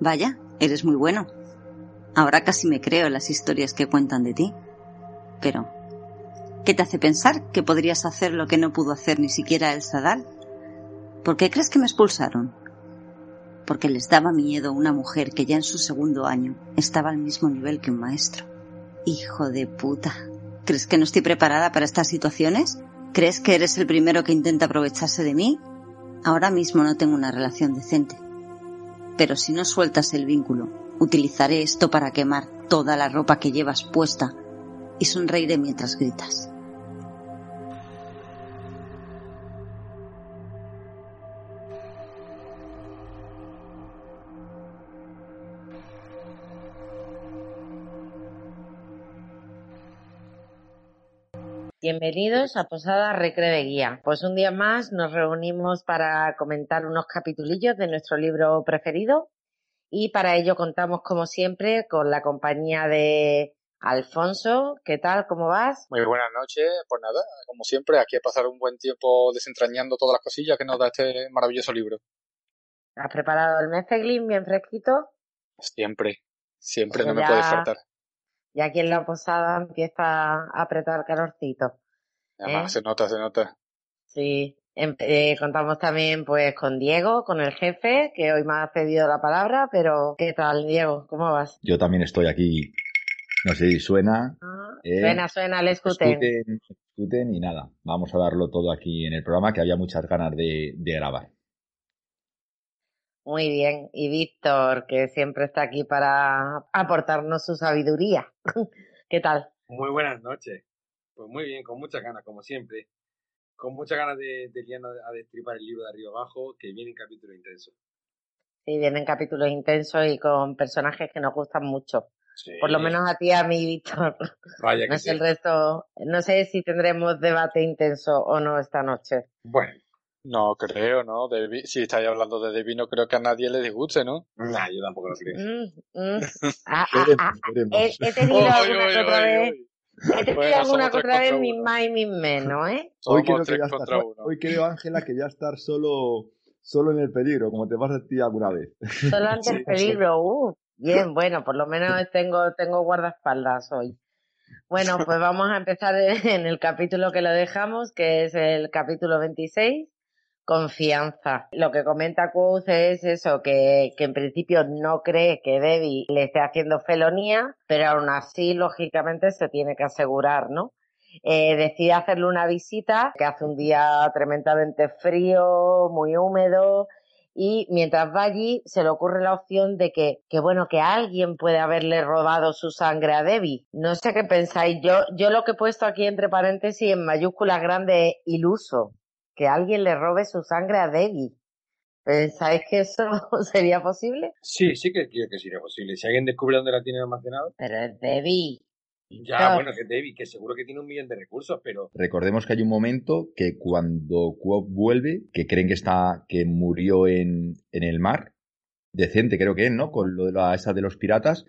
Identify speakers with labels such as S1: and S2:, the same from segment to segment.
S1: Vaya, eres muy bueno. Ahora casi me creo las historias que cuentan de ti. Pero, ¿qué te hace pensar que podrías hacer lo que no pudo hacer ni siquiera el Sadal? ¿Por qué crees que me expulsaron? Porque les daba miedo una mujer que ya en su segundo año estaba al mismo nivel que un maestro. Hijo de puta. ¿Crees que no estoy preparada para estas situaciones? ¿Crees que eres el primero que intenta aprovecharse de mí? Ahora mismo no tengo una relación decente. Pero si no sueltas el vínculo, utilizaré esto para quemar toda la ropa que llevas puesta y sonreiré mientras gritas.
S2: Bienvenidos a Posada Recre de Guía. Pues un día más nos reunimos para comentar unos capitulillos de nuestro libro preferido y para ello contamos como siempre con la compañía de Alfonso. ¿Qué tal? ¿Cómo vas?
S3: Muy buenas noches. Pues nada, como siempre, aquí a pasar un buen tiempo desentrañando todas las cosillas que nos da este maravilloso libro.
S2: ¿Has preparado el meceglin bien fresquito?
S3: Siempre, siempre, no me puede faltar.
S2: Y aquí en la posada empieza a apretar calorcito.
S3: Además, ¿eh? se nota, se nota.
S2: Sí. Em, eh, contamos también pues con Diego, con el jefe, que hoy me ha pedido la palabra, pero ¿qué tal, Diego? ¿Cómo vas?
S4: Yo también estoy aquí. No sé si suena.
S2: Ah, eh, suena, suena, le escuten.
S4: Escuten, y nada. Vamos a darlo todo aquí en el programa, que había muchas ganas de grabar.
S2: Muy bien. Y Víctor, que siempre está aquí para aportarnos su sabiduría. ¿Qué tal?
S5: Muy buenas noches. Pues muy bien, con muchas ganas, como siempre. Con muchas ganas de, de a destripar el libro de arriba abajo, que vienen capítulos intensos.
S2: Sí, vienen capítulos intensos y con personajes que nos gustan mucho. Por lo menos a ti, a mí, Víctor.
S5: Vaya que
S2: no sé el resto, no sé si tendremos debate intenso o no esta noche.
S5: Bueno,
S3: no creo, ¿no? si estáis hablando de Debbie, no creo que a nadie le disguste, ¿no?
S5: Nah, yo tampoco lo creo.
S2: Mm, mm. Ah, ah, ah, he, tenido alguna otra vez. He tenido alguna otra vez mis más y mis menos, ¿eh?
S4: Hoy creo, que ya está, hoy creo, Ángela, que ya estar solo, solo en el peligro, como te vas a ti alguna vez.
S2: Solo ante el peligro, uh. Bien, bueno, por lo menos tengo, tengo guardaespaldas hoy. Bueno, pues vamos a empezar en el capítulo que lo dejamos, que es el capítulo 26, confianza. Lo que comenta Quoth es eso, que, que en principio no cree que Debbie le esté haciendo felonía, pero aún así, lógicamente, se tiene que asegurar, ¿no? Eh, decide hacerle una visita, que hace un día tremendamente frío, muy húmedo, y mientras va allí se le ocurre la opción de que, que bueno, que alguien puede haberle robado su sangre a Debbie. No sé qué pensáis. Yo, yo lo que he puesto aquí entre paréntesis en mayúsculas grande es iluso que alguien le robe su sangre a Debbie. ¿Pensáis que eso sería posible?
S5: Sí, sí que creo que sería posible. Si alguien descubre dónde la tiene almacenado.
S2: Pero es Debbie.
S5: Ya, bueno, que Debbie, que seguro que tiene un millón de recursos, pero...
S4: Recordemos que hay un momento que cuando Quoth vuelve, que creen que está, que murió en, en el mar, decente creo que es, ¿no? Con lo de la esa de los piratas,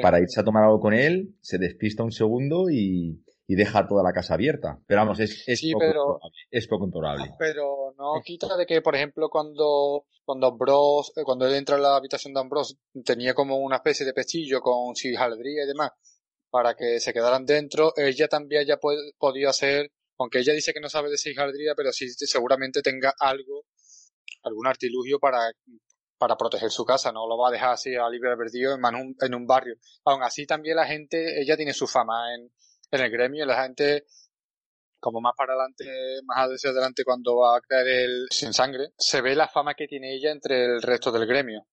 S4: para irse a tomar algo con él, se despista un segundo y, y deja toda la casa abierta. Pero vamos, es, es, poco, pero, es poco improbable.
S3: Pero no quita de que, por ejemplo, cuando, cuando Ambrose, eh, cuando él entra en la habitación de Ambrose, tenía como una especie de pestillo con sigaldría y demás, para que se quedaran dentro, ella también haya podido hacer, aunque ella dice que no sabe de sigaldría, pero sí seguramente tenga algo, algún artilugio para, para proteger su casa, no lo va a dejar así a libre perdido en un, en un barrio. Aún así también la gente, ella tiene su fama en, en el gremio, la gente, como más para adelante, más hacia adelante cuando va a crear el sin sangre, se ve la fama que tiene ella entre el resto del gremio.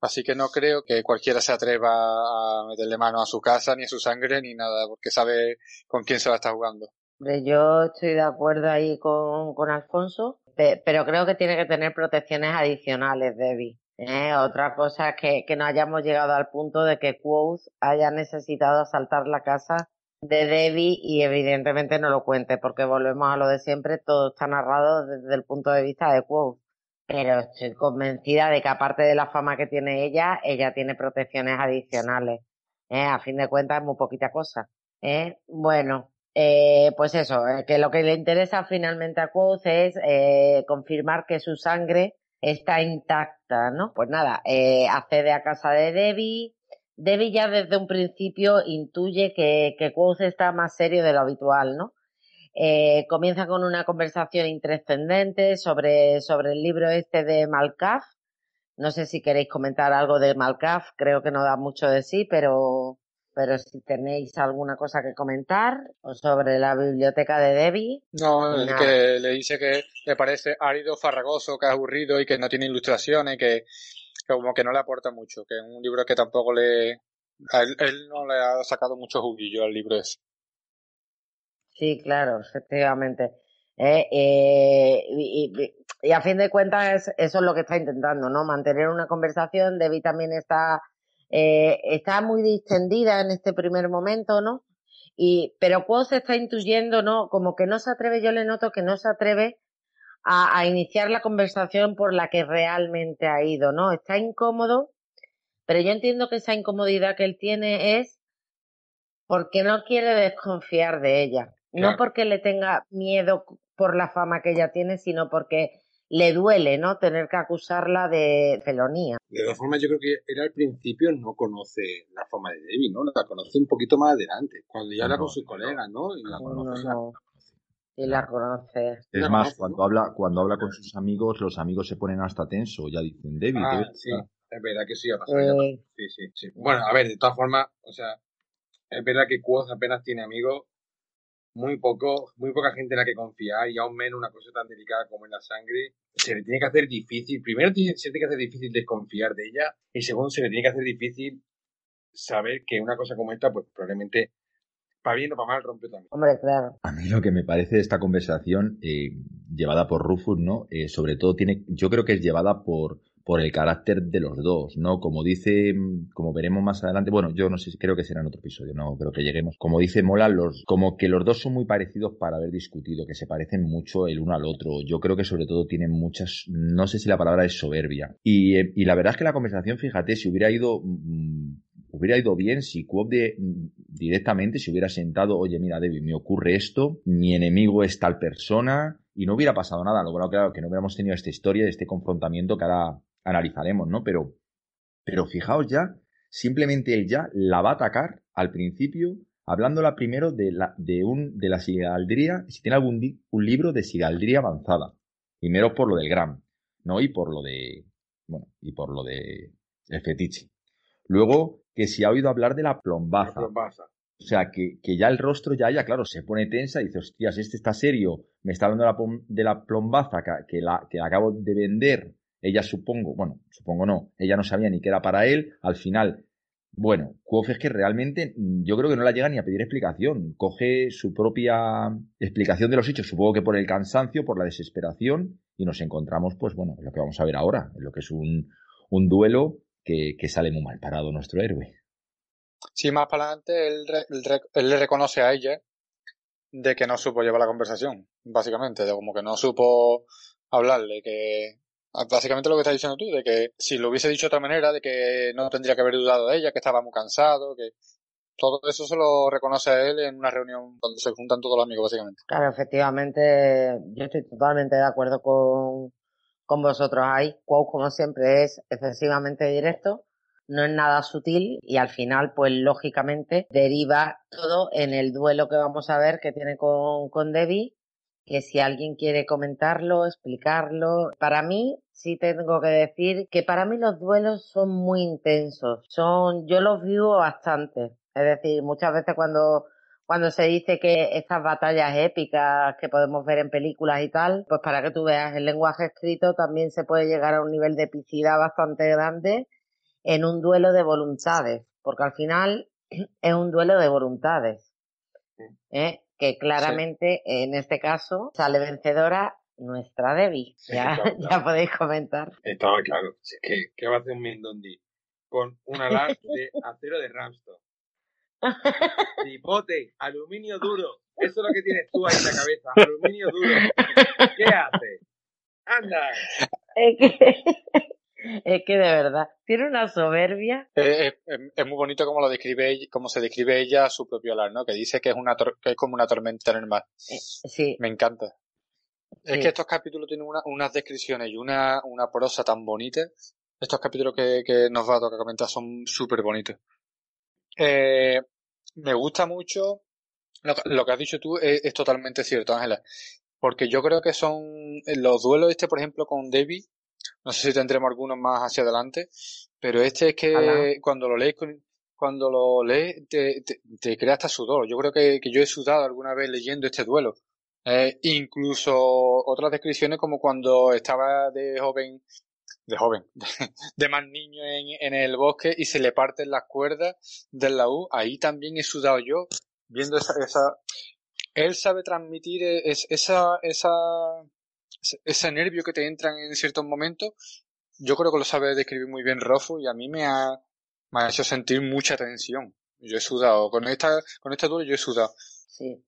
S3: Así que no creo que cualquiera se atreva a meterle mano a su casa, ni a su sangre, ni nada, porque sabe con quién se la está jugando.
S2: Yo estoy de acuerdo ahí con, con Alfonso, pero creo que tiene que tener protecciones adicionales, Debbie. ¿eh? Otra cosa es que, que no hayamos llegado al punto de que Quoth haya necesitado asaltar la casa de Debbie y evidentemente no lo cuente porque volvemos a lo de siempre, todo está narrado desde el punto de vista de Quoth. Pero estoy convencida de que aparte de la fama que tiene ella, ella tiene protecciones adicionales. ¿eh? A fin de cuentas es muy poquita cosa. ¿eh? Bueno, eh, pues eso, que lo que le interesa finalmente a Quoth es confirmar que su sangre está intacta, ¿no? Pues nada, eh, accede a casa de Debbie. Debbie ya desde un principio intuye que, que está más serio de lo habitual, ¿no? Eh, comienza con una conversación intrascendente sobre, sobre el libro este de Malcaf. No sé si queréis comentar algo de Malcaf, creo que no da mucho de sí, pero pero si tenéis alguna cosa que comentar o sobre la biblioteca de Debbie.
S3: No, es que le dice que le parece árido, farragoso, que es aburrido y que no tiene ilustraciones, que como que no le aporta mucho, que es un libro que tampoco le... A él, no le ha sacado mucho juguillo al libro ese.
S2: Sí, claro, efectivamente. Eh, eh, y, y, a fin de cuentas eso es lo que está intentando, ¿no? Mantener una conversación. Debbie también está eh, está muy distendida en este primer momento, ¿no? Y, pero Quo se está intuyendo, ¿no? Como que no se atreve, yo le noto que no se atreve a, a iniciar la conversación por la que realmente ha ido, ¿no? Está incómodo, pero yo entiendo que esa incomodidad que él tiene es porque no quiere desconfiar de ella. No porque le tenga miedo por la fama que ella tiene, sino porque le duele, ¿no? Tener que acusarla de felonía.
S5: De todas formas, yo creo que él al principio no conoce la fama de Debbie, ¿no? La conoce un poquito más adelante, cuando ya habla con sus colegas, ¿no? Y la conoce.
S2: Y la conoce.
S4: Es más, cuando habla, cuando habla con sus amigos, los amigos se ponen hasta tenso, ya dicen Debbie.
S5: Ah, sí, es verdad que sí ha pasado. Eh... Sí, sí, sí. Bueno, a ver, de todas formas, o sea, es verdad que Quoth apenas tiene amigos muy poco, muy poca gente en la que confiar y aún menos una cosa tan delicada como en la sangre, se le tiene que hacer difícil, primero se le tiene que hacer difícil desconfiar de ella y segundo se le tiene que hacer difícil saber que una cosa como esta pues probablemente para bien o para mal rompe también.
S2: Hombre, claro.
S4: A mí lo que me parece de esta conversación eh, llevada por Rufus, ¿no? Eh, sobre todo tiene, yo creo que es llevada por por el carácter de los dos, ¿no? Como dice, como veremos más adelante, bueno, yo no sé, creo que será en otro episodio, no creo que lleguemos. Como dice Mola, los, como que los dos son muy parecidos para haber discutido, que se parecen mucho el uno al otro. Yo creo que sobre todo tienen muchas, no sé si la palabra es soberbia. Y, eh, y la verdad es que la conversación, fíjate, si hubiera ido, mm, hubiera ido bien si de, mm, directamente se hubiera sentado, oye, mira, David, me ocurre esto, mi enemigo es tal persona, y no hubiera pasado nada. Lo claro, que no hubiéramos tenido esta historia, este confrontamiento que ahora analizaremos, ¿no? Pero, pero fijaos ya, simplemente él ya la va a atacar al principio, hablándola primero de la, de un, de la sigaldría, si tiene algún un libro de sigaldría avanzada. Primero por lo del gram, ¿no? Y por lo de, bueno, y por lo de el fetiche. Luego, que si ha oído hablar de la plombaza. O sea, que, que, ya el rostro ya, ya, claro, se pone tensa y dice, hostias, este está serio, me está hablando de la, de la plombaza que, la, que acabo de vender ella supongo, bueno, supongo no, ella no sabía ni qué era para él, al final, bueno, Kuof es que realmente mm, yo creo que no la llega ni a pedir explicación, coge su propia explicación de los hechos, supongo que por el cansancio, por la desesperación, y nos encontramos, pues bueno, en lo que vamos a ver ahora, en lo que es un, un duelo que, que sale muy mal parado nuestro héroe.
S3: Sí, más para adelante él, él, le reconoce a ella de que no supo llevar la conversación, básicamente, de como que no supo hablarle, que Ah, básicamente lo que estás diciendo tú, de que si lo hubiese dicho de otra manera, de que no tendría que haber dudado de ella, que estaba muy cansado, que todo eso se lo reconoce a él en una reunión donde se juntan todos los amigos, básicamente.
S2: Claro, efectivamente, yo estoy totalmente de acuerdo con, con vosotros ahí. Como siempre, es excesivamente directo, no es nada sutil y al final, pues lógicamente, deriva todo en el duelo que vamos a ver que tiene con, con Debbie que si alguien quiere comentarlo, explicarlo. Para mí, sí tengo que decir que para mí los duelos son muy intensos. Son, yo los vivo bastante. Es decir, muchas veces cuando, cuando se dice que estas batallas épicas que podemos ver en películas y tal, pues para que tú veas el lenguaje escrito también se puede llegar a un nivel de epicidad bastante grande en un duelo de voluntades, porque al final es un duelo de voluntades. ¿eh? que claramente en este caso sale vencedora nuestra Debbie. Ya, ya podéis comentar.
S5: Estaba claro. ¿Qué, ¿Qué va a hacer un Mindondi? Con una alas de acero de Ramston. Tripote, aluminio duro. Eso es lo que tienes tú ahí en la cabeza. Aluminio duro. ¿Qué haces? Anda.
S2: Es que, es que de verdad, tiene una soberbia.
S3: Es, muy bonito como lo describe como se describe ella a su propio alar, ¿no? Que dice que es una que es como una tormenta en el mar.
S2: Eh, sí.
S3: Me encanta. Es que estos capítulos tienen unas descripciones y una, una prosa tan bonita. Estos capítulos que, que nos va a tocar comentar son súper bonitos. Eh, me gusta mucho lo, que has dicho tú es, totalmente cierto, Ángela. Porque yo creo que son los duelos este, por ejemplo, con Debbie. No sé si tendremos algunos más hacia adelante, pero este es que cuando lo lees cuando lo lees te, te, crea hasta sudor. Yo creo que, que, yo he sudado alguna vez leyendo este duelo. Eh, incluso otras descripciones como cuando estaba de joven, de joven, de, más niño en, en, el bosque y se le parten las cuerdas del laúd. Ahí también he sudado yo viendo esa, esa él sabe transmitir esa, esa, ese nervio que te entran en ciertos momentos. Yo creo que lo sabe describir muy bien Rofo y a mí me ha, me ha hecho sentir mucha tensión. Yo he sudado. Con esta, con esta duelo yo he sudado.
S2: Sí,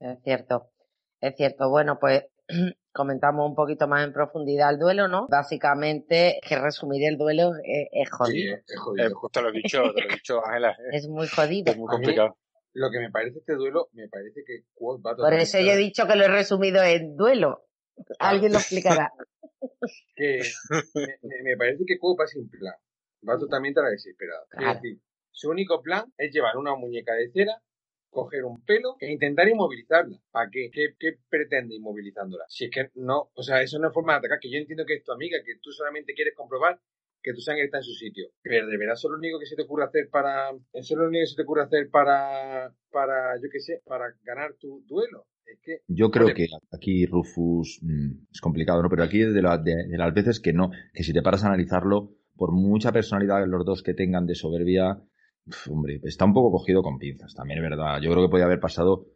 S2: es cierto. Es cierto. Bueno, pues comentamos un poquito más en profundidad el duelo, ¿no? Básicamente, que resumir el duelo es, jodido.
S3: Sí, es jodido. Eh, te lo he dicho, te lo he dicho, Ángela.
S2: Es muy jodido.
S3: Es muy complicado
S5: lo que me parece este duelo, me parece que
S2: Quoth va Por eso yo he dicho que lo he resumido en duelo. Alguien lo explicará.
S5: que me, parece que Quoth va sin plan. Va totalmente a la desesperada. Es decir, su único plan es llevar una muñeca de cera, coger un pelo e intentar inmovilizarla. ¿Para qué? qué? ¿Qué pretende inmovilizándola? Si es que no, o sea, eso no es forma de atacar, que yo entiendo que es tu amiga, que tú solamente quieres comprobar que tu sangre está en su sitio. Pero de verdad, eso es lo único que se te ocurre hacer para. Eso es lo único que se te ocurre hacer para. para, yo qué sé, para ganar tu duelo. Es que,
S4: yo creo que aquí Rufus mm, es complicado, ¿no? Pero aquí de, la, de, las veces que no, que si te paras a analizarlo, por mucha personalidad los dos que tengan de soberbia, hombre, está un poco cogido con pinzas, también es verdad. Yo creo que podía haber pasado,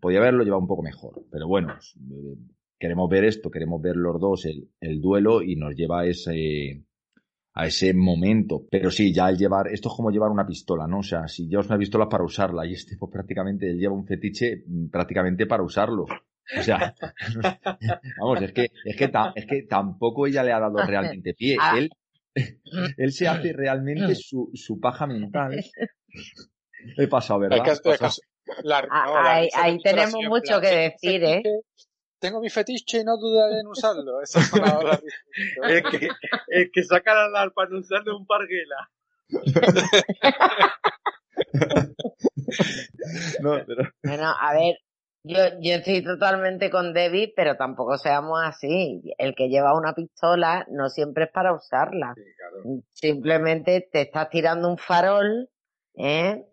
S4: podía haberlo llevado un poco mejor, pero bueno, eh, queremos ver esto, queremos ver los dos el, el duelo y nos lleva a ese, a ese momento. Pero sí, ya el llevar, esto es como llevar una pistola, ¿no? O sea, si llevas una pistola para usarla y este, pues prácticamente él lleva un fetiche mm, prácticamente para usarlo. O sea, vamos, es que, es que, es que tampoco ella le ha dado realmente pie. Ah. Él, él se hace realmente su, su paja mental. He pasado, ¿verdad?
S2: Ah, ahí, tenemos mucho que decir, ¿eh?
S3: tengo mi fetiche y no dudaré en usarlo. Esa es,
S5: es, que, es que sacar al arpa no usarle un parguela.
S2: no, pero... Bueno, a ver, yo, yo estoy totalmente con Debbie, pero tampoco seamos así. El que lleva una pistola no siempre es para usarla. Simplemente te estás tirando un farol, ¿eh?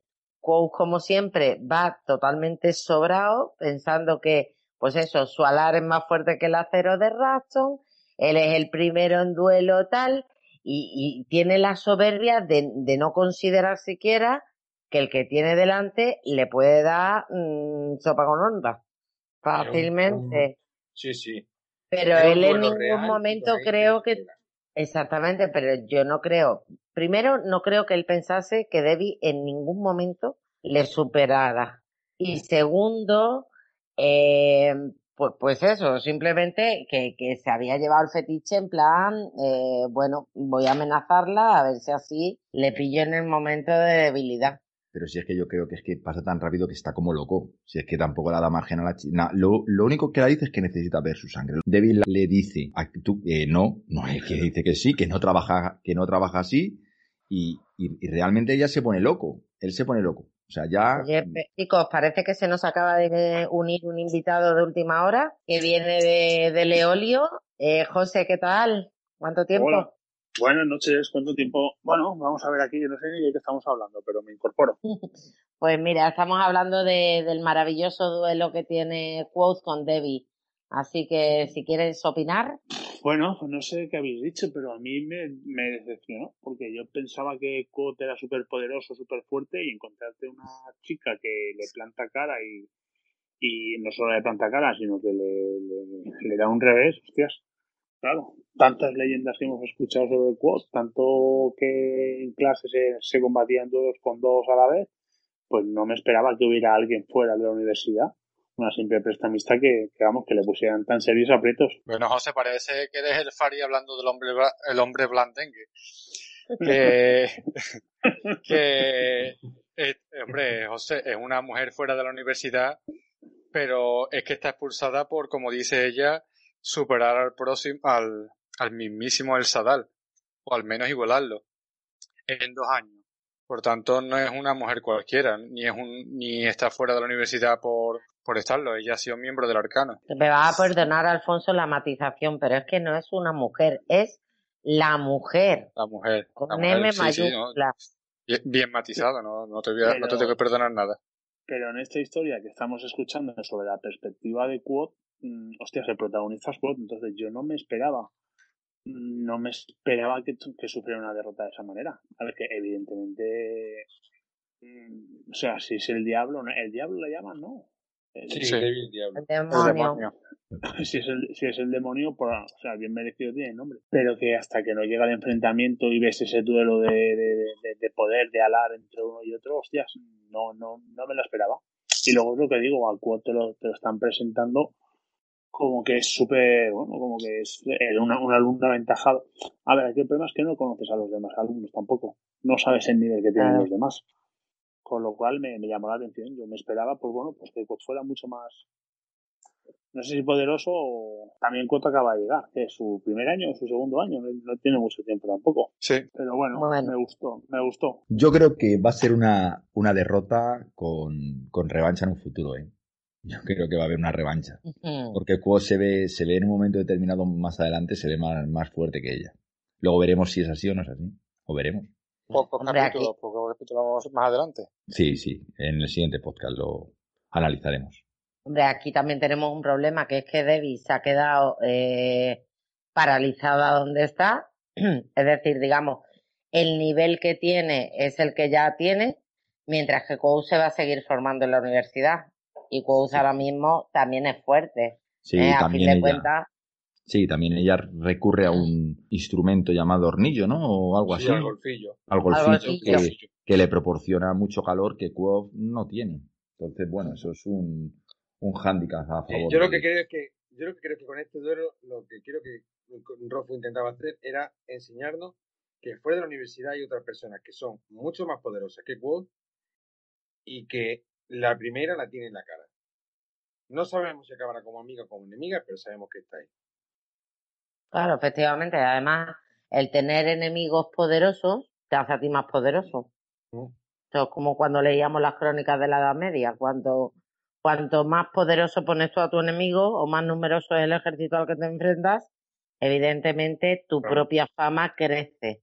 S2: como siempre, va totalmente sobrado, pensando que pues eso, su alar es más fuerte que el acero de Raston, él es el primero en duelo tal, y, tiene la soberbia de, no considerar siquiera que el que tiene delante le puede dar mm, sopa con onda fácilmente.
S5: Sí, sí.
S2: Pero él en ningún momento creo que... Exactamente, pero yo no creo. Primero, no creo que él pensase que Debbie en ningún momento le superara. Y segundo, eh, pues, pues eso, simplemente que, que, se había llevado el fetiche en plan, eh, bueno, voy a amenazarla a ver si así le pillo en el momento de debilidad.
S4: Pero si es que yo creo que es que pasa tan rápido que está como loco. Si es que tampoco le da margen a la chica. lo, lo, único que la dice es que necesita ver su sangre. Devil le dice, tú, eh, no, no es que dice que sí, que no trabaja, que no trabaja así. Y, y, y realmente ella se pone loco. Él se pone loco. O sea, ya.
S2: Oye, chicos, parece que se nos acaba de unir un invitado de última hora que viene de, de Leolio. Eh, José, ¿qué tal? ¿Cuánto tiempo?
S6: Hola. Buenas noches, ¿cuánto tiempo? Bueno, vamos a ver aquí, no sé ni de qué estamos hablando, pero me incorporo.
S2: pues mira, estamos hablando de, del maravilloso duelo que tiene Quote con Debbie. Así que si quieres opinar.
S6: Bueno, no sé qué habéis dicho, pero a mí me, me decepcionó, porque yo pensaba que Quote era súper poderoso, súper fuerte, y encontrarte una chica que le planta cara y, y no solo le planta cara, sino que le, le, da un revés, hostias. Claro, tantas leyendas que hemos escuchado sobre Quote, tanto que en clase se, se combatían todos con dos a la vez, pues no me esperaba que hubiera alguien fuera de la universidad una simple prestamista que, que, vamos, que le pusieran tan serios aprietos.
S3: Bueno, José, parece que eres el Fari hablando del hombre, el hombre blandengue. Que, que eh, hombre, José es una mujer fuera de la universidad, pero es que está expulsada por, como dice ella, superar al próximo, al, al mismísimo El Sadal, o al menos igualarlo, en dos años. Por tanto, no es una mujer cualquiera, ni es un, ni está fuera de la universidad por, por estarlo. Ella ha sido miembro del arcano.
S2: Me va a perdonar, Alfonso, la matización, pero es que no es una mujer, es la mujer.
S3: La mujer.
S2: Con M mayúscula.
S3: bien, matizado, no, no, te voy a, no te tengo que perdonar nada.
S6: Pero en esta historia que estamos escuchando sobre la perspectiva de Quote, mmm, hostias, el protagonista es entonces yo no me esperaba no me esperaba que, que sufriera una derrota de esa manera. A ver, que evidentemente. Mm, o sea, si es el diablo, ¿el diablo le llaman? No.
S5: sí, sí, el diablo.
S2: El demonio.
S6: Si es el, si es el demonio, pues, o sea, bien merecido tiene el nombre. Pero que hasta que no llega el enfrentamiento y ves ese duelo de, de, de, poder, de alar entre uno y otro, hostias, no, no, no me lo esperaba. Y luego es lo que digo, al cual te lo, te lo están presentando como que es súper, bueno, como que es una, un alumno aventajado. A ver, aquí el problema es que no conoces a los demás alumnos tampoco. No sabes el nivel que tienen los demás. Con lo cual me, me, llamó la atención. Yo me esperaba, pues bueno, pues que fuera mucho más, no sé si poderoso o también Coto acaba de llegar, que es su primer año o su segundo año, no, tiene mucho tiempo tampoco.
S3: Sí.
S6: Pero bueno, me gustó, me gustó.
S4: Yo creo que va a ser una, una derrota con, con revancha en un futuro, ¿eh? Yo creo que va a haber una revancha. Porque Quo se ve, se ve en un momento determinado más adelante, se ve más, más fuerte que ella. Luego veremos si es así o no es así. O veremos.
S3: Pocos capítulos, pocos capítulos más adelante.
S4: Sí, sí. En el siguiente podcast lo analizaremos.
S2: Hombre, aquí también tenemos un problema, que es que Debbie se ha quedado eh, paralizada donde está. es decir, digamos, el nivel que tiene es el que ya tiene, mientras que Kou se va a seguir formando en la universidad y Quoth ahora mismo también es fuerte.
S4: Sí,
S2: eh,
S4: a fin de cuentas. Sí, también ella recurre a un instrumento llamado hornillo, ¿no? O algo así.
S5: al golfillo.
S4: Al golfillo, que, que, le proporciona mucho calor que Quoth no tiene. Entonces, bueno, eso es un, un hándicap a favor.
S5: yo lo que creo es que yo lo que creo que con este duelo lo que quiero que Rofo intentaba hacer era enseñarnos que fuera de la universidad hay otras personas que son mucho más poderosas que Quoth y que la primera la tiene en la cara. No sabemos si acabará como amiga o como enemiga, pero sabemos que está ahí.
S2: Claro, efectivamente. Además, el tener enemigos poderosos te hace a ti más poderoso. Mm. Esto es como cuando leíamos las crónicas de la Edad Media. Cuanto, cuanto más poderoso pones tú a tu enemigo o más numeroso es el ejército al que te enfrentas, evidentemente tu propia fama crece.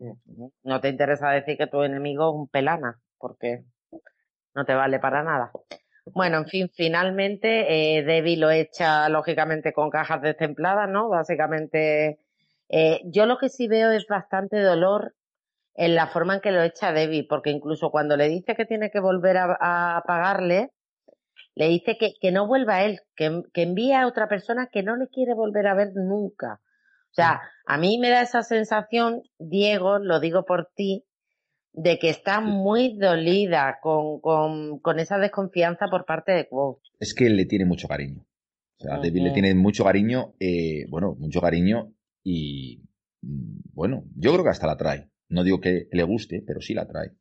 S2: Mm. No te interesa decir que tu enemigo es un pelana, porque no te vale para nada. Bueno, en fin, finalmente eh, Debbie lo echa lógicamente con cajas destempladas, ¿no? Básicamente, eh, yo lo que sí veo es bastante dolor en la forma en que lo echa Debbie, porque incluso cuando le dice que tiene que volver a, pagarle, le dice que, que, no vuelva a él, que, que envíe a otra persona que no le quiere volver a ver nunca. O sea, a mí me da esa sensación, Diego, lo digo por ti, de que está muy dolida con, con, con esa desconfianza por parte de Quote.
S4: Es que le tiene mucho cariño. O sea, David le tiene mucho cariño, eh, bueno, mucho cariño y mm, bueno, yo creo que hasta la trae. No digo que le guste, pero sí la trae.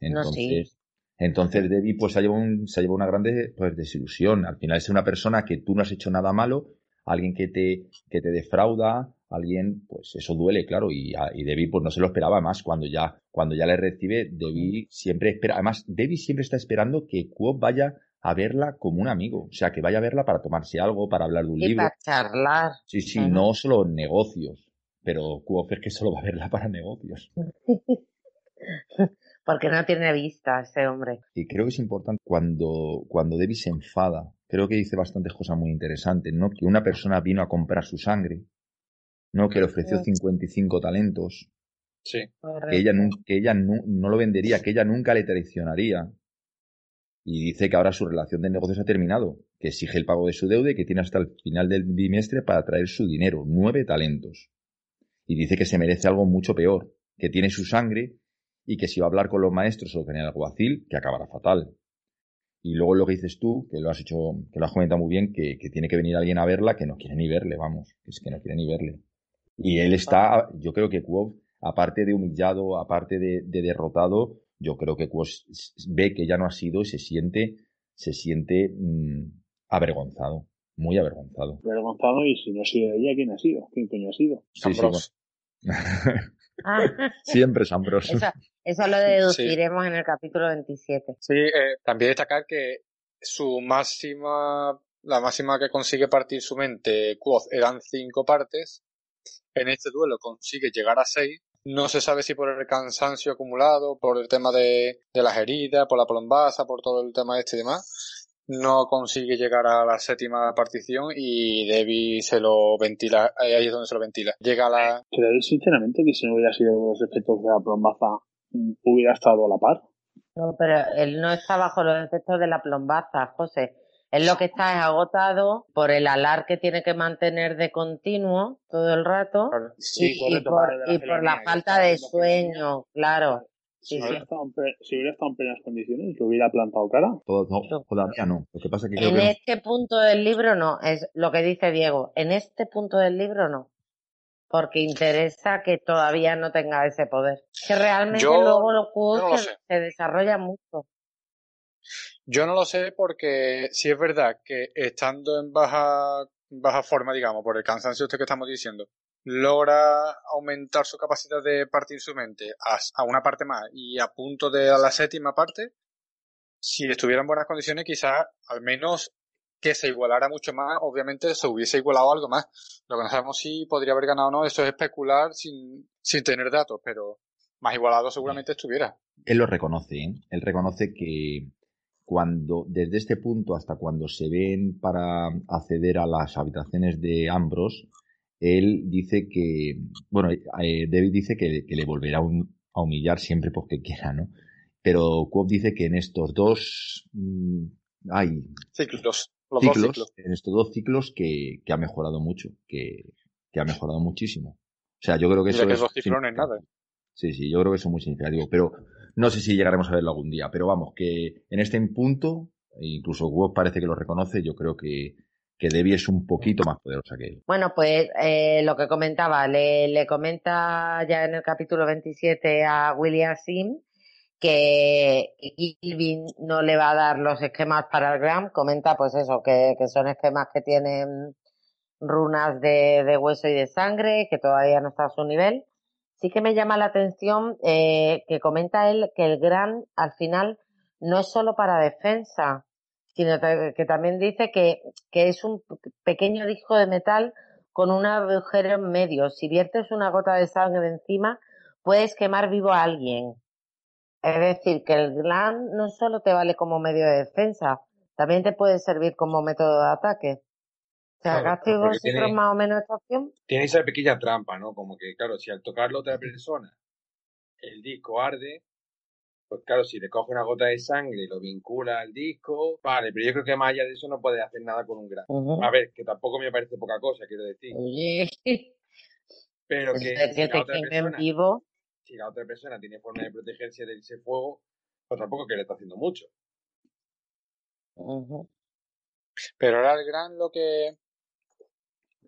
S4: Entonces, entonces Debbie pues se ha llevado, un, se ha llevado una grande pues, desilusión. Al final es una persona que tú no has hecho nada malo, alguien que te, que te defrauda, alguien, pues eso duele, claro, y, y Debbie pues no se lo esperaba más cuando ya, cuando ya le recibe, Debbie siempre espera, además Debbie siempre está esperando que Quo vaya a verla como un amigo, o sea, que vaya a verla para tomarse algo, para hablar de un libro.
S2: Para charlar.
S4: Sí, sí, no solo negocios, pero Quo es que solo va a verla para negocios.
S2: Porque no tiene vista ese hombre.
S4: Y creo que es importante cuando, cuando Debbie se enfada, creo que dice bastantes cosas muy interesantes, ¿no? Que una persona vino a comprar su sangre, ¿no? Que le ofreció 55 talentos.
S3: Sí.
S4: Que ella, que ella no, lo vendería, que ella nunca le traicionaría. Y dice que ahora su relación de negocios ha terminado, que exige el pago de su deuda y que tiene hasta el final del bimestre para traer su dinero, nueve talentos. Y dice que se merece algo mucho peor, que tiene su sangre y que si va a hablar con los maestros o con el alguacil, que acabará fatal. Y luego lo que dices tú, que lo has hecho, que lo has comentado muy bien, que, que tiene que venir alguien a verla que no quiere ni verle, vamos, que es que no quiere ni verle. Y él está, yo creo que Quo, aparte de humillado, aparte de, derrotado, yo creo que Quo ve que ya no ha sido y se siente, se siente mm, avergonzado. muy avergonzado.
S6: Avergonzado y si no ha sido ella, ¿quién ha sido? ¿Quién coño ha sido?
S4: Sí, Siempre es Ambrose.
S2: Eso, lo deduciremos en el capítulo 27.
S3: Sí, eh, también destacar que su máxima, la máxima que consigue partir su mente, Quoth, eran cinco partes. En este duelo consigue llegar a seis. No se sabe si por el cansancio acumulado, por el tema de, de las heridas, por la plombaza, por todo el tema este y demás no consigue llegar a la séptima partición y Debbie se lo ventila, ahí es donde se lo ventila. Llega a la...
S6: Creo sinceramente que si no hubiera sido los efectos de la plombaza, hubiera estado a la par.
S2: No, pero él no está bajo los efectos de la plombaza, José. Él lo que está es agotado por el alar que tiene que mantener de continuo todo el rato y, por, la falta de sueño, claro.
S6: Si, hubiera estado en, plenas condiciones, ¿lo hubiera plantado cara?
S4: Todo, no, todavía no. Lo que pasa que
S2: en este punto del libro no, es lo que dice Diego. En este punto del libro no. Porque interesa que todavía no tenga ese poder. Que realmente luego lo se, desarrolla mucho.
S3: Yo no lo sé porque si es verdad que estando en baja, baja forma, digamos, por el cansancio este que estamos diciendo, logra aumentar su capacidad de partir su mente a, una parte más y a punto de la séptima parte, si estuviera en buenas condiciones, quizás al menos que se igualara mucho más, obviamente se hubiese igualado algo más. Lo que no sabemos si podría haber ganado o no, eso es especular sin, sin tener datos, pero más igualado seguramente estuviera.
S4: Él lo reconoce, ¿eh? él reconoce que cuando, desde este punto hasta cuando se ven para acceder a las habitaciones de Ambrose, él dice que, bueno, eh, David dice que, le volverá a humillar siempre porque quiera, ¿no? Pero Quob dice que en estos dos
S3: mm, hay ciclos,
S4: en estos dos ciclos que, ha mejorado mucho, que, ha mejorado muchísimo. O sea, yo creo que eso
S3: es... nada.
S4: Sí, sí, yo creo que eso es muy significativo, pero no sé si llegaremos a verlo algún día, pero vamos, que en este punto, incluso Quob parece que lo reconoce, yo creo que, que Debbie es un poquito más poderosa que él.
S2: Bueno, pues eh, lo que comentaba, le, comenta ya en el capítulo 27 a William Sim que Gilvin no le va a dar los esquemas para el Gram, comenta pues eso, que, son esquemas que tienen runas de, hueso y de sangre, que todavía no está a su nivel. Sí que me llama la atención eh, que comenta él que el Gran al final no es solo para defensa, sino que también dice que, que es un pequeño disco de metal con un agujero en medio. Si viertes una gota de sangre encima, puedes quemar vivo a alguien. Es decir, que el glan no solo te vale como medio de defensa, también te puede servir como método de ataque. O sea, vosotros más o menos esta opción?
S5: Tiene esa pequeña trampa, ¿no? Como que, claro, si al tocarlo otra persona el disco arde, pues claro, si le coge una gota de sangre y lo vincula al disco, vale, pero yo creo que más allá de eso no puede hacer nada con un gran. A ver, que tampoco me parece poca cosa, quiero decir.
S2: Oye.
S5: Pero que, si, la otra persona,
S2: vivo.
S5: si la otra persona tiene forma de protegerse de ese fuego, pues tampoco que le está haciendo mucho.
S3: Pero era el gran lo que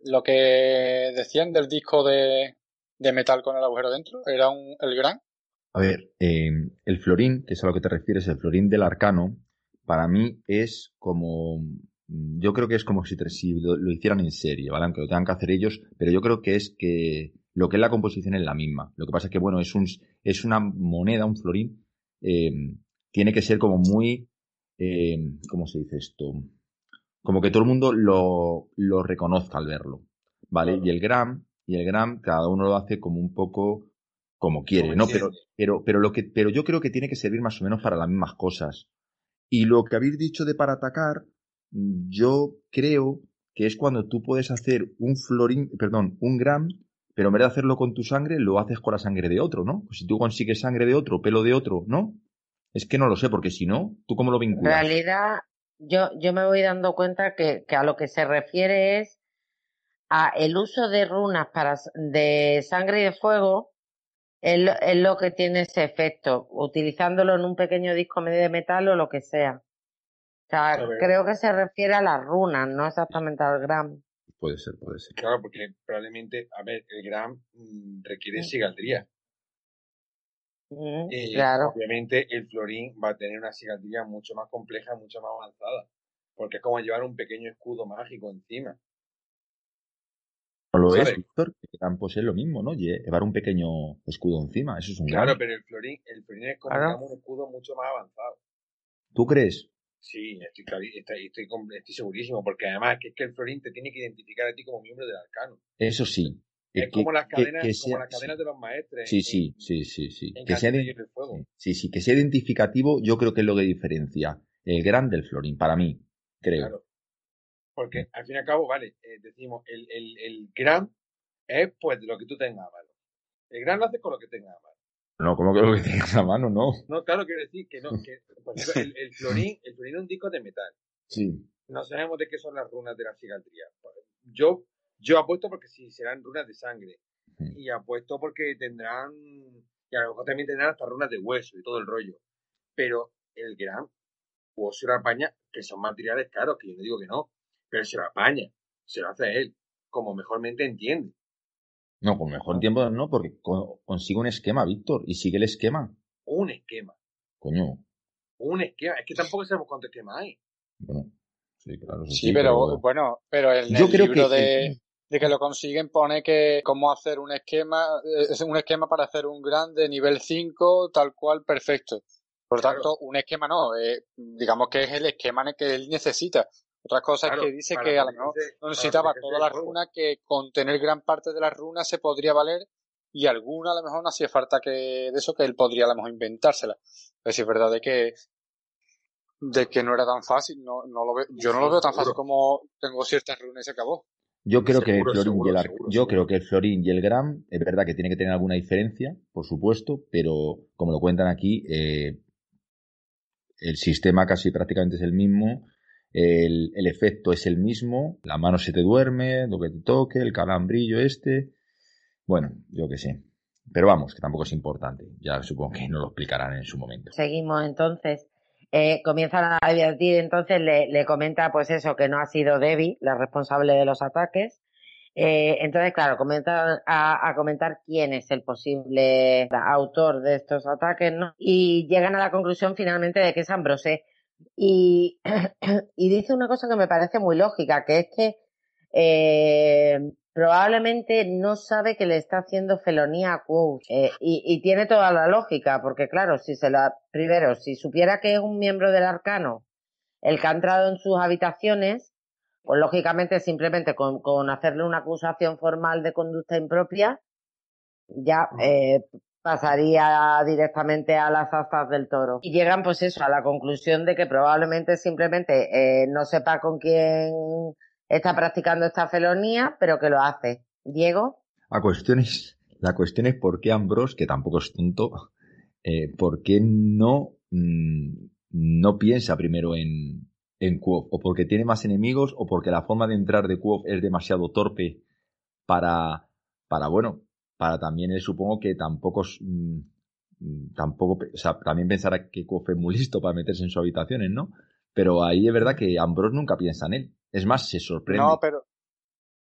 S3: lo que decían del disco de, de metal con el agujero dentro, era un, el gran.
S4: A ver, em, el florín, que es a lo que te refieres, el florín del arcano, para mí es como. Mm, yo creo que es como si, lo, hicieran en serie, ¿vale? Aunque lo tengan que hacer ellos, pero yo creo que es que lo que es la composición es la misma. Lo que pasa es que, bueno, es, un, es una moneda, un florín, em, tiene que ser como muy. Em, ¿Cómo se dice esto? Como que todo el mundo lo, lo reconozca al verlo, ¿vale? Y el gram, y el gram, cada uno lo hace como un poco como quiere, ¿no? Pero, pero, pero, lo que, pero yo creo que tiene que servir más o menos para las mismas cosas. Y lo que habéis dicho de para atacar, yo creo que es cuando tú puedes hacer un florín, perdón, un gram, pero en vez de hacerlo con tu sangre, lo haces con la sangre de otro, ¿no? Pues si tú consigues sangre de otro, pelo de otro, ¿no? Es que no lo sé, porque si no, ¿tú cómo lo vinculas?
S2: En realidad, yo, yo me voy dando cuenta que, que a lo que se refiere es a el uso de runas para, de sangre y de fuego es, lo que tiene ese efecto, utilizándolo en un pequeño disco medio de metal o lo que sea. O sea, creo que se refiere a las runas, no exactamente al gram.
S4: Puede ser, puede ser.
S5: Claro, porque probablemente, a ver, el gram mm, requiere sigaldría.
S2: Eh, claro.
S5: Obviamente el florín va a tener una sigaldría mucho más compleja, mucho más avanzada. porque es como llevar un pequeño escudo mágico encima.
S4: No lo es, Víctor, que pues es lo mismo, ¿no? Llevar un pequeño escudo encima, eso es un
S5: Claro, pero el florín, el florín es como un escudo mucho más avanzado.
S4: ¿Tú crees?
S5: Sí, estoy, estoy, estoy, estoy, segurísimo, porque además que es que el florín te tiene que identificar a ti como miembro del arcano.
S4: Eso sí.
S5: Es como, las cadenas, como las cadenas de los maestres.
S4: Sí, sí, sí, sí, sí. que sea, sí, sí, que sea identificativo, yo creo que es lo que diferencia el gran del florín, para mí, creo. Claro.
S5: Porque al fin y al cabo, vale, eh, decimos, el, el, el gran es pues lo que tú tengas a mano. El gran lo haces con lo que tengas mano.
S4: No, como que lo que tengas a mano, no.
S5: No, claro, quiero decir que no, que el, el, florín, el florín es un disco de metal.
S4: Sí.
S5: No sabemos de qué son las runas de la cigaldría. Yo, yo apuesto porque sí, serán runas de sangre. Y apuesto porque tendrán, y a lo mejor también tendrán hasta runas de hueso y todo el rollo. Pero el gran, o se lo apaña, que son materiales caros, que yo no digo que no, pero se lo apaña, se lo hace él, como mejormente entiende.
S4: No, con mejor tiempo no, porque consigue un esquema, Víctor, y sigue el esquema.
S5: Un esquema.
S4: Coño.
S5: Un esquema. Es que tampoco sabemos cuánto esquema hay.
S4: Bueno, sí, claro.
S3: Sí, pero, bueno, pero el, Yo creo libro que, de, de, que lo consiguen pone que cómo hacer un esquema, es un esquema para hacer un grande nivel 5, tal cual, perfecto. Por tanto, un esquema no, eh, digamos que es el esquema que él necesita. Otra cosa es que dice que a lo mejor no necesitaba todas las runas, que con tener gran parte de las runas se podría valer y alguna a lo mejor no hacía falta que de eso que él podría a lo mejor inventársela. Pero es verdad de que de que no era tan fácil, no, no lo yo no lo veo tan fácil como tengo ciertas runas y se acabó.
S4: Yo creo que el Florín y el yo creo que el Florín y el Gram es verdad que tiene que tener alguna diferencia, por supuesto, pero como lo cuentan aquí, eh, el sistema casi prácticamente es el mismo el, el, efecto es el mismo, la mano se te duerme, lo que te toque, el calambrillo este. Bueno, yo qué sé. Pero vamos, que tampoco es importante. Ya supongo que nos lo explicarán en su momento.
S2: Seguimos entonces. Eh, comienzan a advertir, entonces le, comenta pues eso, que no ha sido Debbie la responsable de los ataques. Eh, entonces, claro, comienzan a, comentar quién es el posible autor de estos ataques, ¿no? Y llegan a la conclusión finalmente de que es Ambrose, y, y dice una cosa que me parece muy lógica, que es que eh, probablemente no sabe que le está haciendo felonía a Quote. Eh, y, y, tiene toda la lógica, porque claro, si se la, primero, si supiera que es un miembro del arcano el que ha entrado en sus habitaciones, pues lógicamente simplemente con, con hacerle una acusación formal de conducta impropia, ya eh, pasaría directamente a las astas del toro. Y llegan pues eso, a la conclusión de que probablemente simplemente eh, no sepa con quién está practicando esta felonía, pero que lo hace. Diego.
S4: La cuestión es, la cuestión es por qué Ambrose, que tampoco es tonto, eh, por qué no, mm, no piensa primero en, en o porque tiene más enemigos, o porque la forma de entrar de Quoth es demasiado torpe para, para bueno, para también él supongo que tampoco mm, mm, tampoco o sea, también pensará que Kof es muy listo para meterse en sus habitaciones, ¿no? Pero ahí es verdad que Ambrose nunca piensa en él. Es más, se sorprende.
S3: No, pero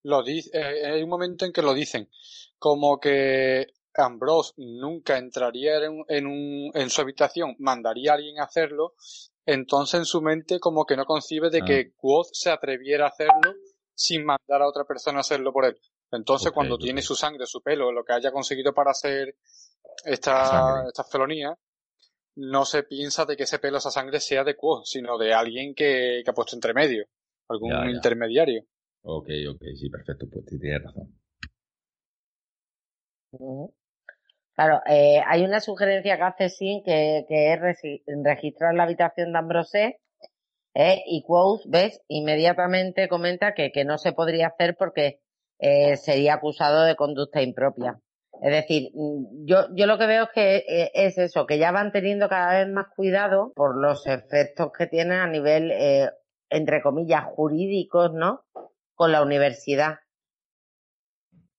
S3: lo dice, eh, hay un momento en que lo dicen, como que Ambrose nunca entraría en, en, un, en su habitación, mandaría a alguien a hacerlo, entonces en su mente como que no concibe de ah. que Quoth se atreviera a hacerlo sin mandar a otra persona a hacerlo por él. Entonces, cuando tiene su sangre, su pelo, lo que haya conseguido para hacer esta, esta felonía, no se piensa de que ese pelo, esa sangre sea de Quo, sino de alguien que, que ha puesto entre medio, algún intermediario.
S4: Ok, ok, sí, perfecto, pues tienes razón.
S2: Claro, eh, hay una sugerencia que hace Sin que, que es registrar la habitación de Ambrose eh, y Quoth, ves, inmediatamente comenta que, que no se podría hacer porque eh, sería acusado de conducta impropia. Es decir, mm, yo, yo lo que veo es que eh, es eso, que ya van teniendo cada vez más cuidado por los efectos que tienen a nivel, eh, entre comillas, jurídicos, ¿no? Con la universidad.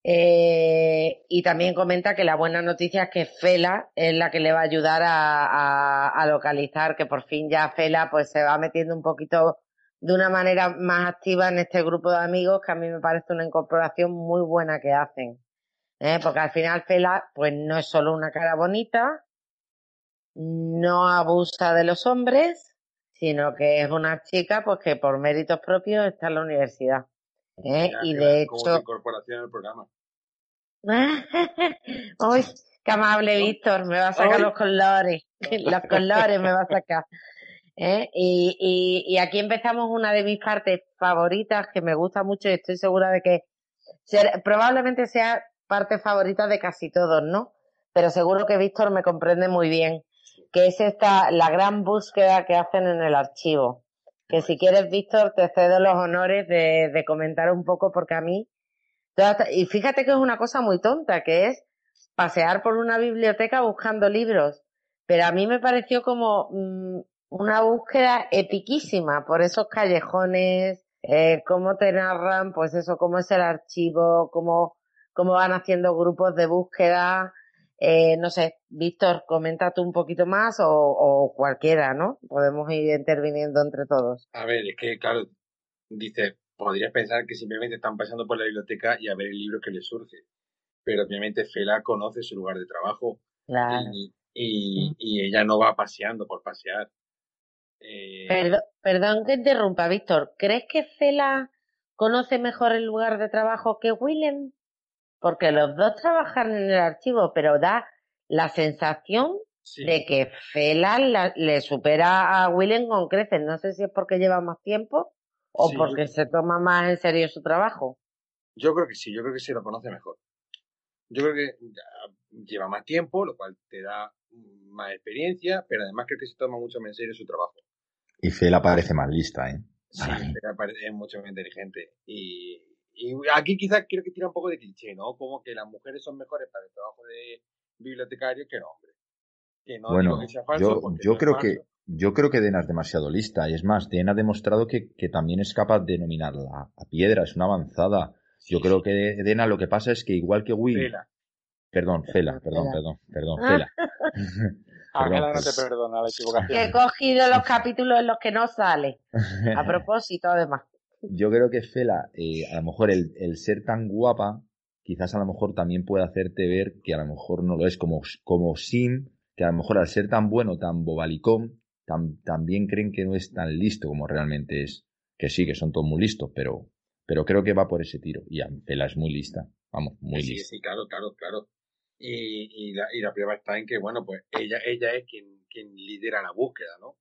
S2: Eh, y también comenta que la buena noticia es que Fela es la que le va a ayudar a, a, localizar, que por fin ya Fela pues se va metiendo un poquito de una manera más activa en este grupo de amigos que a mí me parece una incorporación muy buena que hacen. ¿eh? Porque al final Fela pues no es solo una cara bonita, no abusa de los hombres sino que es una chica pues que por méritos propios está en la universidad. ¿eh? y de hecho...
S5: incorporación al programa.
S2: Uy, qué amable Víctor, me va a sacar los colores, los colores me va a sacar. ¿eh? Y, y, y, aquí empezamos una de mis partes favoritas que me gusta mucho y estoy segura de que probablemente sea parte favorita de casi todos, ¿no? Pero seguro que Víctor me comprende muy bien, que es esta, la gran búsqueda que hacen en el archivo. Que si quieres, Víctor, te cedo los honores de, comentar un poco porque a mí, y fíjate que es una cosa muy tonta, que es pasear por una biblioteca buscando libros. Pero a mí me pareció como mm, una búsqueda epiquísima por esos callejones, eh, cómo te narran, pues eso, cómo es el archivo, cómo, cómo van haciendo grupos de búsqueda. Eh, no sé, Víctor, comenta tú un poquito más o, o, cualquiera, ¿no? Podemos ir interviniendo entre todos.
S5: A ver, es que, claro, dice, podrías pensar que simplemente están pasando por la biblioteca y a ver el libro que les surge. Pero obviamente Fela conoce su lugar de trabajo. Y, y, y, ella no va paseando por pasear.
S2: Eh... Perdón, que interrumpa, Víctor. ¿Crees que Fela conoce mejor el lugar de trabajo que Willem? Porque los dos trabajan en el archivo, pero da la sensación de que Fela le supera a Willem con creces. No sé si es porque lleva más tiempo o porque se toma más en serio su trabajo.
S5: Yo creo que sí, yo creo que sí lo conoce mejor. Yo creo que lleva más tiempo, lo cual te da más experiencia, pero además creo que se toma mucho más en serio su trabajo.
S4: Y Fela parece más lista, ¿eh?
S5: Sí, Fela parece mucho más inteligente. Y, y aquí quizás quiero que tira un poco de cliché, ¿no? Como que las mujeres son mejores para el trabajo de bibliotecario que los hombres.
S4: Que no bueno, que sea falso yo, yo creo que yo creo que Dena es demasiado lista. Y es más, Dena ha demostrado que, que también es capaz de nominarla a piedra, es una avanzada. Yo creo que Dena lo que pasa es que igual que Will. Fela. Perdón, Fela, perdón, perdón, perdón, Fela.
S3: Ángela no te perdona la equivocación.
S2: Que he cogido los capítulos en los que no sale. A propósito, además.
S4: Yo creo que Fela, eh, a lo mejor el, el, ser tan guapa, quizás a lo mejor también puede hacerte ver que a lo mejor no lo es como, como Sim, que a lo mejor al ser tan bueno, tan bobalicón, también creen que no es tan listo como realmente es. Que sí, que son todos muy listos, pero, pero creo que va por ese tiro. Y Fela es muy lista. Vamos, muy lista.
S5: Sí, claro, claro, claro. Y, y, la, y la prueba está en que, bueno, pues ella, ella es quien, quien lidera la búsqueda, ¿no?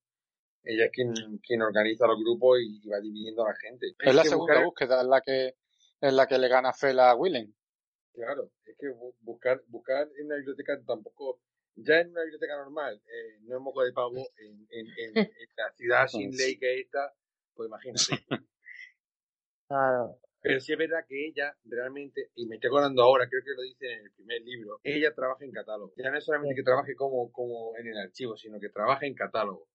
S5: Ella es quien, quien organiza los grupos y, va dividiendo a la gente.
S3: Es, la segunda búsqueda en la que en la que le gana Fela a Willem.
S5: Claro, es que buscar, buscar en una biblioteca tampoco, ya en una biblioteca normal, eh, no es moco de pavo, en, en, en, en la ciudad sin ley que esta, pues imagínate.
S2: Claro.
S5: Pero sí es verdad que ella realmente, y me estoy acordando ahora, creo que lo dice en el primer libro, ella trabaja en catálogo. Ya no es solamente que trabaje como, como en el archivo, sino que trabaja en catálogo.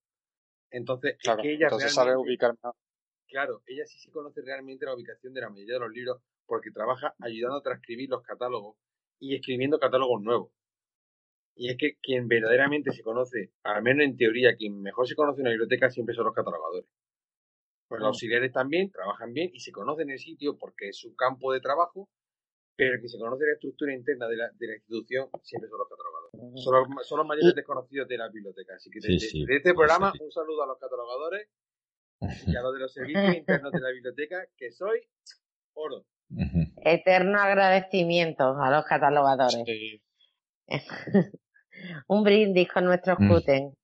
S5: Entonces,
S3: claro,
S5: que ella
S3: entonces sabe ubicar
S5: Claro, ella sí se conoce realmente la ubicación de la mayoría de los libros porque trabaja ayudando a transcribir los catálogos y escribiendo catálogos nuevos. Y es que quien verdaderamente se conoce, al menos en teoría, quien mejor se conoce una biblioteca siempre son los catalogadores. Pues los auxiliares también trabajan bien y se conocen el sitio porque es su campo de trabajo, pero el que se conoce la estructura interna de la, de la institución siempre son los catalogadores. Son los, son los mayores desconocidos de la biblioteca. Así que desde, este programa, un saludo a los catalogadores y a los de los servicios internos de la biblioteca, que soy oro.
S2: Eterno agradecimiento a los catalogadores. un brindis con nuestros mm.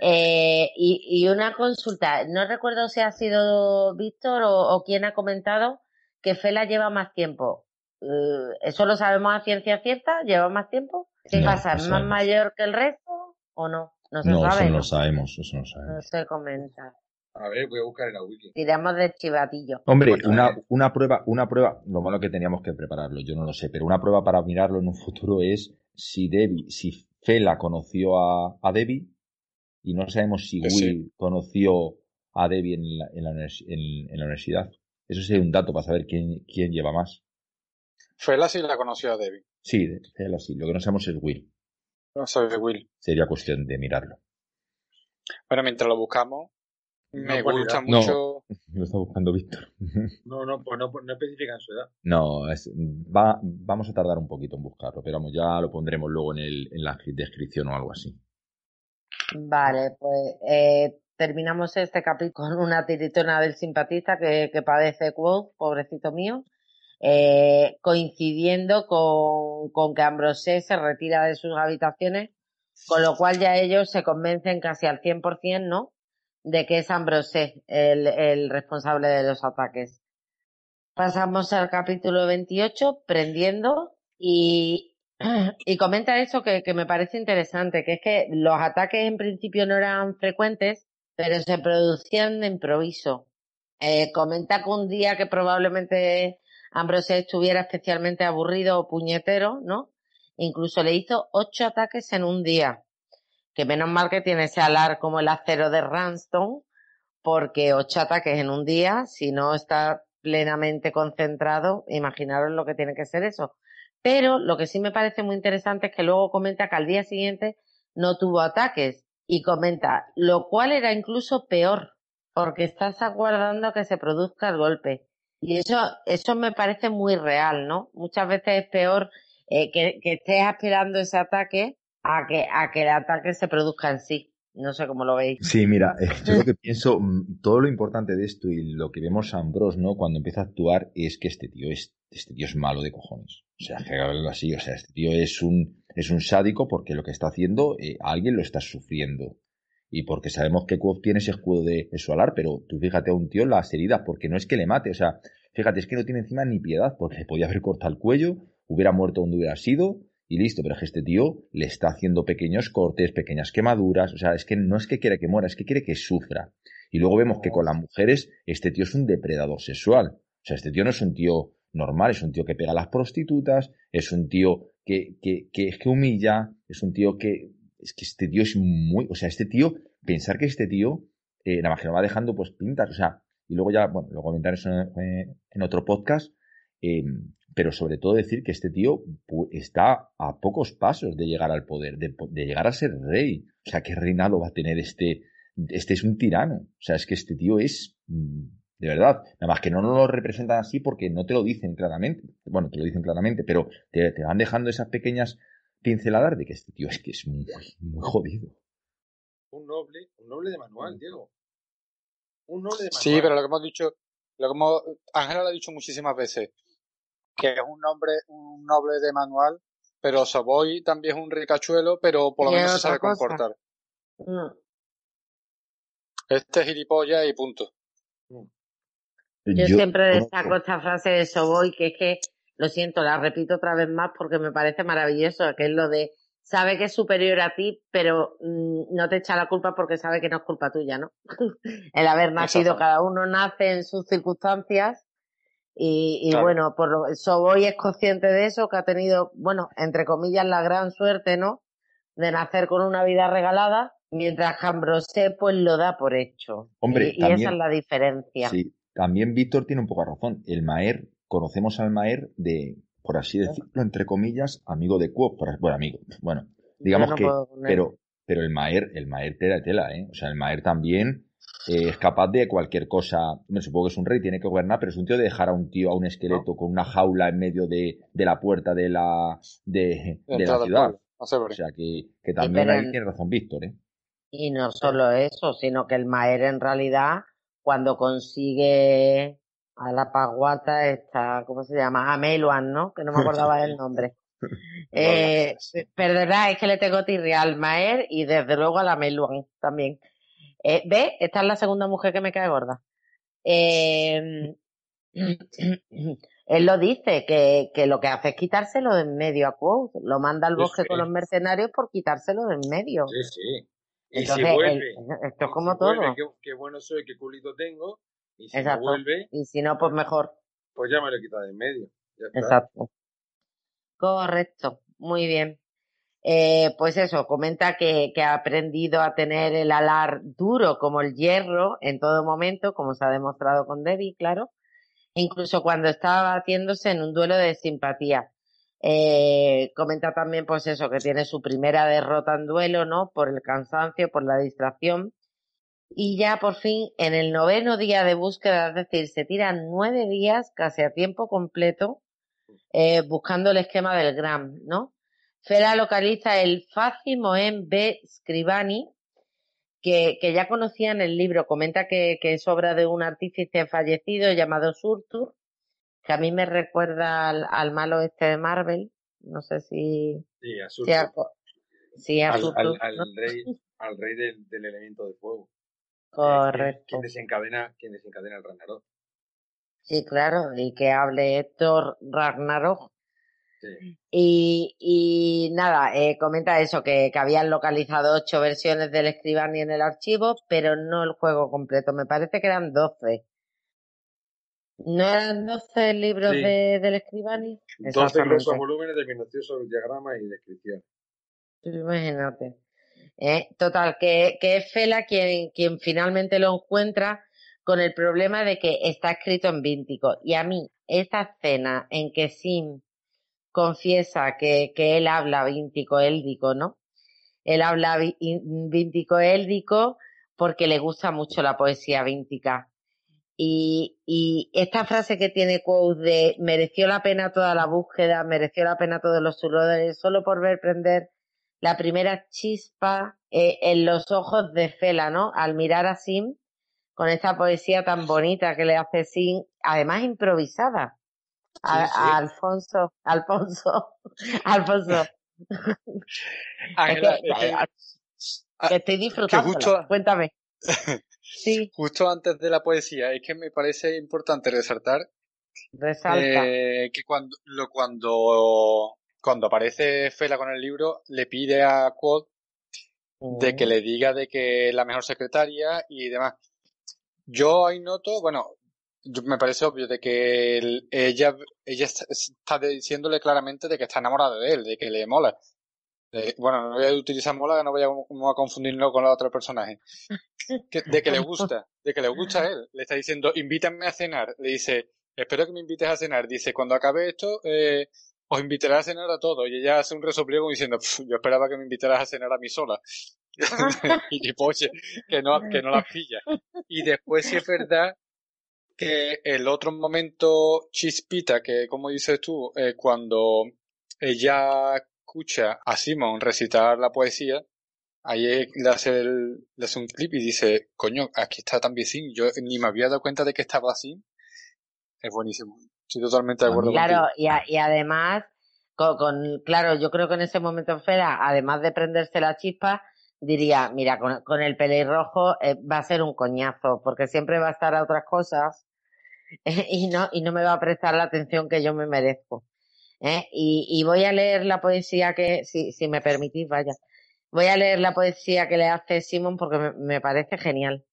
S2: Eh, y, y, una consulta, no recuerdo si ha sido Víctor o, o quién ha comentado que Fela lleva más tiempo. Eh, ¿Eso lo sabemos a ciencia cierta? ¿Lleva más tiempo? ¿Qué pasa? ¿Es más mayor que el resto o no?
S4: No se sabe. Eso no lo sabemos, eso no sabemos.
S2: No se comenta.
S5: A ver, voy a buscar en la wiki.
S2: Tiramos de chivatillo.
S4: Hombre, una, una prueba, una prueba, lo malo que teníamos que prepararlo, yo no lo sé, pero una prueba para mirarlo en un futuro es si Debbie, si Fela conoció a, a Debbie y no sabemos si Will conoció a Debbie en la, en, la, en, la, universidad. Eso sería un dato para saber quién, quién lleva más.
S3: Fela sí la conoció a Debbie.
S4: Sí, Fela sí. Lo que no sabemos es Will.
S3: No sabe Will.
S4: Sería cuestión de mirarlo.
S3: Bueno, mientras lo buscamos, me gusta mucho.
S4: lo está buscando Víctor.
S5: no, no, pues no, no especifican su edad.
S4: No, es, va, vamos a tardar un poquito en buscarlo, pero vamos, ya lo pondremos luego en, el, en la descripción o algo así.
S2: Vale, pues eh, terminamos este capítulo con una tiritona del simpatista que, padece Quoth, pobrecito mío, eh, coincidiendo con, con que Ambrosé se retira de sus habitaciones, con lo cual ya ellos se convencen casi al 100%, ¿no? De que es Ambrosé el, el responsable de los ataques. Pasamos al capítulo 28, prendiendo, y, y comenta eso que, que me parece interesante, que es que los ataques en principio no eran frecuentes, pero se producían de improviso. Eh, comenta que un día que probablemente Ambrose estuviera especialmente aburrido o puñetero, ¿no? Incluso le hizo ocho ataques en un día. Que menos mal que tiene ese alar como el acero de Ranston, porque ocho ataques en un día, si no está plenamente concentrado, imaginaros lo que tiene que ser eso. Pero lo que sí me parece muy interesante es que luego comenta que al día siguiente no tuvo ataques y comenta, lo cual era incluso peor, porque estás aguardando que se produzca el golpe. Y eso, eso me parece muy real, ¿no? Muchas veces es peor eh, que, que, estés esperando ese ataque a que, a que el ataque se produzca en sí. No sé cómo lo veis.
S4: Sí, mira, eh, yo lo que pienso, mm, todo lo importante de esto y lo que vemos a Ambrose, ¿no? Cuando empieza a actuar es que este tío es, este tío es malo de cojones. O sea, que así, o sea, este tío es un, es un sádico porque lo que está haciendo, eh, alguien lo está sufriendo. Y porque sabemos que Quoth tiene ese escudo de, su alar, pero tú fíjate a un tío en las heridas, porque no es que le mate, o sea, fíjate, es que no tiene encima ni piedad, porque le podía haber cortado el cuello, hubiera muerto donde hubiera sido, y listo, pero es que este tío le está haciendo pequeños cortes, pequeñas quemaduras, o sea, es que no es que quiere que muera, es que quiere que sufra. Y luego vemos que con las mujeres, este tío es un depredador sexual. O sea, este tío no es un tío normal, es un tío que pega a las prostitutas, es un tío que, que, que, que humilla, es un tío que, es que este tío es muy, o sea, este tío, pensar que este tío, eh, nada más que lo va dejando pues pintas, o sea, y luego ya, bueno, lo comentaré en, en otro podcast, eh, pero sobre todo decir que este tío está a pocos pasos de llegar al poder, de, llegar a ser rey. O sea, ¿qué reinado va a tener este? Este es un tirano. O sea, es que este tío es mm, de verdad. Nada más que no lo representan así porque no te lo dicen claramente. Bueno, te lo dicen claramente, pero te, van dejando esas pequeñas pinceladas de que este tío es que es muy, muy jodido.
S5: Un noble, un noble de manual, Diego. Un noble de manual.
S3: Sí, pero lo que hemos dicho, lo que hemos, Ángela lo ha dicho muchísimas veces, que es un nombre, un noble de manual, pero Savoy también es un ricachuelo, pero por lo menos se sabe comportar. Mm. Este es gilipollas y punto.
S2: Mm. Yo, siempre destaco esta frase de Soboy, que es que, lo siento, la repito otra vez más porque me parece maravilloso, que es lo de, sabe que es superior a ti, pero mm, no te echa la culpa porque sabe que no es culpa tuya, ¿no? El haber nacido, cada uno nace en sus circunstancias y, y bueno, por lo, Soboy es consciente de eso, que ha tenido, bueno, entre comillas, la gran suerte, ¿no? De nacer con una vida regalada, mientras Ambrosé pues lo da por hecho.
S4: Hombre,
S2: y, esa es la diferencia.
S4: Sí, también Víctor tiene un poco de razón. El Maer, conocemos al Maer de, por así decirlo, entre comillas, amigo de Quo, bueno, amigo, bueno, digamos que, pero, pero el Maer, el Maer tela tela, ¿eh? O sea, el Maer también eh, es capaz de cualquier cosa. Me supongo que es un rey, tiene que gobernar, pero es un tío de dejar a un tío, a un esqueleto con una jaula en medio de, de la puerta de la, de, de la ciudad. O sea, que, que también ahí tiene razón Víctor, ¿eh?
S2: Y no solo eso, sino que el Maer en realidad cuando consigue a la paguata esta, ¿cómo se llama? A Meluan, ¿no? Que no me acordaba del nombre. eh, perdona, es que le tengo tirria al Maer y desde luego a la Meluan también. Eh, ¿Ve? Esta es la segunda mujer que me cae gorda. Eh, él lo dice, que, que, lo que hace es quitárselo de en medio a Quote. Lo manda al bosque con los mercenarios por quitárselo de en medio.
S5: Sí, sí. Y
S2: si vuelve, esto es como todo.
S5: qué, bueno soy, qué culito tengo. Y si no vuelve.
S2: Y si no, pues mejor.
S5: Pues ya me lo he quitado de en medio.
S2: Exacto. Correcto. Muy bien. Eh, pues eso, comenta que, que, ha aprendido a tener el alar duro como el hierro en todo momento, como se ha demostrado con Debbie, claro, incluso cuando estaba batiéndose en un duelo de simpatía. Eh, comenta también, pues eso, que tiene su primera derrota en duelo, ¿no? Por el cansancio, por la distracción. Y ya por fin, en el noveno día de búsqueda, es decir, se tiran nueve días casi a tiempo completo, eh, buscando el esquema del Gram, ¿no? Fera localiza el Fácimo en B. Scribani, que, que, ya conocían el libro. Comenta que, que, es obra de un artífice fallecido llamado Surtur, que a mí me recuerda al, al malo este de Marvel. No sé si...
S5: Sí, a Surtur.
S2: sí, a
S5: al,
S2: Surtur.
S5: al, al rey, al rey del, del, elemento de fuego.
S2: Correcto.
S5: Quien desencadena, quien desencadena el Ragnarok.
S2: Sí, claro, y que hable Héctor Ragnarok.
S5: Sí.
S2: Y, y nada, eh, comenta eso, que, que, habían localizado ocho versiones del Escribani en el archivo, pero no el juego completo. Me parece que eran doce. ¿No eran doce libros
S5: Sí.
S2: de, del Escribani?
S5: Doce gruesos volúmenes de minuciosos diagramas y descripciones.
S2: Imagínate. Eh, total, que, es Fela quien, finalmente lo encuentra con el problema de que está escrito en víntico. Y a mí, esta escena en que Sim confiesa que, él habla víntico éldico, ¿no? Él habla víntico éldico porque le gusta mucho la poesía víntica. Y, esta frase que tiene Quote de mereció la pena toda la búsqueda, mereció la pena todos los sudores, solo por ver prender la primera chispa eh, en los ojos de Fela, ¿no? Al mirar a Sim con esta poesía tan bonita que le hace Sim, además improvisada. A,
S5: Sí, sí.
S2: a Alfonso, Alfonso, Alfonso.
S3: Ángela,
S2: es que,
S3: es que-
S2: que estoy disfrutando.
S3: justo-
S2: Cuéntame. Sí,
S3: justo antes de la poesía, es que me parece importante resaltar
S2: resalta.
S3: eh, que cuando, lo, cuando, cuando aparece Fela con el libro, le pide a Quoth de que le diga de que es la mejor secretaria y demás. Yo ahí noto, bueno, yo- me parece obvio de que el- ella, ella está, diciéndole claramente de que está enamorada de él, de que le mola. De- bueno, no voy a utilizar mola, no voy a, como a confundirlo con los otros personajes. Que- de que le gusta, de que le gusta a él. Le está diciendo, invítame a cenar. Le dice, espero que me invites a cenar. Dice, cuando acabe esto, eh, os invitaré a cenar a todos. Y ella hace un resopliego diciendo, "Pf, yo esperaba que me invitaras a cenar a mí sola. y oye, que no, que no las pilla. Y después sí es verdad que el otro momento chispita, que como dices tú, eh, cuando ella escucha a Simon recitar la poesía, ahí le hace, el- le hace un clip y dice, coño, aquí está también Sim, yo ni me había dado cuenta de que estaba Sim. Es buenísimo. Estoy totalmente de acuerdo
S2: Claro,
S3: contigo.
S2: y, a- y además, con, con- claro, yo creo que en ese momento Fela, además de prenderse la chispa, diría, mira, con, con el pelirrojo eh, va a ser un coñazo, porque siempre va a estar a otras cosas y no, y no me va a prestar la atención que yo me merezco. ¿eh? Y, y voy a leer la poesía que, si, si me permitís, vaya, voy a leer la poesía que le hace Simon porque me, me parece genial.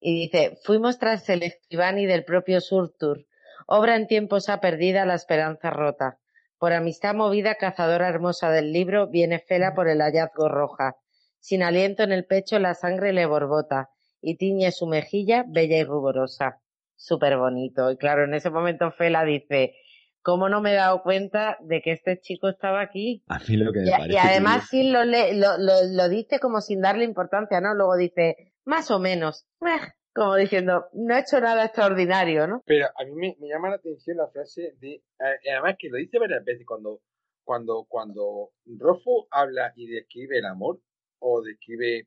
S2: Y dice, fuimos tras el escribani del propio Surtur, obra en tiempos ha perdida la esperanza rota. Por amistad movida, cazadora hermosa del libro, viene Fela por el hallazgo roja. Sin aliento en el pecho, la sangre le borbota y tiñe su mejilla bella y ruborosa. Súper bonito. Y claro, en ese momento Fela dice, ¿cómo no me he dado cuenta de que este chico estaba aquí?
S4: A mí lo que me
S2: Y,
S4: parece
S2: y además sí lo, le- lo, lo, lo dice como sin darle importancia, ¿no? Luego dice, más o menos, meh, como diciendo, no he hecho nada extraordinario, ¿no?
S5: Pero a mí me, me llama la atención la frase de, además que lo dice varias veces cuando, cuando, cuando Rofo habla y describe el amor o describe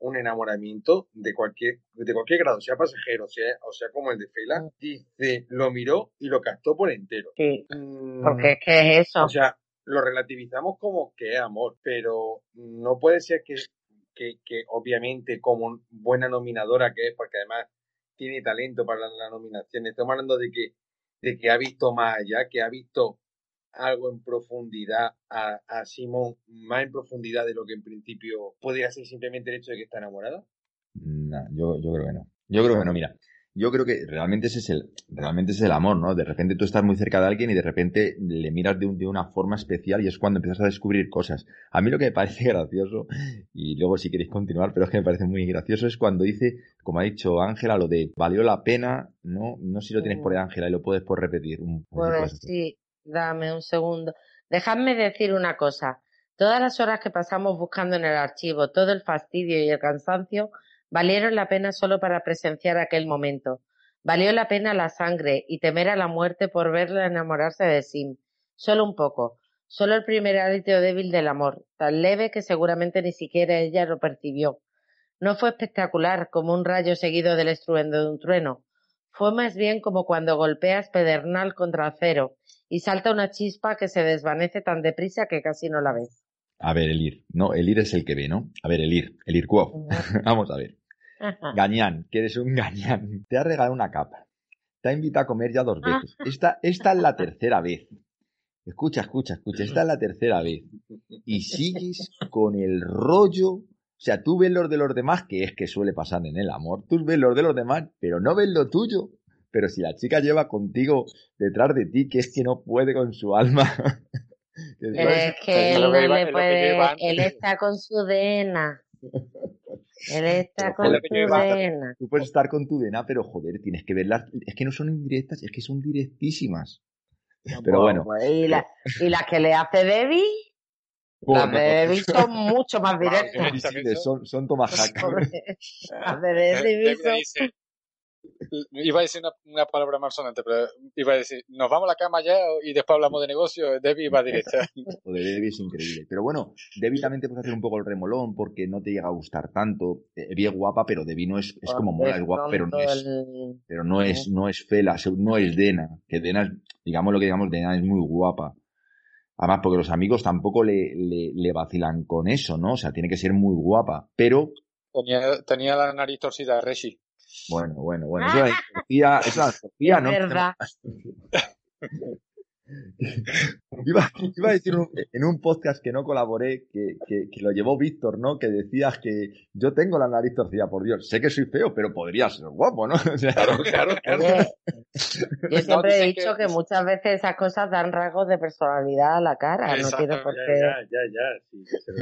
S5: un enamoramiento de cualquier, de cualquier grado, sea pasajero, sea, o sea como el de Fela,
S2: Mm.
S5: dice, lo miró y lo captó por entero.
S2: Sí,
S5: Mm,
S2: porque es que es eso.
S5: O sea, lo relativizamos como que es amor, pero no puede ser que, que, obviamente como buena nominadora que es, porque además tiene talento para la, nominación, estamos hablando de que, de que ha visto más allá, que ha visto algo en profundidad a, a Simón, más en profundidad de lo que en principio podría ser simplemente el hecho de que está enamorada.
S4: No, yo, yo creo que no. Yo creo que no, mira. Yo creo que realmente ese es el, realmente es el amor, ¿no? De repente tú estás muy cerca de alguien y de repente le miras de, un- de una forma especial y es cuando empiezas a descubrir cosas. A mí lo que me parece gracioso, y luego si queréis continuar, pero es que me parece muy gracioso, es cuando dice, como ha dicho Ángela, lo de valió la pena, ¿no? No sé si lo tienes por ahí, Ángela, y lo puedes por repetir. Un,
S2: Pues sí, dame un segundo. Dejadme decir una cosa. Todas las horas que pasamos buscando en el archivo, todo el fastidio y el cansancio, valieron la pena solo para presenciar aquel momento. Valió la pena la sangre y temer a la muerte por verla enamorarse de Sim. Solo un poco. Solo el primer hálito débil del amor, tan leve que seguramente ni siquiera ella lo percibió. no fue espectacular como un rayo seguido del estruendo de un trueno. Fue más bien como cuando golpeas pedernal contra acero y salta una chispa que se desvanece tan deprisa que casi no la ves.
S4: A ver, Elir. No, Elir es el que ve, ¿no? A ver, Elir. Elir Cuo. Vamos a ver. Gañán, que eres un gañán. Te ha regalado una capa. Te ha invitado a comer ya dos veces. Esta, esta es la tercera vez. Escucha, escucha, escucha. Esta es la tercera vez. Y sigues con el rollo. O sea, tú ves los de los demás, que es que suele pasar en el amor. Tú ves los de los demás, pero no ves lo tuyo. Pero si la chica lleva contigo detrás de ti, que es que no puede con su alma.
S2: es que él no le puede. Él está con su dena. Él está con tu dena.
S4: Tú puedes estar con tu dena, pero joder, tienes que verlas. Es que no son indirectas, es que son directísimas. Pero bueno.
S2: Pues, ¿Y, la, ¿Y las que le hace Debbie? las de Debbie son mucho más directas.
S4: son, son tomahawk.
S2: las de Debbie son
S3: iba a decir una, palabra más sonante, pero iba a decir, nos vamos a la cama ya y después hablamos de negocio, Debbie va directa.
S4: de Debbie es increíble. Pero bueno, Debbie también te puede hacer un poco el remolón porque no te llega a gustar tanto. Debbie eh, es guapa, pero Debbie no es, es como mola, es guapa, pero no es, pero no es, no es Fela, no es Dena. Que Dena, digamos lo que digamos, Dena es muy guapa. Además, porque los amigos tampoco le, le, vacilan con eso, ¿no? O sea, tiene que ser muy guapa, pero...
S3: Tenía, tenía la nariz torcida de Reshi.
S4: Bueno, bueno, bueno. Eso es Sofía, eso es Sofía, ¿no?
S2: verdad.
S4: iba, iba, a decir en un podcast que no colaboré, que, que, que, lo llevó Víctor, ¿no? Que decías que yo tengo la nariz torcida, por Dios. Sé que soy feo, pero podría ser guapo, ¿no?
S5: claro, claro, claro.
S2: yo siempre he dicho que... muchas veces esas cosas dan rasgos de personalidad a la cara. No tiene por qué.
S5: Ya, ya, ya. Sí, se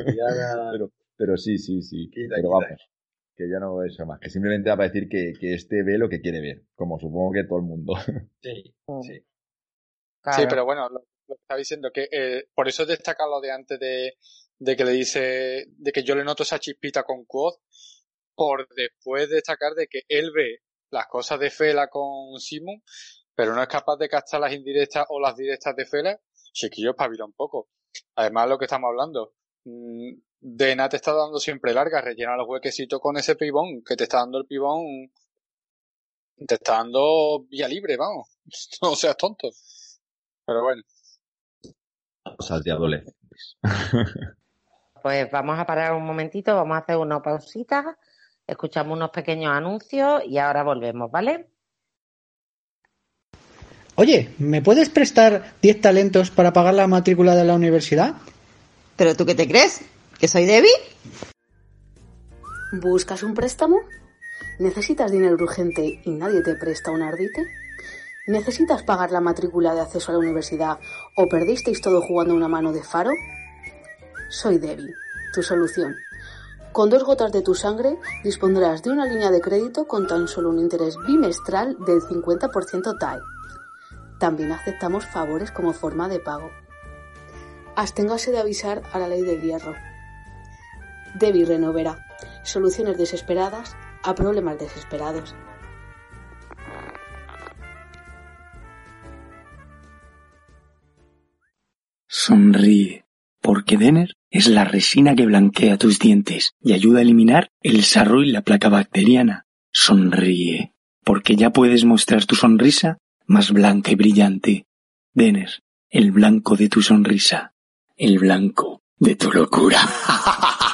S4: pero, pero sí, sí, sí. pero vamos que ya no es más, que simplemente va a decir que, que este ve lo que quiere ver, como supongo que todo el mundo.
S5: Sí, mm. sí.
S3: Sí, pero bueno, lo, que estaba diciendo, que eh, por eso destaca lo de antes de, de que le dice, de que yo le noto esa chispita con Quoth, por después destacar de que él ve las cosas de Fela con Simon, pero no es capaz de captar las indirectas o las directas de Fela, chiquillo, espabila un poco. Además, lo que estamos hablando, mm, Dena te está dando siempre larga, rellena los huequecitos con ese pibón, que te está dando el pibón, te está dando vía libre, vamos. No seas tonto. Pero bueno.
S4: Cosas de adolescentes.
S2: Pues vamos a parar un momentito, vamos a hacer una pausita, escuchamos unos pequeños anuncios y ahora volvemos, ¿vale?
S7: Oye, ¿me puedes prestar 10 talentos para pagar la matrícula de la universidad?
S1: ¿Pero tú qué te crees? ¿Que soy Debbie?
S8: ¿Buscas un préstamo? ¿Necesitas dinero urgente y nadie te presta un ardite? ¿Necesitas pagar la matrícula de acceso a la universidad o perdisteis todo jugando una mano de faro? Soy Debbie, tu solución. Con dos gotas de tu sangre dispondrás de una línea de crédito con tan solo un interés bimestral del 50% TAE. También aceptamos favores como forma de pago. Absténgase de avisar a la ley del hierro. Debbie Renovera. Soluciones desesperadas a problemas desesperados.
S9: Sonríe, porque Denner es la resina que blanquea tus dientes y ayuda a eliminar el sarro y la placa bacteriana. Sonríe, porque ya puedes mostrar tu sonrisa más blanca y brillante. Denner, el blanco de tu sonrisa, el blanco de tu locura.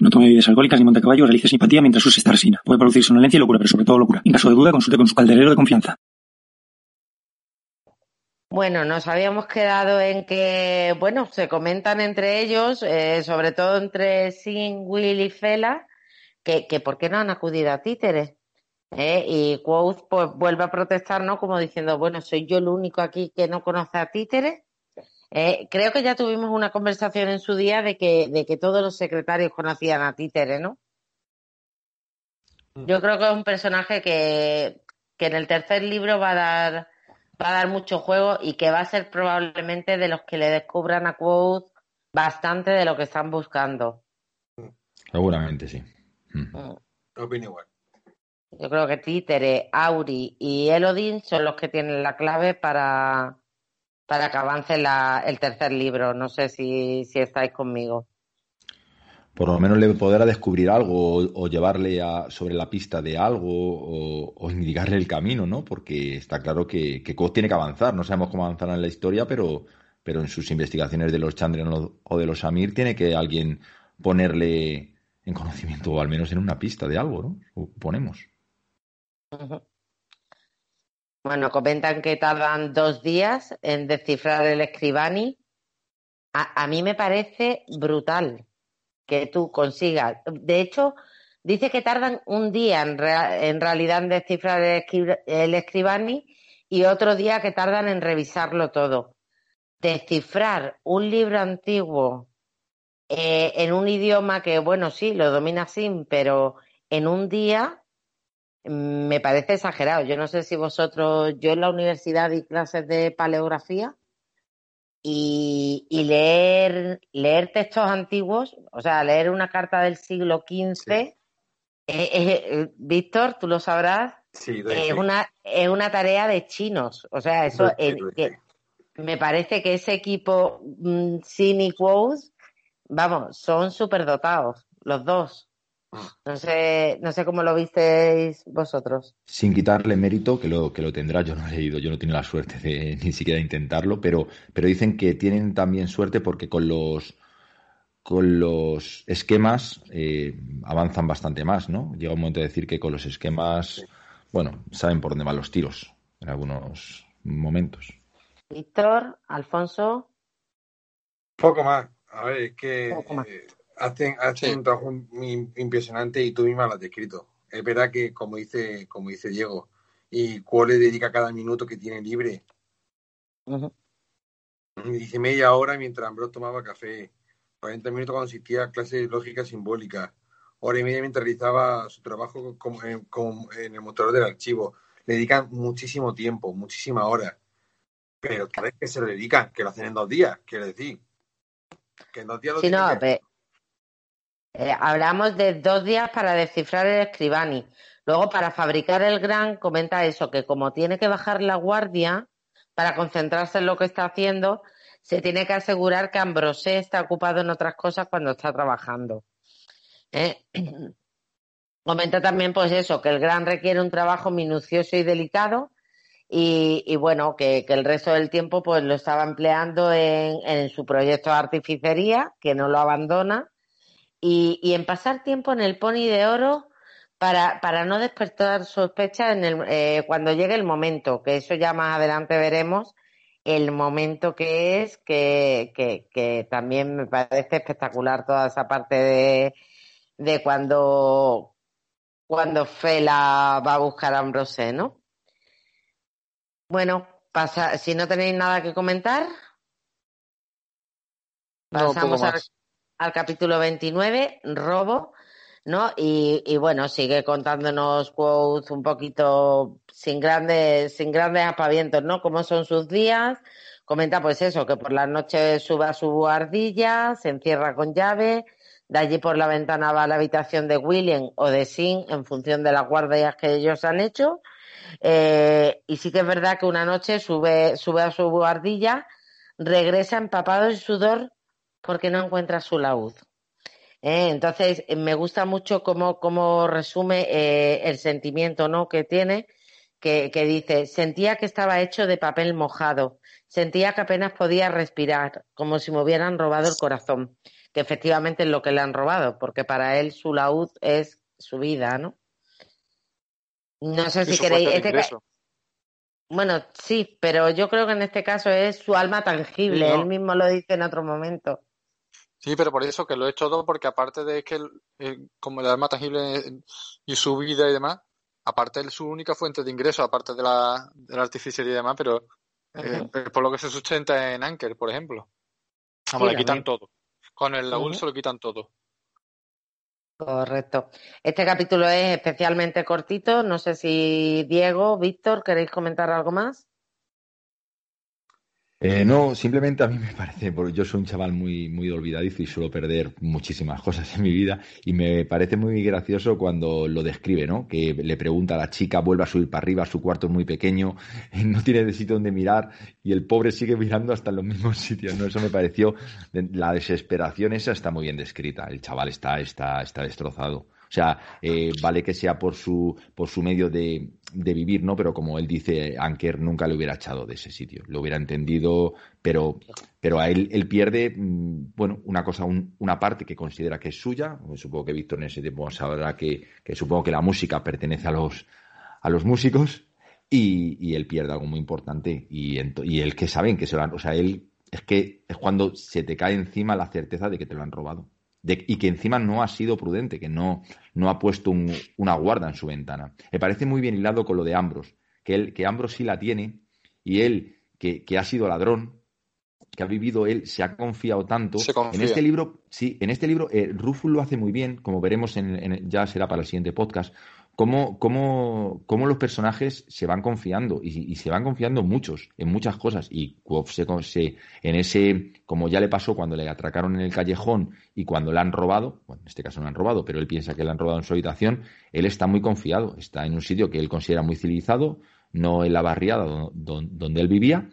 S9: No tome bebidas alcohólicas ni monte caballo, realice simpatía mientras use esta resina. Puede producir somnolencia y locura, pero sobre todo locura. En caso de duda, consulte con su calderero de confianza.
S2: Bueno, nos habíamos quedado en que, bueno, se comentan entre ellos, eh, sobre todo entre Sin, Will y Fela, que, que por qué no han acudido a títeres. ¿Eh? Y Quoth pues vuelve a protestar, ¿no? Como diciendo, bueno, soy yo el único aquí que no conoce a títeres. Eh, creo que ya tuvimos una conversación en su día de que, de que todos los secretarios conocían a Títere, ¿no? Mm. Yo creo que es un personaje que, que en el tercer libro va a dar va a dar mucho juego y que va a ser probablemente de los que le descubran a Quoth bastante de lo que están buscando.
S4: Seguramente sí.
S5: Mm. Mm. Opino igual.
S2: Yo creo que Títere, Auri y Elodin son los que tienen la clave para, para que avance la, el tercer libro. No sé si, si estáis conmigo.
S4: por lo menos le podrá descubrir algo o, llevarle a, sobre la pista de algo o, indicarle el camino, ¿no? Porque está claro que, que tiene que avanzar. No sabemos cómo avanzará en la historia, pero, pero en sus investigaciones de los Chandrian o de los Amir tiene que alguien ponerle en conocimiento o al menos en una pista de algo, ¿no? Ponemos.
S2: Bueno, comentan que tardan dos días en descifrar el escribani. A, mí me parece brutal que tú consigas. De hecho, dice que tardan un día en, en realidad en descifrar el, escribani y otro día que tardan en revisarlo todo. Descifrar un libro antiguo eh, en un idioma que, bueno, sí, lo domina sin, pero en un día me parece exagerado. Yo no sé si vosotros, yo en la universidad di clases de paleografía y, leer, leer textos antiguos, o sea, leer una carta del siglo XV, eh, eh, Víctor, tú lo sabrás, es, una, es una tarea de chinos. O sea, eso me parece que ese equipo mm, Cynic vamos, son superdotados, los dos. No sé, no sé cómo lo visteis vosotros.
S4: Sin quitarle mérito, que lo, que lo tendrá, yo no he ido, yo no tengo la suerte de ni siquiera intentarlo, pero, pero dicen que tienen también suerte porque con los con los esquemas eh, avanzan bastante más, ¿no? Llega un momento de decir que con los esquemas, bueno, saben por dónde van los tiros en algunos momentos.
S2: Víctor, Alfonso.
S5: Poco más. A ver, es que eh, hacen, un trabajo impresionante y tú misma lo has descrito. Es verdad que, como dice, como dice Diego, y cuál le dedica cada minuto que tiene libre. Dice media hora mientras Ambrose tomaba café, 40 minutos cuando asistía a clases de lógica simbólica, hora y media mientras realizaba su trabajo en el motor del archivo. Le dedican muchísimo tiempo, muchísimas horas. Pero cada vez que se lo dedican, que lo hacen en dos días, quiero decir. Que no
S2: eh, hablamos de dos días para descifrar el escribani. Luego, para fabricar el gran, comenta eso, que como tiene que bajar la guardia para concentrarse en lo que está haciendo, se tiene que asegurar que Ambrosé está ocupado en otras cosas cuando está trabajando. ¿Eh? Comenta también, pues eso, que el gran requiere un trabajo minucioso y delicado y, bueno, que, el resto del tiempo pues lo estaba empleando en, su proyecto de artificería, que no lo abandona, y, en pasar tiempo en el Pony de Oro para, para no despertar sospechas en el, eh, cuando llegue el momento, que eso ya más adelante veremos, el momento que es, que, que, que también me parece espectacular toda esa parte de, de cuando, cuando Fela va a buscar a Ambrose, ¿no? Bueno, pasa, si no tenéis nada que comentar, pasamos al, capítulo 29, robo, ¿no? Y, bueno, sigue contándonos quotes un poquito sin grandes, sin grandes apavientos, ¿no? Cómo son sus días. Comenta pues eso, que por las noches sube a su ardilla, se encierra con llave, de allí por la ventana va a la habitación de William o de Sin en función de las guardias que ellos han hecho eh, y sí que es verdad que una noche sube, sube a su guardilla, regresa empapado en sudor porque no encuentra su laúd. Eh, entonces, me gusta mucho cómo, cómo resume eh, el sentimiento ¿no? que tiene, que, que, dice, sentía que estaba hecho de papel mojado, sentía que apenas podía respirar, como si me hubieran robado el corazón, que efectivamente es lo que le han robado, porque para él su laúd es su vida, ¿no? No sé si queréis. Este bueno, sí, pero yo creo que en este caso es su alma tangible. Él mismo lo dice en otro momento.
S3: Sí, pero por eso que lo he hecho todo, porque aparte de que como el alma tangible y su vida y demás, aparte de su única fuente de ingreso, aparte de la, de la artificial y demás, pero eh, por lo que se sustenta en Anker, por ejemplo. Vamos, le quitan todo. Con el laúd se lo quitan todo.
S2: Correcto. Este capítulo es especialmente cortito. No sé si Diego, Víctor, ¿queréis comentar algo más?
S4: Eh, no, simplemente a mí me parece, porque yo soy un chaval muy, muy olvidadizo y suelo perder muchísimas cosas en mi vida y me parece muy gracioso cuando lo describe, ¿no? Que le pregunta a la chica, vuelve a subir para arriba, su cuarto es muy pequeño, no tiene sitio donde mirar y el pobre sigue mirando hasta en los mismos sitios, ¿no? Eso me pareció, la desesperación esa está muy bien descrita, el chaval está, está, está destrozado. O sea, eh, vale que sea por su, por su medio de, de, vivir, ¿no? Pero como él dice, Anker nunca le hubiera echado de ese sitio. Lo hubiera entendido, pero, pero a él, él pierde, mm, bueno, una cosa, una parte que considera que es suya. Supongo que Víctor en ese tiempo sabrá que, que supongo que la música pertenece a los, a los músicos. Y, y él pierde algo muy importante. Y, y él que saben que se lo han, o sea, él es que es cuando se te cae encima la certeza de que te lo han robado y que encima no ha sido prudente, que no, no ha puesto una guarda en su ventana. Me parece muy bien hilado con lo de Ambros, que, él, que Ambros sí la tiene y él, que, que ha sido ladrón, que ha vivido él, se ha confiado tanto. En este libro, sí, en este libro, eh, Rufus lo hace muy bien, como veremos en, ya será para el siguiente podcast, cómo, cómo, cómo los personajes se van confiando y, se van confiando muchos, en muchas cosas. Y se, se, en ese, como ya le pasó cuando le atracaron en el callejón y cuando le han robado, bueno, en este caso no han robado, pero él piensa que le han robado en su habitación, él está muy confiado, está en un sitio que él considera muy civilizado, no en la barriada donde, él vivía,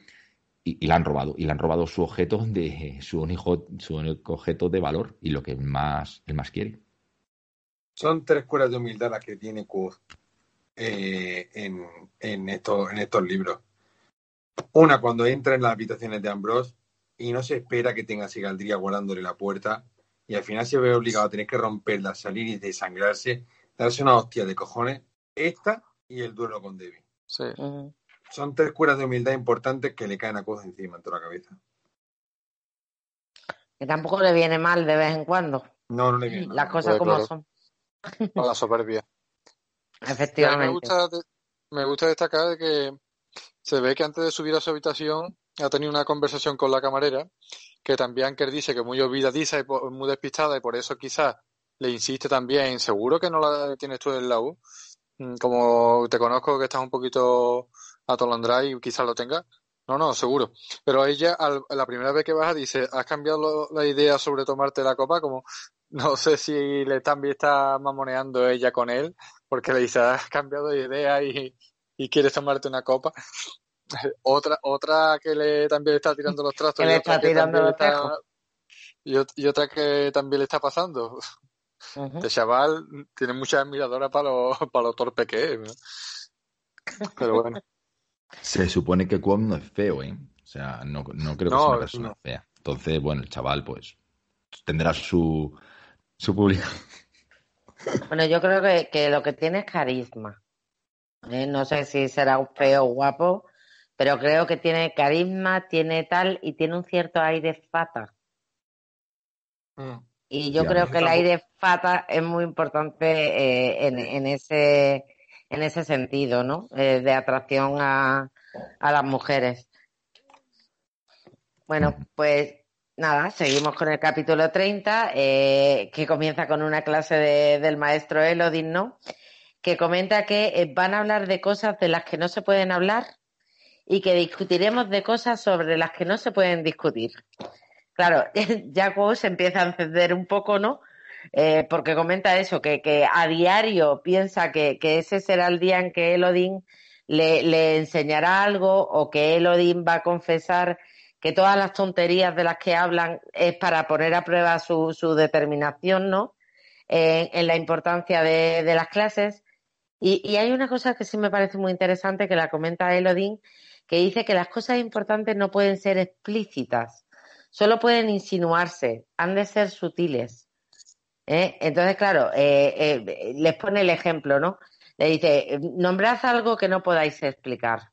S4: y, le han robado. Y le han robado su objeto de, su único, su único objeto de valor y lo que más, él más quiere.
S5: Son tres cuerdas de humildad las que tiene Quoth eh, en, en, estos, en estos libros. Una, cuando entra en las habitaciones de Ambrose y no se espera que tenga Sigaldría guardándole la puerta y al final se ve obligado a tener que romperla, salir y desangrarse, darse una hostia de cojones. Esta y el duelo con Debbie.
S3: Sí.
S5: Son tres cuerdas de humildad importantes que le caen a Quoth encima en toda la cabeza.
S2: Que tampoco le viene mal de vez en cuando.
S5: No, no le viene
S2: mal. Las cosas como son.
S3: A la soberbia.
S2: Efectivamente.
S3: Me gusta, me gusta destacar que se ve que antes de subir a su habitación ha tenido una conversación con la camarera, que también que dice que muy olvidadiza y muy despistada y por eso quizás le insiste también, seguro que no la tienes tú en la U, como te conozco que estás un poquito atolondrada y quizás lo tengas. No, no, seguro. Pero ella, la primera vez que baja, dice, ¿has cambiado la idea sobre tomarte la copa? Como, no sé si le también está mamoneando ella con él, porque le dice, has cambiado de idea y, y quieres tomarte una copa. otra, otra que le también está tirando los trastos.
S2: y, otra
S3: y, otra que también le está pasando. Este chaval tiene mucha admiradora para lo, para lo torpe que es. Pero bueno.
S4: Se supone que Kwon no es feo, ¿eh? O sea, no, no creo que sea una persona fea. Entonces, bueno, el chaval, pues, tendrá su, su público.
S2: Bueno, yo creo que, que lo que tiene es carisma. ¿eh? No sé si será un feo o guapo, pero creo que tiene carisma, tiene tal y tiene un cierto aire fata. Mm. Y yo creo que el aire fata es muy importante eh, en, en, ese en ese sentido, ¿no? Eh, de atracción a, a las mujeres. Bueno, pues nada, seguimos con el capítulo 30, eh, que comienza con una clase de, del maestro Elodin, ¿no? Que comenta que eh, van a hablar de cosas de las que no se pueden hablar y que discutiremos de cosas sobre las que no se pueden discutir. Claro, ya se empieza a encender un poco, ¿no? Eh, porque comenta eso, que, a diario piensa que, que, ese será el día en que Elodin le, le enseñará algo o que Elodin va a confesar que todas las tonterías de las que hablan es para poner a prueba su, su determinación, ¿no? En la importancia de, las clases. Y, hay una cosa que sí me parece muy interesante que la comenta Elodin, que dice que las cosas importantes no pueden ser explícitas, solo pueden insinuarse, han de ser sutiles. ¿eh? Entonces, claro, eh, eh, les pone el ejemplo, ¿no? Le dice, nombrad algo que no podáis explicar.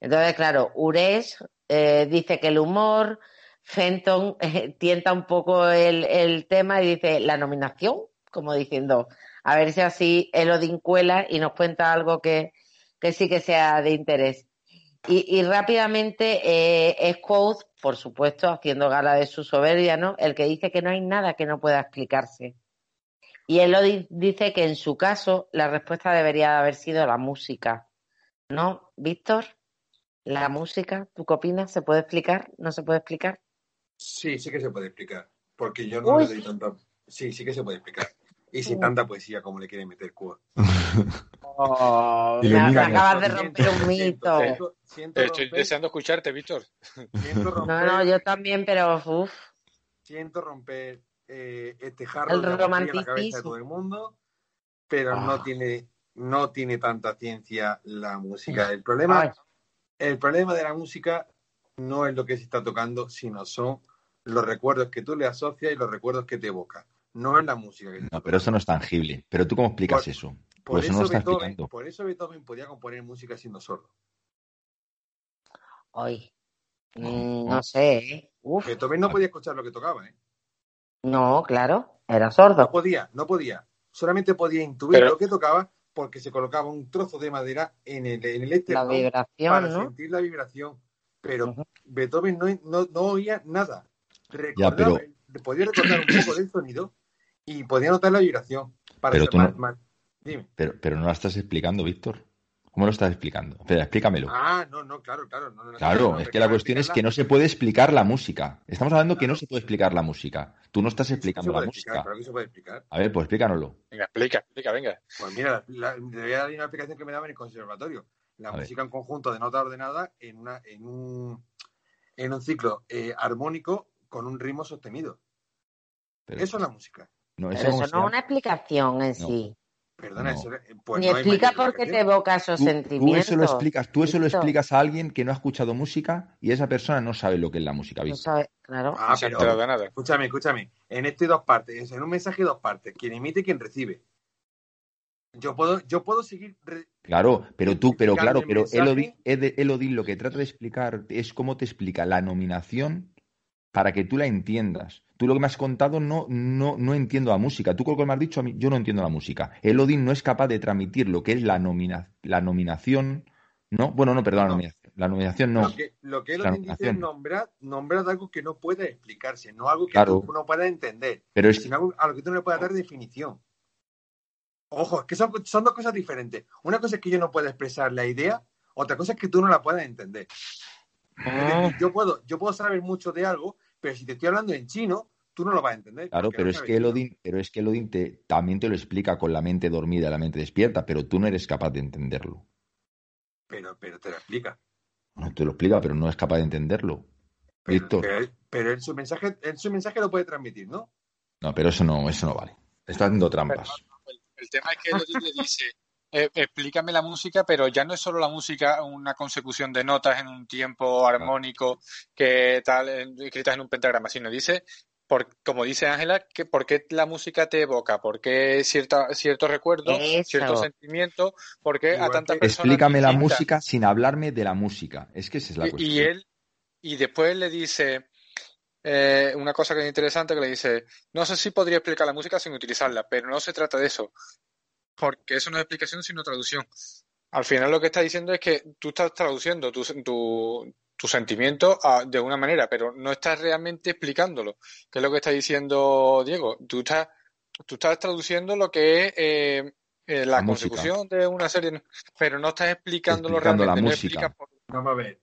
S2: Entonces, claro, Ures dice que el humor, Fenton tienta un poco el, tema y dice, la nominación, como diciendo, a ver si así Elodin cuela y nos cuenta algo que, que sí que sea de interés. Y, y rápidamente eh, es Quoth, por supuesto, haciendo gala de su soberbia, ¿no? El que dice que no hay nada que no pueda explicarse. Y lo dice que en su caso la respuesta debería haber sido la música. ¿No, Víctor? La música, ¿tú qué opinas? ¿Se puede explicar? ¿No se puede explicar?
S5: Sí, sí que se puede explicar. Porque yo no le doy tanta. Sí, sí que se puede explicar. Y sin tanta poesía como le quiere meter Cuba.
S2: Oh, me, acabas de romper un mito.
S3: Estoy deseando escucharte, Víctor.
S2: no, no, yo también, pero uf.
S5: Siento romper eh, este jarro de la cabeza de todo el mundo, pero no ah. tiene no tiene tanta ciencia la música. El problema, el problema de la música no es lo que se está tocando, sino son los recuerdos que tú le asocias y los recuerdos que te evoca. No es la música. Que
S4: no, pero eso no es tangible. Pero tú cómo explicas eso?
S5: Por, eso, no Beethoven, por eso Beethoven podía componer música siendo sordo.
S2: Hoy. Mm, no sé. ¿eh?
S5: Beethoven no podía escuchar lo que tocaba, ¿eh?
S2: No, claro, era sordo.
S5: No podía, no podía. Solamente podía intuir lo que tocaba porque se colocaba un trozo de madera en el, en el
S2: la vibración,
S5: para sentir la vibración. Pero Beethoven no, no, oía nada. Recordaba, Podía recordar un poco del sonido y podía notar la vibración. Para
S4: pero, tú no, Dime. Pero, pero no la estás explicando, Víctor. ¿Cómo lo estás explicando? Espera, explícamelo.
S5: Ah, no, no, claro, claro.
S4: claro, es que la cuestión es que no se puede explicar la música. Estamos hablando que no se puede explicar la música. Tú no estás explicando la música.
S5: Se puede explicar.
S4: A ver, pues explícanoslo.
S3: Venga, explica, explica, venga.
S5: Pues mira, la, voy a dar una explicación que me daba en el conservatorio. La música en conjunto de nota ordenada en, una, en, un, en un ciclo eh, armónico con un ritmo sostenido. eso es la música.
S2: No, eso, no es una explicación en sí.
S5: Perdona, eso,
S2: pues Ni explica por qué te evoca esos sentimientos.
S4: Tú eso lo explicas, tú eso lo explicas a alguien que no ha escuchado música y esa persona no sabe lo que es la música.
S2: No sabe, claro.
S5: Ah, pero, nada. escúchame, escúchame. En este dos partes, en un mensaje dos partes, quien emite y quien recibe. Yo puedo, yo puedo seguir.
S4: Claro, pero tú, pero claro, pero Elodie, Elodie lo que trata de explicar es cómo te explica la nominación para que tú la entiendas. Tú lo que me has contado no, no, no entiendo la música. Tú con lo que me has dicho a mí, yo no entiendo la música. El Odin no es capaz de transmitir lo que es la, la nominación. ¿No? Bueno, no, perdón, la nominación. La nominación no.
S5: Lo que, lo que dice es nombrar, nombrar algo que no puede explicarse, no algo que tú no puedas entender,
S4: pero
S5: sino algo a lo que tú no le puedas dar definición. Ojo, es que son, son dos cosas diferentes. Una cosa es que yo no pueda expresar la idea, otra cosa es que tú no la puedas entender. Ah. yo, puedo, yo puedo saber mucho de algo, pero si te estoy hablando en chino, tú no lo vas a entender.
S4: Claro, pero es, que Elodin, pero es que Elodin también te lo explica con la mente dormida la mente despierta, pero tú no eres capaz de entenderlo.
S5: Pero, pero te lo explica.
S4: No te lo explica, pero no es capaz de entenderlo.
S5: Pero, Víctor. Pero, en su mensaje, en su mensaje lo puede transmitir, ¿no?
S4: No, pero eso no, eso no vale. Está haciendo trampas.
S3: el, tema es que Elodin le dice, eh, explícame la música, pero ya no es solo la música una consecución de notas en un tiempo armónico que tal, escritas en un pentagrama, sino dice, por, como dice Ángela, que por qué la música te evoca, por qué cierta, cierto recuerdo, cierto sentimiento, por qué a tanta persona.
S4: Explícame la música sin hablarme de la música. Es que esa es la cuestión.
S3: Y él, y después le dice, eh, una cosa que es interesante que le dice, no sé si podría explicar la música sin utilizarla, pero no se trata de eso porque eso no es explicación sino traducción. Al final lo que está diciendo es que tú estás traduciendo tu, tu, sentimiento de una manera, pero no estás realmente explicándolo. ¿Qué es lo que está diciendo Diego? Tú estás, tú estás traduciendo lo que es eh, eh, la, consecución de una serie, pero no estás explicándolo realmente.
S4: La música.
S5: Vamos a ver.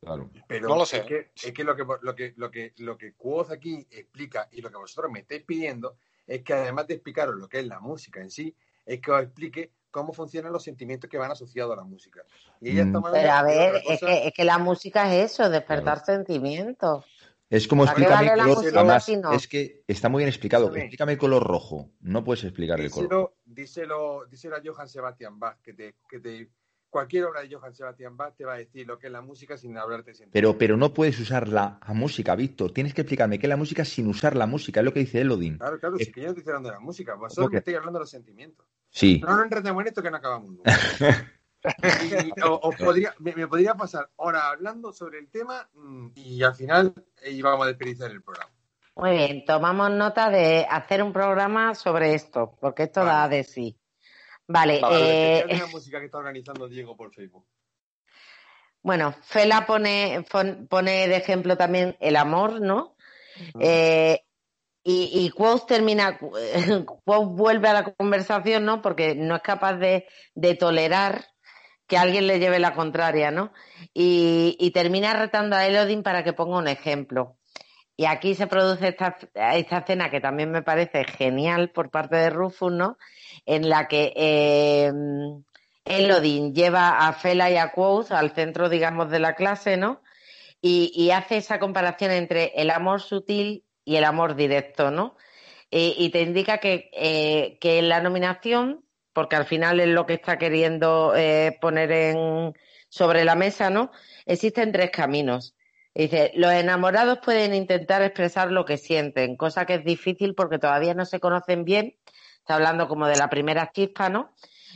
S5: Pero no lo sé. Es que, es que lo que lo que lo que lo que aquí explica y lo que vosotros me estáis pidiendo es que además de explicaros lo que es la música en sí, es que os explique cómo funcionan los sentimientos que van asociados a la música.
S2: Y ella está mm. Pero a ver, es, que, es, que, la música es eso, despertar sentimientos.
S4: Es como explícame el color. Además, es que está muy bien explicado. Explícame el color rojo. No puedes explicar el color.
S5: Díselo, díselo a Johann Sebastian Bach, que te, que te cualquier obra de Johann Sebastian Bach te va a decir lo que es la música sin hablarte de
S4: Pero, pero no puedes usar la música, Víctor. Tienes que explicarme qué es la música sin usar la música. Es lo que dice Elodin.
S5: Claro, claro, es... que yo no estoy hablando de la música. Vosotros me estoy hablando de los sentimientos.
S4: Sí.
S5: No nos enredemos en esto que no acabamos nunca. podría, me, podría pasar ahora hablando sobre el tema mm, y al final íbamos a desperdiciar el programa.
S2: Muy bien, tomamos nota de hacer un programa sobre esto, porque esto da de sí. Vale.
S5: eh... la música que está organizando Diego por Facebook.
S2: Bueno, Fela pone, pone de ejemplo también el amor, ¿no? Eh, y, y termina, vuelve a la conversación, ¿no? Porque no es capaz de, tolerar que alguien le lleve la contraria, ¿no? Y, y termina retando a Elodin para que ponga un ejemplo. Y aquí se produce esta, esta escena que también me parece genial por parte de Rufus, ¿no? En la que eh, Elodin lleva a Fela y a Quoth al centro, digamos, de la clase, ¿no? Y, hace esa comparación entre el amor sutil y el amor directo, ¿no? y te indica que, eh, que la nominación, porque al final es lo que está queriendo eh, poner en, sobre la mesa, ¿no? Existen tres caminos. Dice, los enamorados pueden intentar expresar lo que sienten, cosa que es difícil porque todavía no se conocen bien. Está hablando como de la primera chispa, ¿no?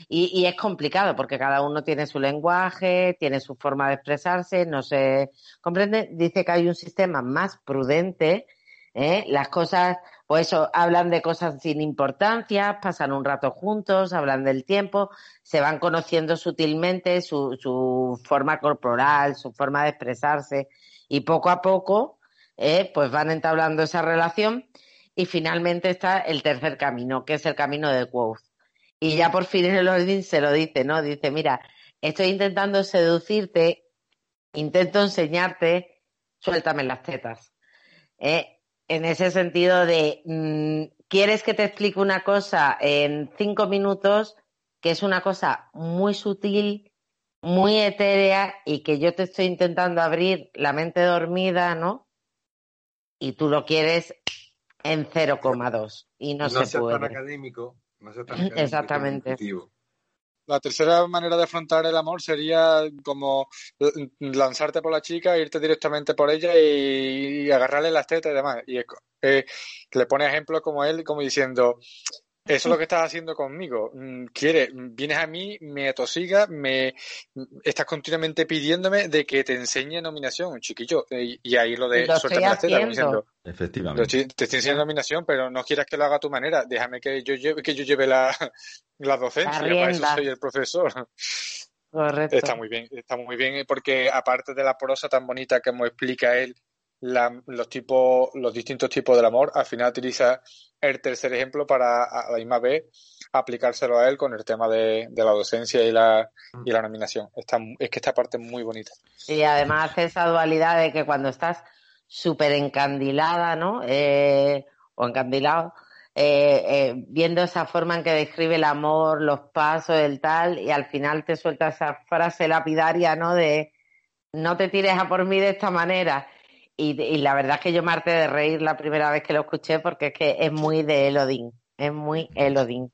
S2: Y, es complicado porque cada uno tiene su lenguaje, tiene su forma de expresarse, no se comprende. Dice que hay un sistema más prudente, ¿eh? las cosas, pues eso, hablan de cosas sin importancia, pasan un rato juntos, hablan del tiempo, se van conociendo sutilmente su, su forma corporal, su forma de expresarse y poco a poco eh, pues van entablando esa relación y finalmente está el tercer camino, que es el camino de Quoth. Y ya por fin el orden se lo dice, ¿no? Dice, mira, estoy intentando seducirte, intento enseñarte, suéltame las tetas. ¿Eh? En ese sentido de, mm, ¿quieres que te explique una cosa en cinco minutos que es una cosa muy sutil, muy etérea y que yo te estoy intentando abrir la mente dormida, ¿no? Y tú lo quieres en 0,2 y no, no se puede.
S5: Tan académico, no tan
S2: académico, Exactamente.
S3: La tercera manera de afrontar el amor sería como lanzarte por la chica, irte directamente por ella y, agarrarle las tetas y demás. Y eh, le pone ejemplos como él, como diciendo, eso es lo que estás haciendo conmigo. Mm, Quieres, vienes a mí, me atosigas, me estás continuamente pidiéndome de que te enseñe nominación, chiquillo. Y, ahí lo de
S2: suéltame la tela, diciendo.
S4: Efectivamente.
S3: Te estoy enseñando nominación, pero no quieras que lo haga a tu manera. Déjame que yo lleve, que yo lleve la, la docencia, para eso soy el profesor.
S2: Correcto.
S3: Está muy bien, está muy bien, porque aparte de la prosa tan bonita que me explica él, los tipos, los distintos tipos del amor, al final utiliza el tercer ejemplo para a la misma vez aplicárselo a él con el tema de, la docencia y la, y la nominación. es que esta parte es muy bonita.
S2: Y además hace esa dualidad de que cuando estás súper encandilada, ¿no? Eh, o encandilado, eh, eh, viendo esa forma en que describe el amor, los pasos, el tal, y al final te suelta esa frase lapidaria, ¿no? De no te tires a por mí de esta manera y, la verdad es que yo me harté de reír la primera vez que lo escuché porque es que es muy de Elodin. Es muy Elodin.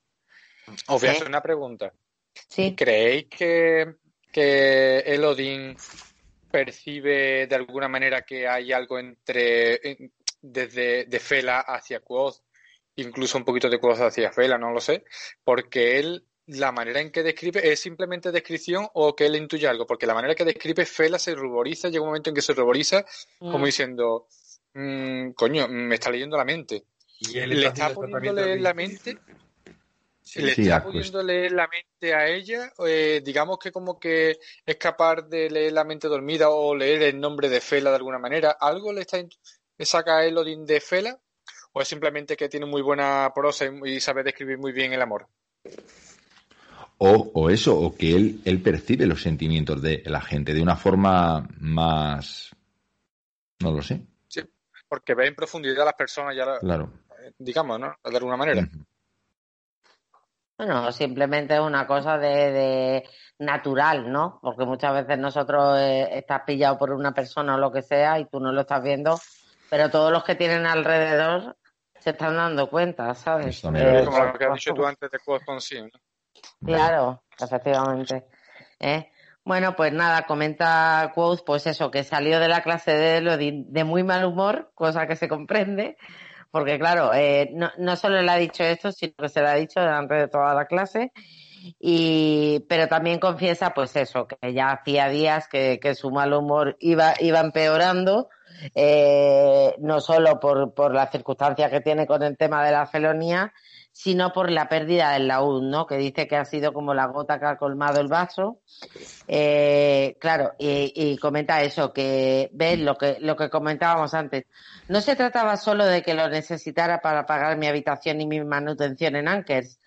S3: Os voy a ¿Eh? hacer una pregunta.
S2: ¿Sí?
S3: ¿Creéis que, que Elodin percibe de alguna manera que hay algo entre desde de Fela hacia Quoth, incluso un poquito de Quoth hacia Fela, no lo sé, porque él la manera en que describe es simplemente descripción o que él intuye algo, porque la manera que describe Fela se ruboriza, llega un momento en que se ruboriza como mm. diciendo, mm, coño, me está leyendo la mente.
S5: ¿Y él
S3: le está poniendo leer la mente. le está poniendo leer la mente a ella, eh, digamos que como que es capaz de leer la mente dormida o leer el nombre de Fela de alguna manera. ¿Algo le está saca a Elodin de Fela? ¿O es simplemente que tiene muy buena prosa y sabe describir muy bien el amor?
S4: O, eso, o que él, él percibe los sentimientos de la gente de una forma más. No lo sé.
S3: Sí, porque ve en profundidad a las personas ya.
S4: Claro.
S3: Digamos, ¿no? De alguna manera.
S2: Bueno, simplemente es una cosa de, natural, ¿no? Porque muchas veces nosotros eh, estás pillado por una persona o lo que sea y tú no lo estás viendo, pero todos los que tienen alrededor se están dando cuenta, ¿sabes?
S3: como lo que has dicho tú antes de sí, ¿no?
S2: Claro, efectivamente. ¿Eh? Bueno, pues nada, comenta Quoth, pues eso, que salió de la clase de de muy mal humor, cosa que se comprende, porque claro, eh, no, solo le ha dicho esto, sino que se lo ha dicho delante de toda la clase, y, pero también confiesa, pues eso, que ya hacía días que, su mal humor iba, iba empeorando, eh, no solo por, por las circunstancias que tiene con el tema de la felonía, sino por la pérdida del laúd, ¿no? Que dice que ha sido como la gota que ha colmado el vaso. Eh, claro, y, comenta eso, que ves lo que, lo que comentábamos antes. No se trataba solo de que lo necesitara para pagar mi habitación y mi manutención en Ankers.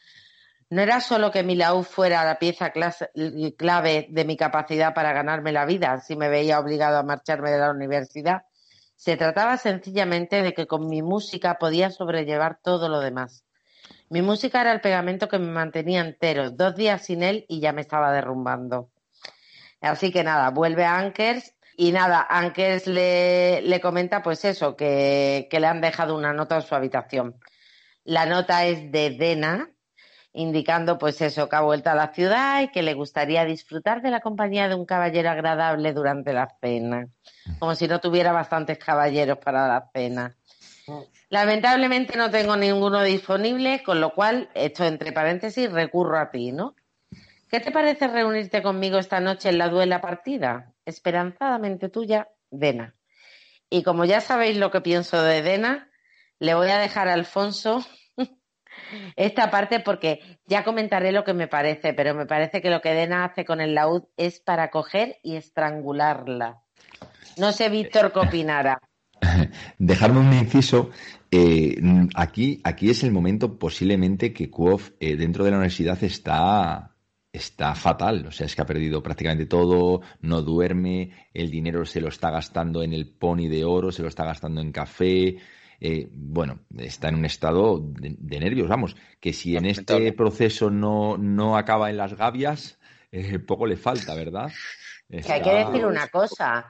S2: No era solo que mi laúd fuera la pieza clave de mi capacidad para ganarme la vida si me veía obligado a marcharme de la universidad. Se trataba sencillamente de que con mi música podía sobrellevar todo lo demás. Mi música era el pegamento que me mantenía entero. Dos días sin él y ya me estaba derrumbando. Así que nada, vuelve a Ankers y nada, Ankers le, le comenta pues eso, que, que le han dejado una nota en su habitación. La nota es de Dena, indicando pues eso, que ha vuelto a la ciudad y que le gustaría disfrutar de la compañía de un caballero agradable durante la cena, como si no tuviera bastantes caballeros para la cena. Lamentablemente no tengo ninguno disponible, con lo cual, esto entre paréntesis, recurro a ti, ¿no? ¿Qué te parece reunirte conmigo esta noche en la duela partida? Esperanzadamente tuya, Dena. Y como ya sabéis lo que pienso de Dena, le voy a dejar a Alfonso esta parte porque ya comentaré lo que me parece, pero me parece que lo que Dena hace con el laúd es para coger y estrangularla. No sé, Víctor, qué opinará.
S4: Dejarme un inciso. Eh, aquí, aquí es el momento posiblemente que Kuof eh, dentro de la universidad está, está fatal. O sea, es que ha perdido prácticamente todo, no duerme, el dinero se lo está gastando en el pony de oro, se lo está gastando en café, eh, bueno, está en un estado de, nervios, vamos, que si en este proceso no, no acaba en las gavias, eh, poco le falta, ¿verdad?
S2: Que hay que decir una cosa.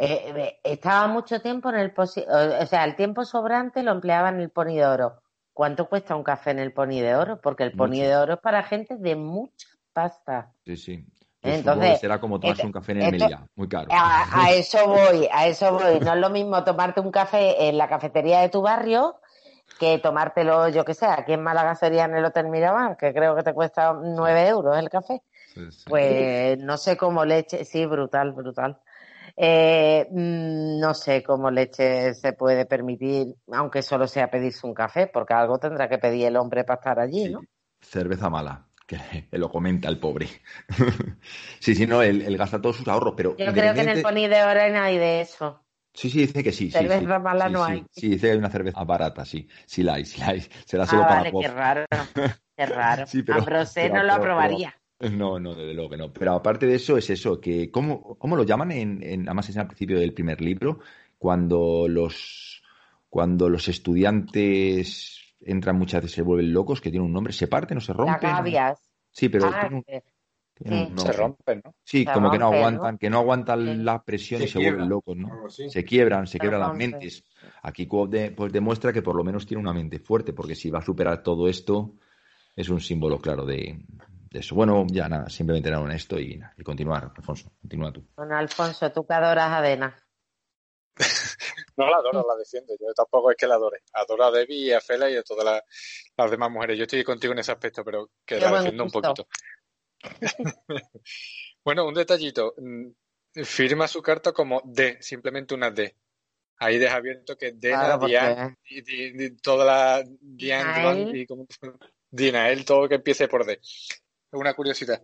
S2: Eh, estaba mucho tiempo en el o sea, el tiempo sobrante lo empleaba en el pony de oro. ¿Cuánto cuesta un café en el pony de oro? Porque el pony de oro es para gente de mucha pasta.
S4: Sí, sí. Entonces, será como tomarse un café en el Meliá, muy caro.
S2: A, eso voy, a eso voy. No es lo mismo tomarte un café en la cafetería de tu barrio que tomártelo, yo que sé, aquí en Málaga sería en el Hotel Miramar, que creo que te cuesta nueve euros el café. Pues no sé cómo leche, sí, brutal, brutal. Eh, mm, no sé cómo leche se puede permitir, aunque solo sea pedirse un café, porque algo tendrá que pedir el hombre para estar allí, ¿no?
S4: Cerveza mala que lo comenta el pobre. sí, sí, no, él, gasta todos sus ahorros, pero...
S2: Yo creo que en el Pony de Oro no hay de eso.
S4: Sí, sí, dice que sí.
S2: Cerveza mala no hay.
S4: Sí, dice que hay una cerveza barata, sí. Sí la hay, sí la hay. Será solo ah, para
S2: vale, qué raro, qué raro. Ambrosé no lo aprobaría.
S4: No, no, desde luego que no. Pero aparte de eso, es eso, que ¿cómo, cómo lo llaman? En, en, además es al principio del primer libro, cuando los, cuando los estudiantes entran muchas veces, se vuelven locos, que tienen un nombre, se parten o se rompen. Sí, pero
S2: ah,
S3: se rompen, ¿no?
S4: Sí, como que no aguantan, que no aguantan la presión y se vuelven locos, ¿no? Se quiebran, se, quiebran las mentes. Aquí pues demuestra que por lo menos tiene una mente fuerte, porque si va a superar todo esto, es un símbolo claro de, eso. Bueno, ya nada, simplemente era honesto y, y continuar, Alfonso. Continúa tú.
S2: Bueno, Alfonso, tú que adoras a Dena.
S3: no la adoro, la defiendo. Yo tampoco es que la adore. Adoro a Debbie y a Fela y a todas las, demás mujeres. Yo estoy contigo en ese aspecto, pero que la defiendo un poquito. bueno, un detallito. Mm, firma su carta como D, simplemente una D. Ahí deja abierto que D, Diane, y, toda la Diane, y como, Dinael, todo que empiece por D. Una curiosidad.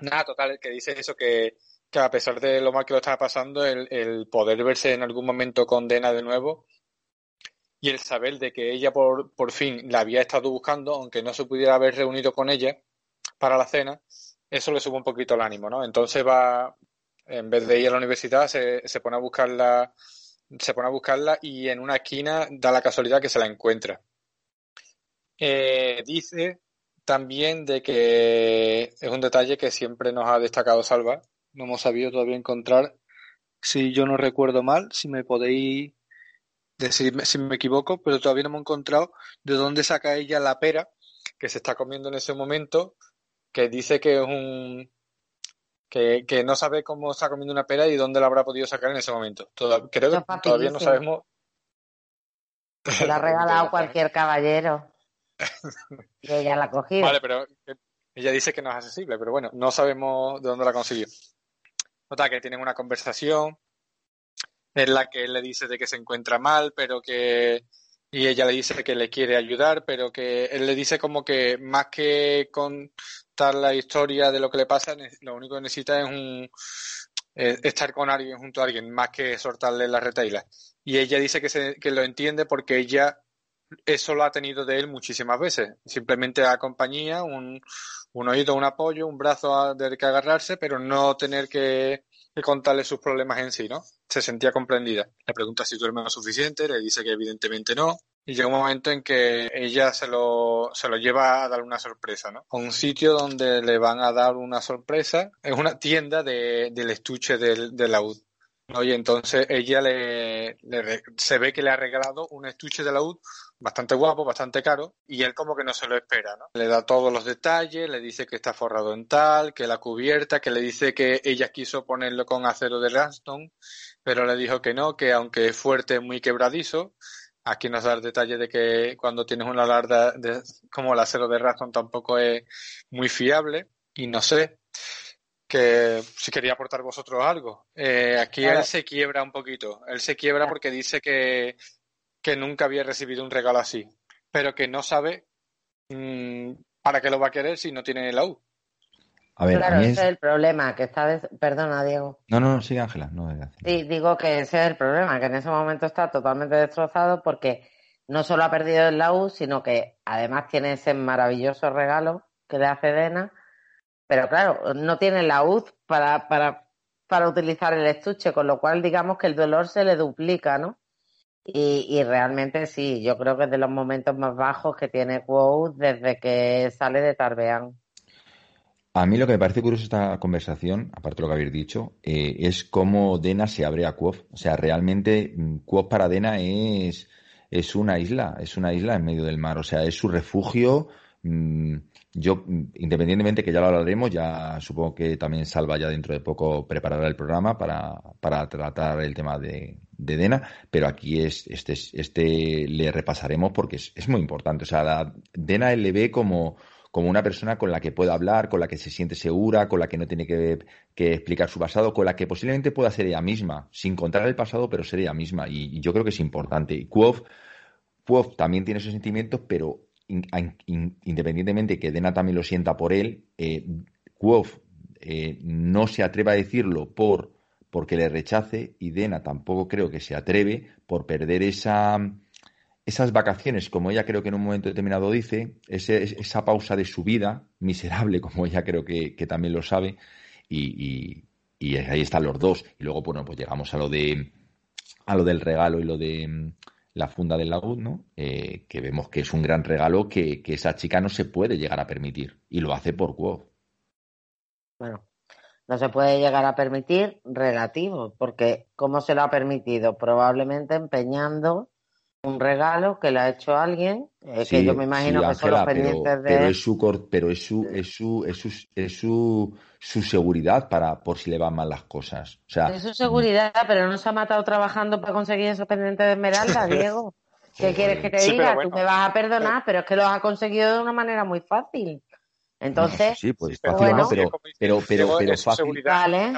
S3: Nada, total, que dice eso que que a pesar de lo mal que lo estaba pasando, el, poder verse en algún momento condena de nuevo y el saber de que ella por, por fin la había estado buscando, aunque no se pudiera haber reunido con ella para la cena, eso le sube un poquito el ánimo, ¿no? Entonces va, en vez de ir a la universidad, se, se pone a buscarla, se pone a buscarla y en una esquina da la casualidad que se la encuentra. Eh, dice también de que es un detalle que siempre nos ha destacado Salva, no hemos sabido todavía encontrar, si yo no recuerdo mal, si me podéis decir si me equivoco, pero todavía no hemos encontrado de dónde saca ella la pera que se está comiendo en ese momento, que dice que es un que, que no sabe cómo está comiendo una pera y dónde la habrá podido sacar en ese momento. creo que todavía no sabemos.
S2: Se la ha regalado cualquier caballero. Y ella la cogido.
S3: Vale, pero ella dice que no es accesible, pero bueno, no sabemos de dónde la consiguió. Nota que tienen una conversación en la que él le dice de que se encuentra mal, pero que y ella le dice que le quiere ayudar, pero que él le dice como que más que contar la historia de lo que le pasa, lo único que necesita es un estar con alguien junto a alguien, más que soltarle las retailas. Y ella dice que, se, que lo entiende porque ella eso lo ha tenido de él muchísimas veces. Simplemente a compañía, un, un oído, un apoyo, un brazo del que agarrarse, pero no tener que, contarle sus problemas en sí, ¿no? Se sentía comprendida. Le pregunta si duerme lo suficiente, le dice que evidentemente no. Y llega un momento en que ella se lo, se lo lleva a dar una sorpresa, ¿no? A un sitio donde le van a dar una sorpresa. Es una tienda de, del estuche del, del laúd. Y entonces ella le, se ve que le ha regalado un estuche de laúd bastante guapo, bastante caro, y él como que no se lo espera, ¿no? Le da todos los detalles, le dice que está forrado en tal, que la cubierta, que le dice que ella quiso ponerlo con acero de Ranston, pero le dijo que no, que aunque es fuerte, es muy quebradizo. Aquí nos da el detalle de que cuando tienes una larda de, como el acero de Ranston tampoco es muy fiable, y no sé, que si quería aportar vosotros algo. Eh, aquí él se quiebra un poquito. Él se quiebra porque dice que, que nunca había recibido un regalo así, pero que no sabe mmm, para qué lo va a querer si no tiene la U.
S2: A ver, claro, ese es... el problema, que está... Perdona, Diego.
S4: No, no, sigue Ángela. No,
S2: sí, digo que ese es el problema, que en ese momento está totalmente destrozado porque no solo ha perdido el U, sino que además tiene ese maravilloso regalo que le hace Dena, pero claro, no tiene la UZ para, para, para utilizar el estuche, con lo cual digamos que el dolor se le duplica, ¿no? Y, realmente sí, yo creo que es de los momentos más bajos que tiene Quote desde que sale de Tarbean.
S4: A mí lo que me parece curioso esta conversación, aparte de lo que habéis dicho, eh, es cómo Dena se abre a Quoth. O sea, realmente mm, Quoth para Dena es, es una isla, es una isla en medio del mar. O sea, es su refugio. Mm, yo, independientemente que ya lo hablaremos, ya supongo que también Salva ya dentro de poco preparará el programa para, para tratar el tema de, de, Dena, pero aquí es, este, este le repasaremos porque es, muy importante. O sea, Dena le ve como, como una persona con la que puede hablar, con la que se siente segura, con la que no tiene que, explicar su pasado, con la que posiblemente pueda ser ella misma, sin contar el pasado, pero ser ella misma. Y, yo creo que es importante. Y Kuov, también tiene esos sentimientos, pero independientemente que Dena también lo sienta por él, eh, eh, no se atreve a decirlo por porque le rechace y Dena tampoco creo que se atreve por perder esa, esas vacaciones, como ella creo que en un momento determinado dice, esa pausa de su vida, miserable, como ella creo que, también lo sabe, y, y, ahí están los dos. Y luego, bueno, pues llegamos a lo de a lo del regalo y lo de la funda del laúd, ¿no? Eh, que vemos que es un gran regalo que, esa chica no se puede llegar a permitir y lo hace por Quo.
S2: Bueno, no se puede llegar a permitir relativo, porque ¿cómo se lo ha permitido? Probablemente empeñando un regalo que le ha hecho alguien, eh, que yo me imagino que son los pendientes de...
S4: Pero es su, pero es su, es su, es su, es su su seguridad para por si le van mal las cosas. O sea,
S2: es su seguridad, pero no se ha matado trabajando para conseguir esos pendientes de esmeralda, Diego. ¿Qué quieres que te diga? Tú me vas a perdonar, pero es que los ha conseguido de una manera muy fácil. Entonces,
S4: sí, pues fácil, pero, pero, pero, pero, fácil. Vale.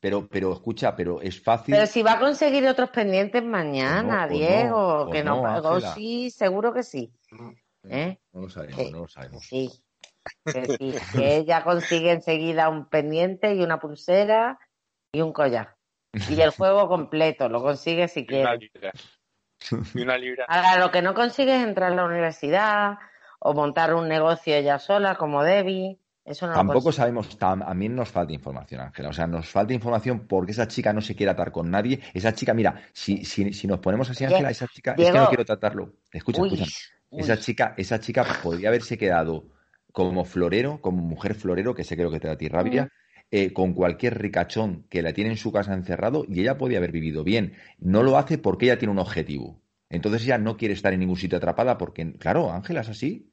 S4: Pero, pero escucha, pero es fácil.
S2: Pero si va a conseguir otros pendientes mañana, Diego, que no, no sí, seguro que sí.
S4: ¿Eh? No lo sabemos, no lo sabemos.
S2: Sí. Que, que ella consigue enseguida un pendiente y una pulsera y un collar. Y el juego completo, lo consigue si quiere.
S3: Y una libra.
S2: Ahora, lo que no consigue es entrar a la universidad o montar un negocio ella sola, como Debbie. Eso no
S4: Tampoco sabemos, a mí nos falta información, Ángela. O sea, nos falta información porque esa chica no se quiere atar con nadie. Esa chica, mira, si, si, si nos ponemos así, Ángela, esa chica, es que no quiero tratarlo. Escucha, escucha. Esa chica, esa chica podría haberse quedado como florero, como mujer florero, que sé creo que te da a ti rabia, eh, con cualquier ricachón que la tiene en su casa encerrado y ella podía haber vivido bien. No lo hace porque ella tiene un objetivo. Entonces ella no quiere estar en ningún sitio atrapada porque, claro, Ángela es así.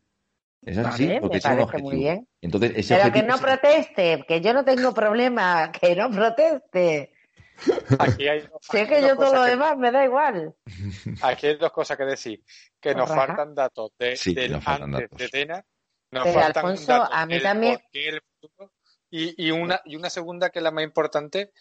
S4: Es así, porque tiene un objetivo. Entonces, ese
S2: Pero que no proteste, que yo no tengo problema, que no proteste.
S3: Aquí hay
S2: sé que yo todo lo demás me da igual.
S3: Aquí hay dos cosas que decir. Que nos faltan datos de, del antes de Tena
S2: pero Alfonso, a mí también.
S3: y, y, una, y una segunda que es la más importante.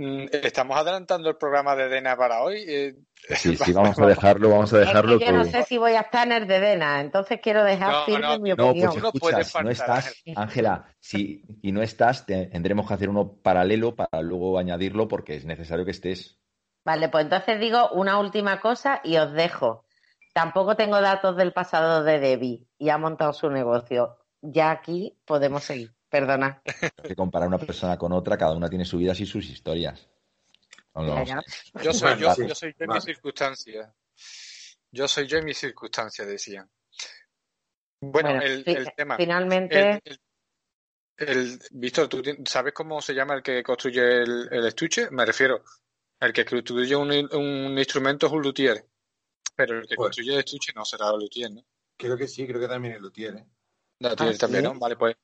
S3: Mm, estamos adelantando el programa de Dena para hoy. Eh,
S4: sí, sí, vamos a dejarlo, vamos a dejarlo.
S2: yo no sé si voy a estar en el de Dena, entonces quiero dejar firme mi opinión.
S4: No, pues escuchas, no estás, Ángela, si y no estás, tendremos que hacer uno paralelo para luego añadirlo porque es necesario que estés.
S2: Vale, pues entonces digo una última cosa y os dejo. tampoco tengo datos del pasado de Debbie y ha montado su negocio. Ya aquí podemos seguir. Perdona.
S4: Que comparar una persona con otra, cada una tiene su vida y sus historias.
S3: Yo soy yo, yo soy yo en mis circunstancias. Yo soy yo en mis circunstancias, decían. Bueno, el, tema.
S2: Finalmente.
S3: El, Víctor, ¿tú sabes cómo se llama el que construye el, estuche? Me refiero, el que construye un, un instrumento es un luthier, pero el que pues construye el estuche no será el luthier, ¿no?
S5: Creo que sí, creo que también el luthier, ¿eh?
S3: Ah, también, ¿no? Vale, pues.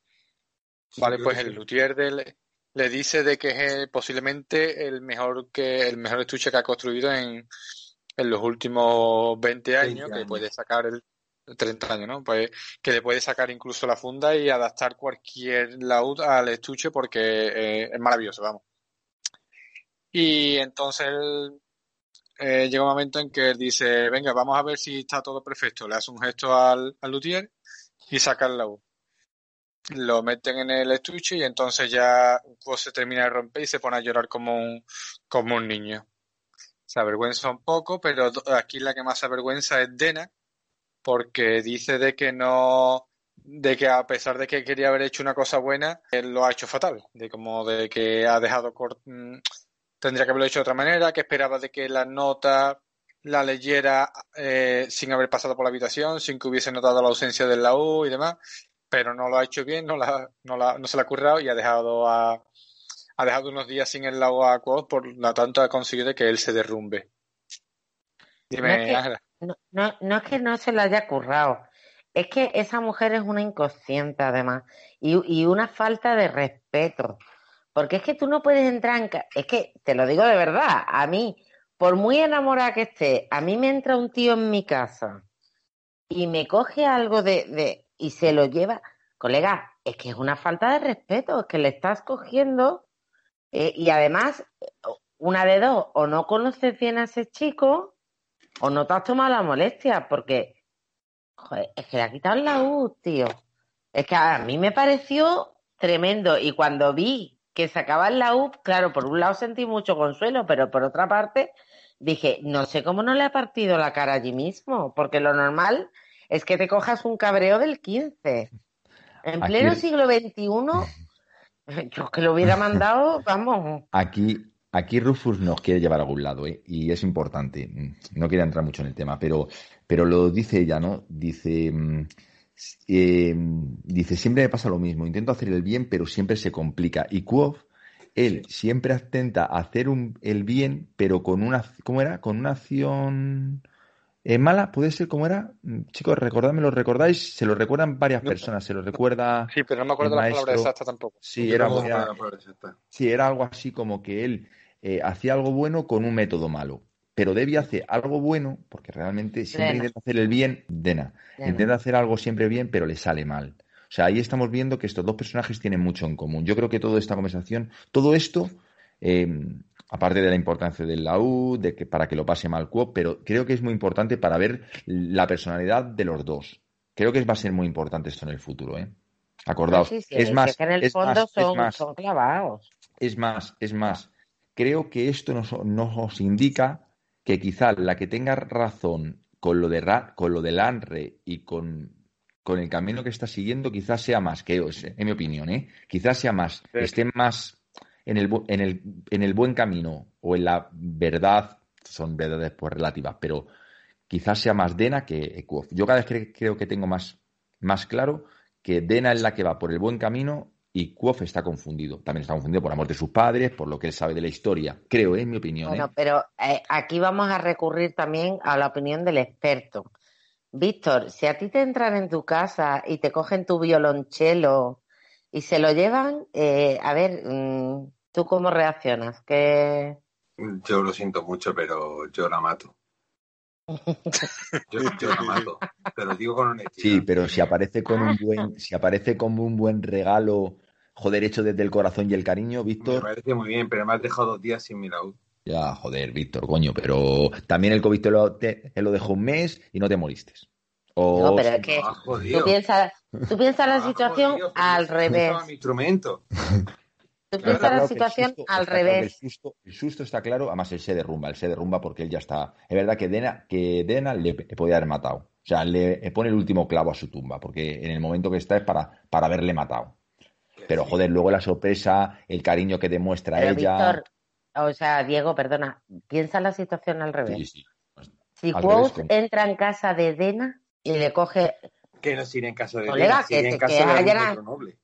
S3: Vale, pues el luthier del, le dice de que es posiblemente el mejor que el mejor estuche que ha construido en, en los últimos 20 años, que puede sacar el 30 años, ¿no? Pues que le puede sacar incluso la funda y adaptar cualquier laúd al estuche porque eh, es maravilloso, vamos. Y entonces eh, llega un momento en que él dice, venga, vamos a ver si está todo perfecto. Le hace un gesto al, al luthier y saca el laúd. Lo meten en el estuche y entonces ya se termina de romper y se pone a llorar como un, como un niño. Se avergüenza un poco, pero aquí la que más se avergüenza es Dena, porque dice de que no, de que a pesar de que quería haber hecho una cosa buena, él lo ha hecho fatal, de como de que ha dejado mm, tendría que haberlo hecho de otra manera, que esperaba de que la nota la leyera eh, sin haber pasado por la habitación, sin que hubiese notado la ausencia del la U y demás, pero no lo ha hecho bien, no, la, no, la, no se la ha currado y ha dejado a, ha dejado unos días sin el lago a por lo tanto ha conseguido que él se derrumbe.
S2: Dime. No, no, es que no se la haya currado, es que esa mujer es una inconsciente además y, y una falta de respeto. Porque es que tú no puedes entrar en... Es que, te lo digo de verdad, a mí, por muy enamorada que esté, a mí me entra un tío en mi casa y me coge algo de... de y se lo lleva... Colega, es que es una falta de respeto, es que le estás cogiendo eh, y además, una de dos, o no conoces bien a ese chico o no te has tomado la molestia, porque es que le ha quitado la U, tío. Es que a mí me pareció tremendo y cuando vi que sacaba la U, claro, por un lado sentí mucho consuelo, pero por otra parte dije, no sé cómo no le ha partido la cara allí mismo, porque lo normal es que te cojas un cabreo del 15. En pleno siglo XXI, yo que lo hubiera mandado, vamos.
S4: Aquí, Aquí Rufus nos quiere llevar a algún lado, ¿eh? y es importante. No quiero entrar mucho en el tema, pero, pero lo dice ella, ¿no? Dice, mm, eh, dice, siempre me pasa lo mismo, intento hacer el bien, pero siempre se complica. Y Kuof, él siempre intenta hacer el bien, pero con una, ¿cómo era? Con una acción eh, mala, ¿puede ser cómo era? Mm, chicos, recordadme, ¿lo recordáis? Se lo recuerdan varias personas, se lo recuerda.
S3: Sí, pero no me acuerdo la palabra exacta tampoco.
S4: Sí, era, sí, era algo así como que él eh, hacía algo bueno con un método malo. Pero Debbie hace algo bueno, porque realmente siempre intenta hacer el bien, Dena. Intenta hacer algo siempre bien, pero le sale mal. O sea, ahí estamos viendo que estos dos personajes tienen mucho en común. Yo creo que toda esta conversación, todo esto, em, aparte de la importancia del laúd, de que para que lo pase mal Cuop, pero creo que es muy importante para ver la personalidad de los dos. Creo que va a ser muy importante esto en el futuro, ¿eh? Acordaos. es, más, es, más, Es más, es más, creo que esto nos, indica que quizá la que tenga razón con lo de, con lo del ANRE y con, con el camino que está siguiendo, quizás sea más que ellos, en mi opinión, ¿eh? quizás sea más, esté más en el, en, el, en el buen camino o en la verdad, son verdades pues relativas, pero quizás sea más Dena que Ekuof. Yo cada vez creo que tengo más, más claro que Dena es la que va por el buen camino y Kuof está confundido. También está confundido por la muerte de sus padres, por lo que él sabe de la historia. Creo, ¿eh? en mi opinión.
S2: Bueno,
S4: ¿eh?
S2: pero eh, aquí vamos a recurrir también a la opinión del experto. Víctor, si a ti te entran en tu casa y te cogen tu violonchelo y se lo llevan, a ver, mm, ¿tú cómo reaccionas? ¿Qué...
S5: Yo lo siento mucho, pero yo la mato. Yo, la mato, pero digo con honestidad.
S4: Sí, pero si aparece con un buen, si aparece como un buen regalo joder, hecho desde el corazón y el cariño, Víctor. Me
S5: parece muy bien, pero me has dejado dos días sin mi laúd.
S4: Ya, joder, Víctor, coño, pero también el COVID te lo, lo dejó un mes y no te moriste.
S2: No, pero es que tú piensas, tú piensas la situación al revés.
S5: Mi instrumento.
S2: Tú piensas la situación al revés.
S4: el, susto, está claro, además él se derrumba, él se derrumba porque él ya está. Es verdad que Dena, que Dena le, podía haber matado. O sea, le, pone el último clavo a su tumba, porque en el momento que está es para, para haberle matado. Pero joder, luego la sorpresa, el cariño que demuestra ella.
S2: o sea, Diego, perdona, piensa la situación al revés. Si Quoth entra en casa de Dena y le coge.
S5: Que no sigue en casa de
S2: Dena, que, en casa de noble.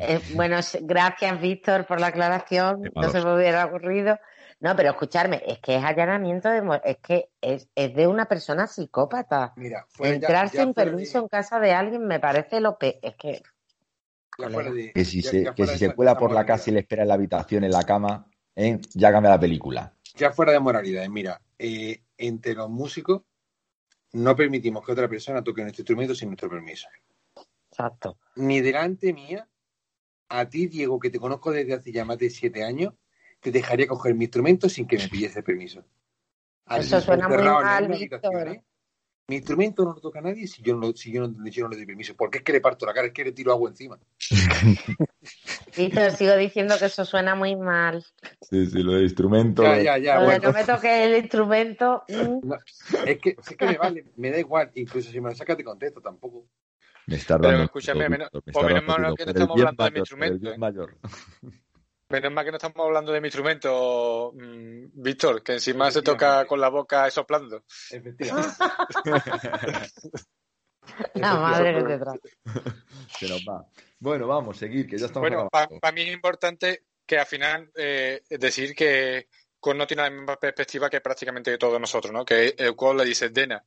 S2: Eh, bueno, gracias, Víctor, por la aclaración. No se me hubiera ocurrido. No, pero escucharme, es que es allanamiento de. Es que es, de una persona psicópata.
S5: Mira,
S2: Entrar sin permiso en casa de alguien me parece lo peor. Es que.
S4: que si se, que si se cuela por la casa y le espera en la habitación, en la cama, ¿eh? ya cambia la película.
S5: Ya fuera de moralidad, mira, eh, entre los músicos no permitimos que otra persona toque nuestro instrumento sin nuestro permiso.
S2: Exacto.
S5: Ni delante mía, a ti, Diego, que te conozco desde hace ya más de siete años, te dejaría coger mi instrumento sin que me pidiese permiso.
S2: Eso suena muy mal, Víctor. ¿eh?
S5: Mi instrumento no lo toca a nadie si yo no, si yo no, le doy permiso. Porque es que le parto la cara, es que le tiro agua encima.
S2: Víctor, sigo diciendo que eso suena muy mal.
S4: Sí, sí, lo de instrumento.
S5: Ya, ya, ya.
S2: no me toque el instrumento. Mm.
S5: es, que, es que me vale, me da igual. Incluso si me lo sacas, te contesto, tampoco.
S4: Me está dando.
S3: Pero escúchame, menos, o menos mal que no estamos hablando de mi instrumento. ¿eh?
S4: Mayor.
S3: Menos mal que no estamos hablando de mi instrumento, mm, Víctor, que encima se toca con la boca soplando.
S5: Efectivamente.
S2: la madre que te trae.
S4: Se nos va. Bueno, vamos, seguir, que ya estamos.
S3: Bueno, para mí es importante que al final eh, decir que Con no tiene la misma perspectiva que prácticamente todos nosotros, ¿no? Que el cual le dice, Dena,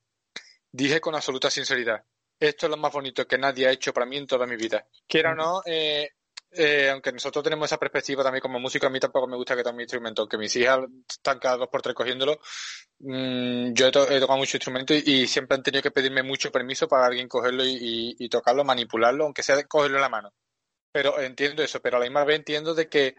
S3: dije con absoluta sinceridad, esto es lo más bonito que nadie ha hecho para mí en toda mi vida. Quiera o no, eh, eh, aunque nosotros tenemos esa perspectiva también como músico, a mí tampoco me gusta que toque mi instrumento, aunque mis hijas están cada dos por tres cogiéndolo. Mm, yo he, tocado mucho instrumento y, siempre han tenido que pedirme mucho permiso para alguien cogerlo y, tocarlo, manipularlo, aunque sea cogerlo en la mano. Pero entiendo eso, pero a la misma vez entiendo de que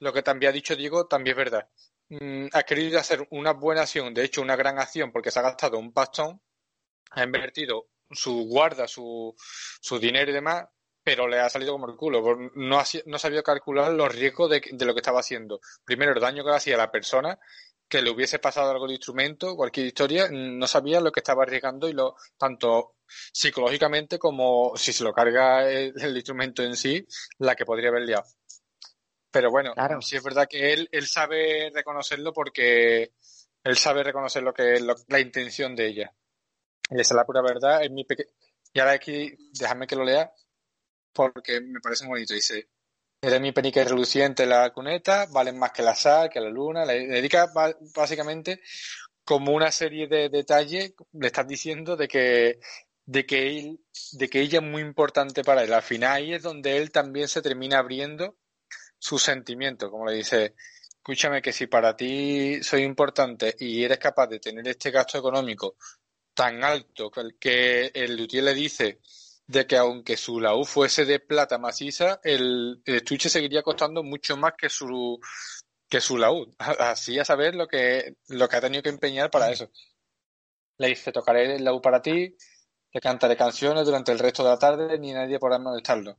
S3: lo que también ha dicho Diego también es verdad. Mm, ha querido hacer una buena acción, de hecho una gran acción, porque se ha gastado un pastón, ha invertido su guarda, su, su dinero y demás, pero le ha salido como el culo. No ha, no sabía calcular los riesgos de, de, lo que estaba haciendo. Primero, el daño que le hacía a la persona, que le hubiese pasado algo de instrumento, cualquier historia, no sabía lo que estaba arriesgando y lo, tanto psicológicamente como si se lo carga el, instrumento en sí, la que podría haber liado. Pero bueno, sí es verdad que él, él sabe reconocerlo porque él sabe reconocer lo que es la intención de ella. Y esa es la pura verdad. Es mi Y ahora aquí, déjame que lo lea, porque me parece muy bonito. Dice, eres mi penique reluciente la cuneta, valen más que la sal, que la luna. Le dedica básicamente como una serie de detalles, le estás diciendo de que de que él, de que ella es muy importante para él. Al final ahí es donde él también se termina abriendo sus sentimientos, como le dice, escúchame que si para ti soy importante y eres capaz de tener este gasto económico tan alto que el que el Luthier le dice de que aunque su laúd fuese de plata maciza, el, estuche seguiría costando mucho más que su que su laúd. Así a saber lo que, lo que ha tenido que empeñar para eso. Le dice, tocaré el laúd para ti, le cantaré canciones durante el resto de la tarde, ni nadie podrá molestarlo.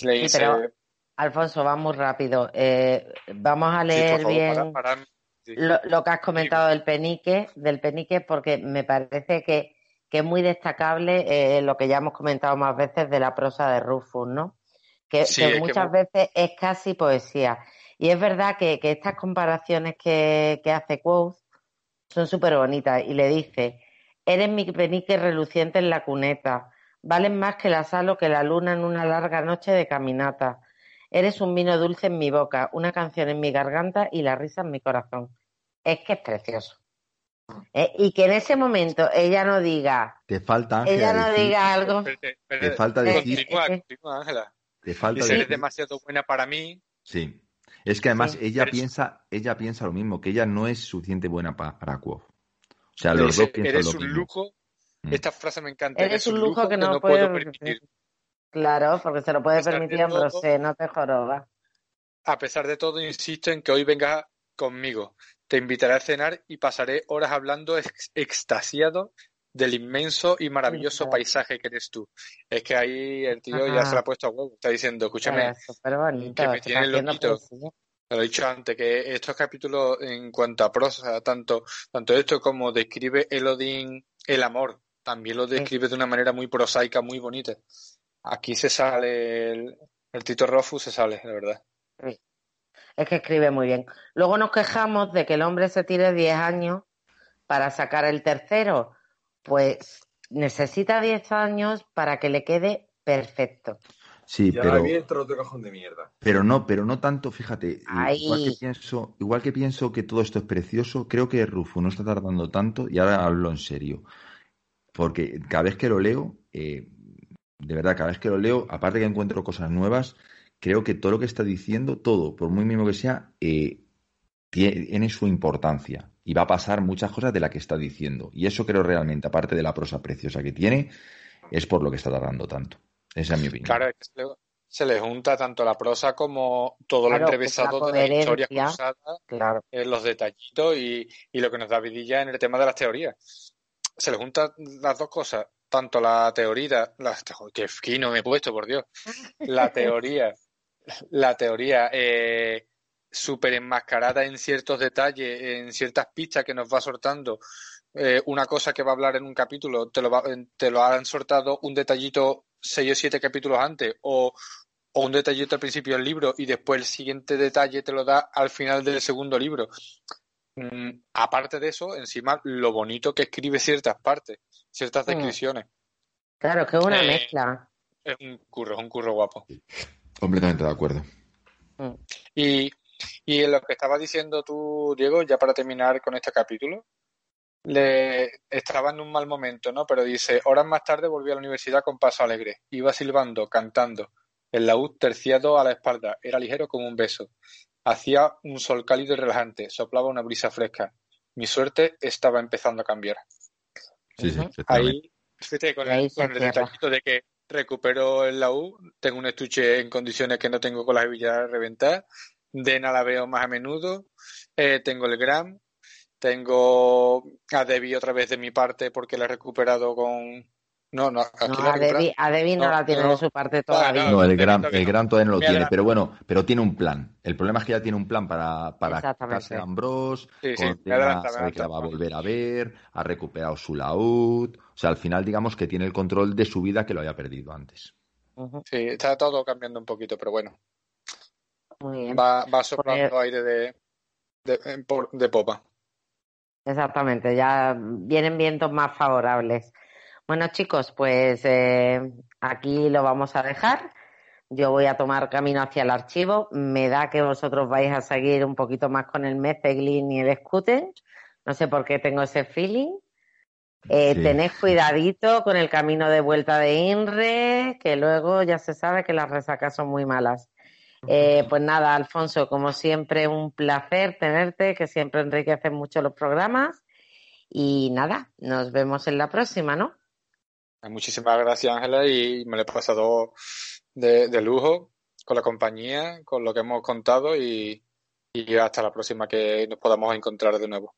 S2: Le dice, Alfonso, vamos rápido. Eh, vamos a leer bien lo, que has comentado del penique, del penique, porque me parece que, es muy destacable eh, lo que ya hemos comentado más veces de la prosa de Rufus, ¿no? Que, muchas veces es casi poesía. Y es verdad que, estas comparaciones que, hace Quoth son súper bonitas. Y le dice, eres mi penique reluciente en la cuneta, valen más que la sal o que la luna en una larga noche de caminata. Eres un vino dulce en mi boca, una canción en mi garganta y la risa en mi corazón. Es que es precioso. Eh, y que en ese momento ella no diga.
S4: Te falta.
S2: ella no diga algo.
S4: te falta decir.
S3: Continúa, continúa, Ángela.
S4: Te falta
S3: decir. Eres demasiado buena para mí.
S4: Sí. Es que además ella piensa, ella piensa lo mismo, que ella no es suficiente buena para, para O sea, los dos piensan
S3: Eres
S4: un
S3: lujo. Mm. Esta frase me encanta.
S2: Eres, un lujo, que no, puedo permitir. Claro, porque se lo puede permitir no te joroba.
S3: A pesar de todo, insisto en que hoy venga conmigo. Te invitaré a cenar y pasaré horas hablando extasiado del inmenso y maravilloso paisaje que eres tú. Es que ahí el tío ya se lo ha puesto a huevo. Está diciendo, escúchame, que me tiene loquito. Lo he dicho antes, que estos capítulos, en cuanto a prosa, tanto, tanto esto como describe Elodin el amor, también lo describe de una manera muy prosaica, muy bonita. Aquí se sale, el, Tito Rofu se sale, de verdad.
S2: Es que escribe muy bien. Luego nos quejamos de que el hombre se tire 10 años para sacar el tercero. Pues necesita 10 años para que le quede perfecto.
S4: Sí,
S5: ya
S4: pero.
S5: otro cajón de mierda.
S4: Pero no, pero no tanto, fíjate. Igual que, pienso, igual que pienso que todo esto es precioso, creo que Rufo no está tardando tanto, y ahora hablo en serio. Porque cada vez que lo leo, eh, de verdad, cada vez que lo leo, aparte que encuentro cosas nuevas, creo que todo lo que está diciendo, todo, por muy mínimo que sea, eh, tiene su importancia y va a pasar muchas cosas de la que está diciendo. Y eso creo realmente, aparte de la prosa preciosa que tiene, es por lo que está tardando tanto. Esa es mi opinión.
S3: Claro, se le junta tanto la prosa como todo lo entrevistado de la historia cruzada, claro. los detallitos y, y, lo que nos da vidilla en el tema de las teorías. Se le juntan las dos cosas, tanto la teoría, la, que fino me he puesto, por Dios, la teoría, la teoría eh, súper enmascarada en ciertos detalles, en ciertas pistas que nos va soltando. Eh, una cosa que va a hablar en un capítulo, te lo, te lo han soltado un detallito seis o siete capítulos antes, o, o un detallito al principio del libro y después el siguiente detalle te lo da al final del segundo libro. Mm, aparte de eso, encima lo bonito que escribe ciertas partes, ciertas mm. descripciones.
S2: Claro, que es una eh, mezcla.
S3: Es un curro, es un curro guapo.
S4: Completamente de acuerdo.
S3: Mm. Y, y en lo que estabas diciendo tú, Diego, ya para terminar con este capítulo, le estaba en un mal momento, ¿no? Pero dice, horas más tarde volví a la universidad con paso alegre. Iba silbando, cantando. El laúd terciado a la espalda. Era ligero como un beso. Hacía un sol cálido y relajante, soplaba una brisa fresca. Mi suerte estaba empezando a cambiar.
S4: Sí, sí,
S3: Ahí, fíjate, con, el, detallito de que recupero el laúd, tengo un estuche en condiciones que no tengo con las hebillas reventadas, Dena la veo más a menudo, eh, tengo el gram, tengo a Debbie otra vez de mi parte porque la he recuperado con, no, no,
S2: a, Debbie, no, la tiene de su parte todavía.
S4: No, el gran, el gran todavía no lo tiene, pero bueno, pero tiene un plan. El problema es que ya tiene un plan para, para Ambrose, sí, sí, que la va a volver a ver, ha recuperado su laúd. O sea, al final, digamos que tiene el control de su vida que lo había perdido antes.
S3: Sí, está todo cambiando un poquito, pero bueno. Va, va soplando pues aire de, de, de popa.
S2: Exactamente, ya vienen vientos más favorables. Bueno, chicos, pues eh, aquí lo vamos a dejar. Yo voy a tomar camino hacia el archivo. Me da que vosotros vais a seguir un poquito más con el Mezeglin y el Scooter. No sé por qué tengo ese feeling. Eh, Tened cuidadito con el camino de vuelta de INRE, que luego ya se sabe que las resacas son muy malas. Eh, pues nada, Alfonso, como siempre, un placer tenerte, que siempre enriquece mucho los programas. Y nada, nos vemos en la próxima, ¿no?
S3: Muchísimas gracias, Ángela, y me lo he pasado de, lujo con la compañía, con lo que hemos contado y, hasta la próxima que nos podamos encontrar de nuevo.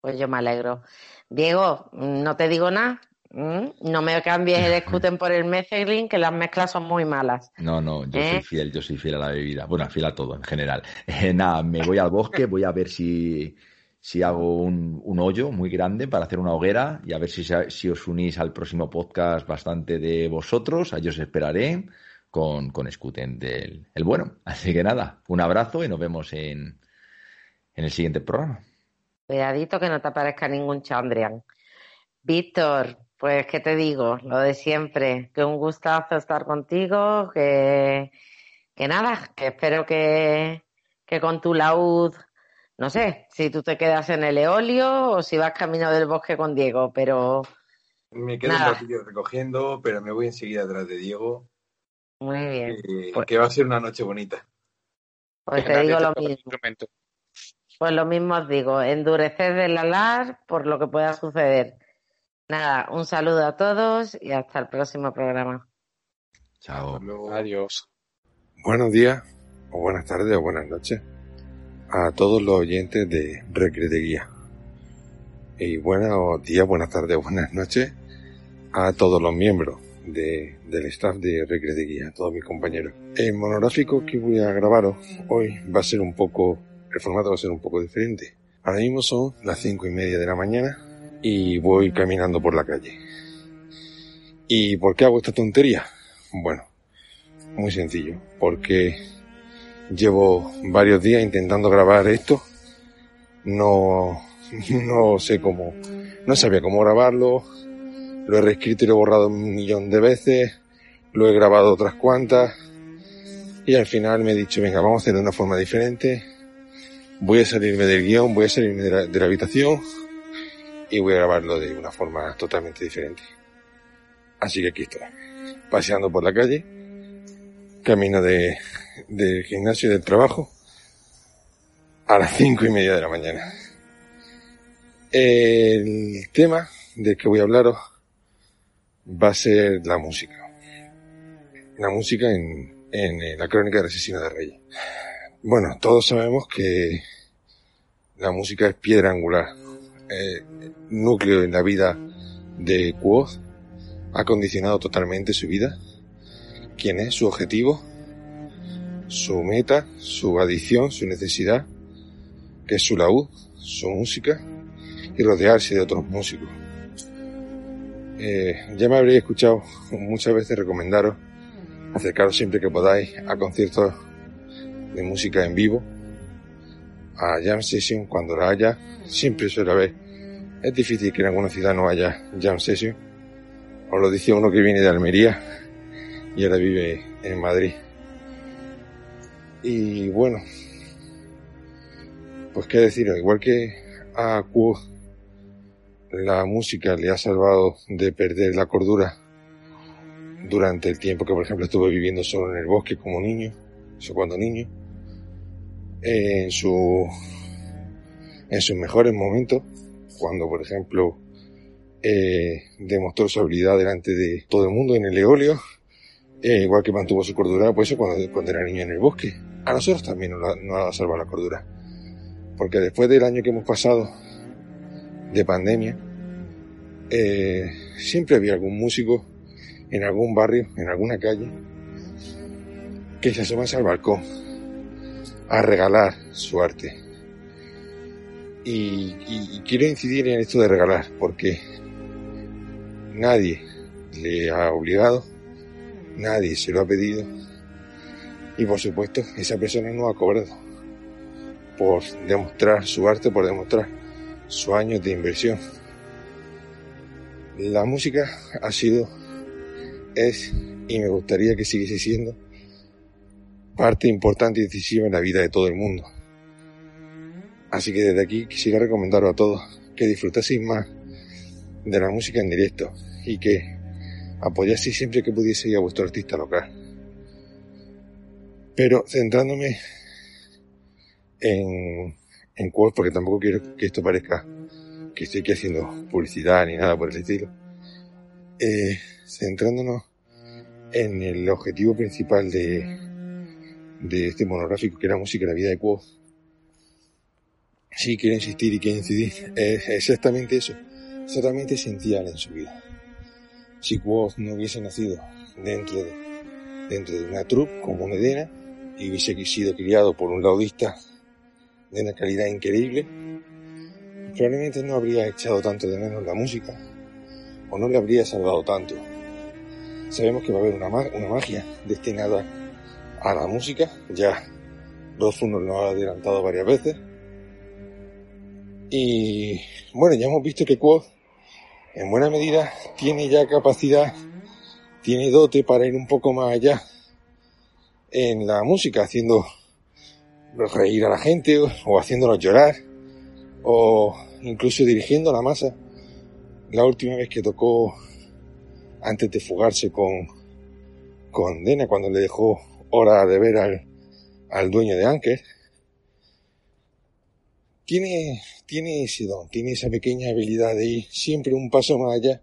S2: Pues yo me alegro. Diego, no te digo nada. No me cambies el Scuten por el Metheglin, que las mezclas son muy malas.
S4: No, no, yo soy ¿Eh? fiel, yo soy fiel a la bebida. Bueno, fiel a todo en general. Eh, nada, me voy al bosque, voy a ver si si hago un, un, hoyo muy grande para hacer una hoguera y a ver si, si os unís al próximo podcast bastante de vosotros. Allí os esperaré con, con Scuten del el bueno. Así que nada, un abrazo y nos vemos en, en el siguiente programa.
S2: Cuidadito que no te aparezca ningún Chandrian. Víctor, pues qué te digo, lo de siempre, que un gustazo estar contigo, que, que nada, que espero que, que con tu laúd no sé si tú te quedas en el eolio o si vas camino del bosque con Diego, pero.
S5: Me quedo un poquillo recogiendo, pero me voy enseguida atrás de Diego.
S2: Muy bien.
S5: Pues que va a ser una noche bonita.
S2: Pues te digo lo mismo. Pues lo mismo os digo, endurecer el alar por lo que pueda suceder. Nada, un saludo a todos y hasta el próximo programa.
S4: Chao.
S3: Adiós.
S10: Buenos días, o buenas tardes, o buenas noches a todos los oyentes de Recre de Guía. y buenos días, buenas tardes, buenas noches a todos los miembros de, del staff de Recre de Guía, a todos mis compañeros. El monográfico que voy a grabaros hoy va a ser un poco, el formato va a ser un poco diferente. Ahora mismo son las cinco y media de la mañana y voy caminando por la calle. ¿Y por qué hago esta tontería? Bueno, muy sencillo, porque llevo varios días intentando grabar esto. No, no sé cómo, no sabía cómo grabarlo. Lo he reescrito y lo he borrado un millón de veces. Lo he grabado otras cuantas. Y al final me he dicho, venga, vamos a hacer de una forma diferente. Voy a salirme del guion, voy a salirme de la, de la habitación y voy a grabarlo de una forma totalmente diferente. Así que aquí estoy, paseando por la calle, camino de, del gimnasio del trabajo a las cinco y media de la mañana. El tema del que voy a hablaros va a ser la música. La música en, en la crónica del asesino de Reyes. Bueno, todos sabemos que la música es piedra angular, eh, núcleo en la vida de Quoth, ha condicionado totalmente su vida, quién es, su objetivo, su meta, su adicción, su necesidad, que es su laúd, su música y rodearse de otros músicos. Eh, ya me habréis escuchado muchas veces recomendaros acercaros siempre que podáis a conciertos de música en vivo, a jam session cuando la haya, siempre suele haber. Es difícil que en alguna ciudad no haya jam session. Os lo decía uno que viene de Almería y ahora vive en Madrid. Y bueno, pues qué deciros, igual que a Q la música le ha salvado de perder la cordura durante el tiempo que por ejemplo estuve viviendo solo en el bosque como niño, eso cuando niño, en su en sus mejores momentos, cuando por ejemplo eh, demostró su habilidad delante de todo el mundo en el eolio, eh, igual que mantuvo su cordura, pues eso cuando, cuando era niño en el bosque. A nosotros también nos, ha salvado la cordura. Porque después del año que hemos pasado de pandemia, eh, siempre había algún músico en algún barrio, en alguna calle, que se asomase al balcón a regalar su arte. Y, y, quiero incidir en esto de regalar, porque nadie le ha obligado, nadie se lo ha pedido, y por supuesto esa persona no ha cobrado por demostrar su arte, por demostrar sus años de inversión. La música ha sido, es y me gustaría que siguiese siendo parte importante y decisiva en la vida de todo el mundo. Así que desde aquí quisiera recomendaros a todos que disfrutaseis más de la música en directo y que apoyaseis siempre que pudieseis a vuestro artista local. Pero centrándome en, en porque tampoco quiero que esto parezca que estoy aquí haciendo publicidad ni nada por el estilo, eh, centrándonos en el objetivo principal de, de este monográfico, que era música y la vida de Quoth, sí quiero insistir y quiero incidir, es exactamente eso, exactamente esencial en su vida. Si Quoth no hubiese nacido dentro de, dentro de una troupe como Medena, y hubiese sido criado por un laudista de una calidad increíble, probablemente no habría echado tanto de menos la música o no le habría salvado tanto. Sabemos que va a haber una, magia destinada a la música, ya Rothfuss nos lo ha adelantado varias veces. Y bueno, ya hemos visto que Quoth en buena medida tiene ya capacidad, tiene dote para ir un poco más allá en la música, haciendo reír a la gente o, haciéndolos llorar o incluso dirigiendo la masa. La última vez que tocó antes de fugarse con, con Dena, cuando le dejó hora de ver al, al dueño de Anker, tiene, tiene ese don, tiene esa pequeña habilidad de ir siempre un paso más allá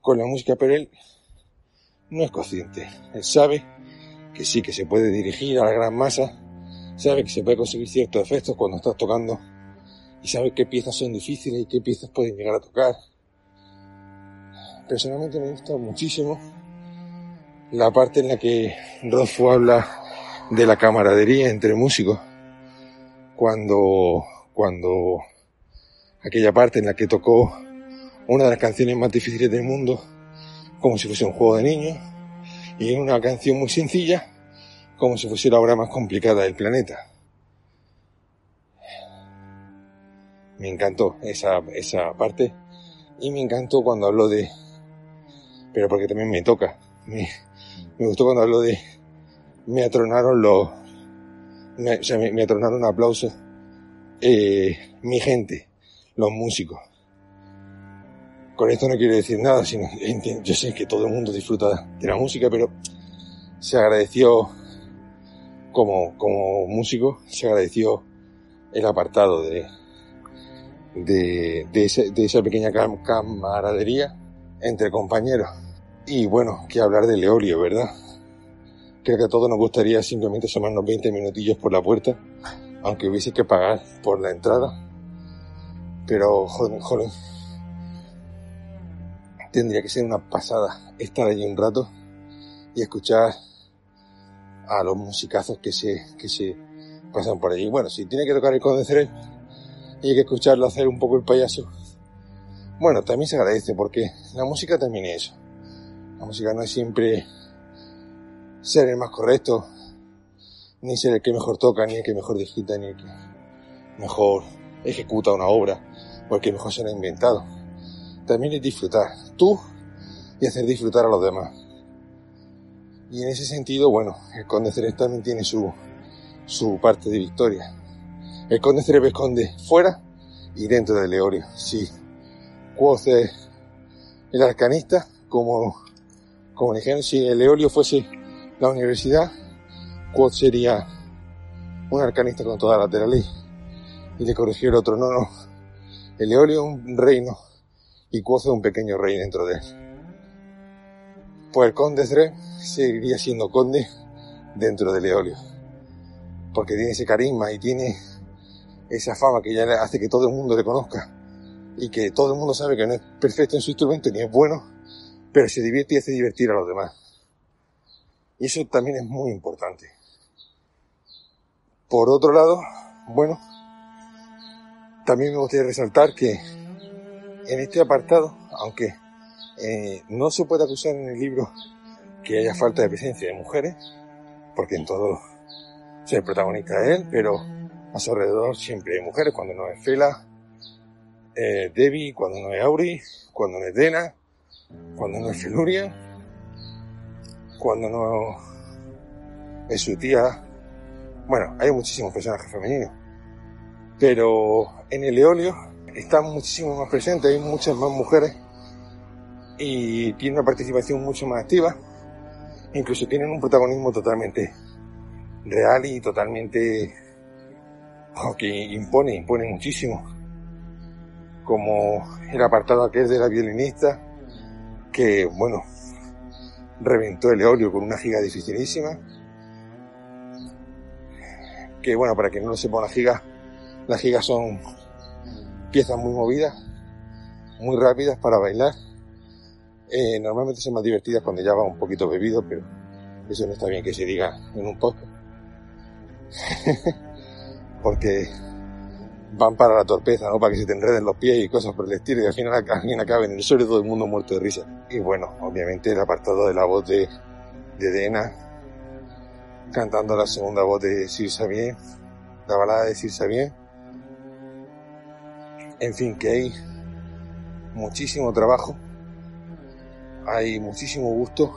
S10: con la música, pero él no es consciente. Él sabe que sí, que se puede dirigir a la gran masa, sabe que se puede conseguir ciertos efectos cuando estás tocando y sabes qué piezas son difíciles y qué piezas pueden llegar a tocar. Personalmente me gusta muchísimo la parte en la que Rodfo habla de la camaradería entre músicos. Cuando, cuando aquella parte en la que tocó una de las canciones más difíciles del mundo, como si fuese un juego de niños, y una canción muy sencilla, como si fuese la obra más complicada del planeta. Me encantó esa, esa parte y me encantó cuando habló de, pero porque también me toca, me, me gustó cuando habló de, me atronaron los, me, o sea, me, atronaron aplausos, eh, mi gente, los músicos. Con esto no quiero decir nada, sino yo sé que todo el mundo disfruta de la música, pero se agradeció como, como músico, se agradeció el apartado de, de, de, esa pequeña camaradería entre compañeros. Y bueno, que hablar de Leolio, ¿verdad? Creo que a todos nos gustaría simplemente asomarnos 20 minutillos por la puerta, aunque hubiese que pagar por la entrada. Pero, joder, joder, tendría que ser una pasada estar allí un rato y escuchar a los musicazos que se, que se pasan por allí. Bueno, si tiene que tocar el Conde y hay que escucharlo hacer un poco el payaso, bueno, también se agradece porque la música también es eso. La música no es siempre ser el más correcto, ni ser el que mejor toca, ni el que mejor digita, ni el que mejor ejecuta una obra, o el que mejor se la ha inventado. También es disfrutar tú y hacer disfrutar a los demás. Y en ese sentido, bueno, el Conde Ceres también tiene su, su parte de victoria. El Conde Ceres esconde fuera y dentro del Leorio. Sí, Quoth el arcanista, como, como dijeron, si el Leorio fuese la universidad, Quoth sería un arcanista con toda la ley. Y le corrigió el otro, no, no. El Leorio es un reino y es un pequeño rey dentro de él. Pues el conde Dre seguiría siendo conde dentro de Leolio. Porque tiene ese carisma y tiene esa fama que ya hace que todo el mundo le conozca y que todo el mundo sabe que no es perfecto en su instrumento ni es bueno, pero se divierte y hace divertir a los demás. Y eso también es muy importante. Por otro lado, bueno, también me gustaría resaltar que en este apartado, aunque eh, no se puede acusar en el libro que haya falta de presencia de mujeres, porque en todo el protagonista es él, pero a su alrededor siempre hay mujeres, cuando no es Fela, eh, Debbie, cuando no es Auri, cuando no es Dena, cuando no es Feluria, cuando no es su tía. Bueno, hay muchísimos personajes femeninos. Pero en el Eolio están muchísimo más presentes, hay muchas más mujeres y tienen una participación mucho más activa. Incluso tienen un protagonismo totalmente real y totalmente que impone, impone muchísimo como el apartado aquel de la violinista, que, bueno, reventó el eolio con una giga dificilísima. Que, bueno, para quien no lo sepa, una giga, las gigas son piezas muy movidas, muy rápidas para bailar. Eh, normalmente son más divertidas cuando ya va un poquito bebido, pero eso no está bien que se diga en un podcast. Porque van para la torpeza, ¿no? Para que se te enreden los pies y cosas por el estilo y al final alguien acabe en el suelo todo el mundo muerto de risa. Y bueno, obviamente el apartado de la voz de, de Dena, cantando la segunda voz de Sir Sabien, la balada de Sir Sabien. En fin, que hay muchísimo trabajo, hay muchísimo gusto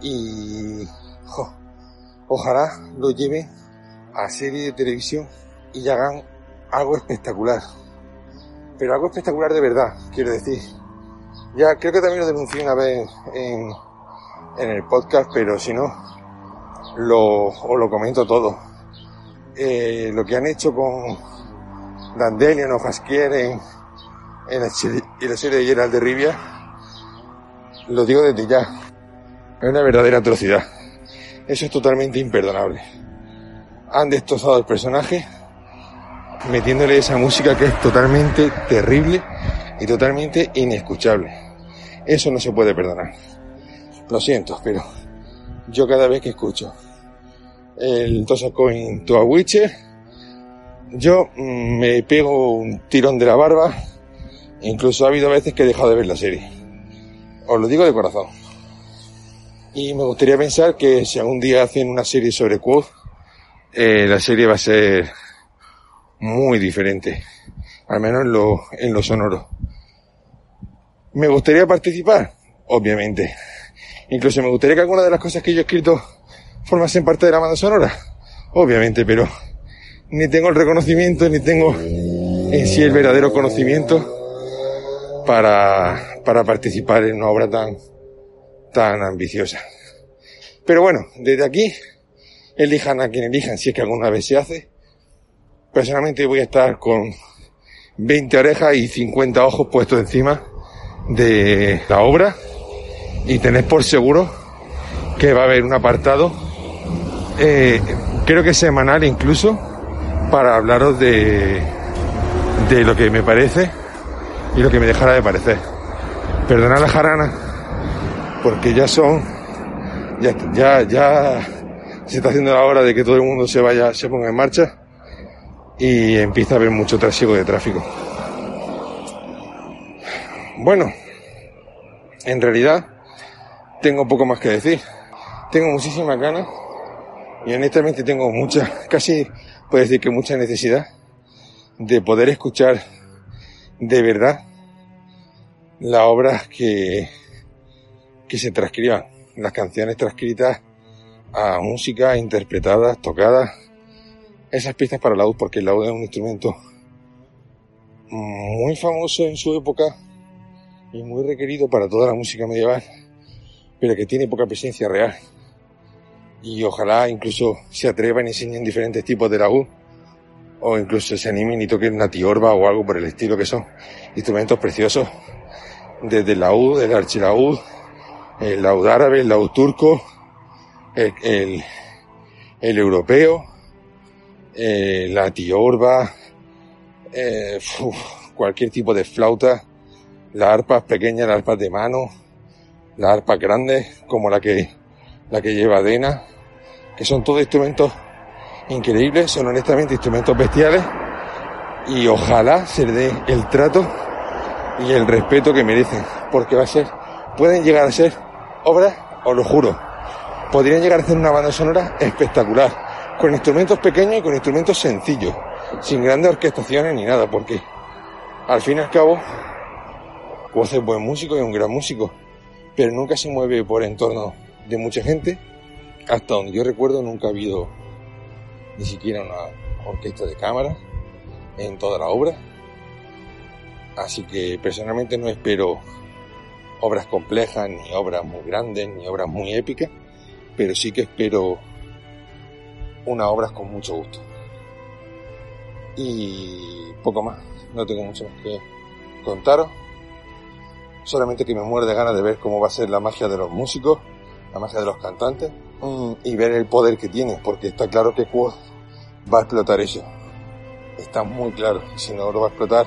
S10: y ojalá lo lleve a serie de televisión y hagan algo espectacular. Pero algo espectacular de verdad, quiero decir. Ya creo que también lo denuncié una vez en, en el podcast, pero si no, lo, os lo comento todo. Eh, lo que han hecho con Dandelion o Fasquier en, en, la, serie de Gerald de Rivia, lo digo desde ya. Es una verdadera atrocidad. Eso es totalmente imperdonable. Han destrozado el personaje metiéndole esa música que es totalmente terrible y totalmente inescuchable. Eso no se puede perdonar. Lo siento, pero yo cada vez que escucho el Tosa Coin Witcher, yo mm, me pego un tirón de la barba. Incluso ha habido veces que he dejado de ver la serie. Os lo digo de corazón. Y me gustaría pensar que si algún día hacen una serie sobre Quoth, eh, la serie va a ser muy diferente. Al menos en lo, en lo sonoro. ¿Me gustaría participar? Obviamente. Incluso me gustaría que alguna de las cosas que yo he escrito formasen parte de la banda sonora. Obviamente, pero ni tengo el reconocimiento, ni tengo en sí el verdadero conocimiento para, para participar en una obra tan, tan ambiciosa. Pero bueno, desde aquí, elijan a quien elijan, si es que alguna vez se hace. Personalmente voy a estar con 20 orejas y 50 ojos puestos encima de la obra y tenés por seguro que va a haber un apartado, eh, creo que semanal incluso, para hablaros de, de lo que me parece y lo que me dejará de parecer. Perdonad la jarana, porque ya son, ya, ya, ya se está haciendo la hora de que todo el mundo se vaya, se ponga en marcha y empieza a haber mucho trasiego de tráfico. Bueno, en realidad tengo poco más que decir. Tengo muchísimas ganas y honestamente tengo mucha, casi puedo decir que mucha necesidad de poder escuchar de verdad las obras que, que se transcriban, las canciones transcritas a música, interpretadas, tocadas, esas pistas para la laúd, porque el laúd es un instrumento muy famoso en su época y muy requerido para toda la música medieval, pero que tiene poca presencia real. Y ojalá incluso se atrevan y enseñen diferentes tipos de laúd, o incluso se animen y toquen una tiorba o algo por el estilo, que son. Instrumentos preciosos, desde el laúd, el archilaúd, el laúd árabe, el laúd turco, el, el, europeo, eh, la tiorba, eh, cualquier tipo de flauta, las arpas pequeñas, las arpas de mano, las arpas grandes, como la que, la que lleva Dena, que son todos instrumentos increíbles, son honestamente instrumentos bestiales, y ojalá se le dé el trato y el respeto que merecen, porque va a ser, pueden llegar a ser obras, os lo juro, podrían llegar a ser una banda sonora espectacular, con instrumentos pequeños y con instrumentos sencillos, sin grandes orquestaciones ni nada, porque al fin y al cabo, Woz es buen músico y un gran músico, pero nunca se mueve por entorno de mucha gente. Hasta donde yo recuerdo nunca ha habido ni siquiera una orquesta de cámara en toda la obra. Así que personalmente no espero obras complejas, ni obras muy grandes, ni obras muy épicas, pero sí que espero unas obras con mucho gusto. Y poco más, no tengo mucho más que contaros. Solamente que me muero de ganas de ver cómo va a ser la magia de los músicos, la magia de los cantantes, y ver el poder que tiene, porque está claro que Quoth va a explotar eso. Está muy claro. Si no lo va a explotar,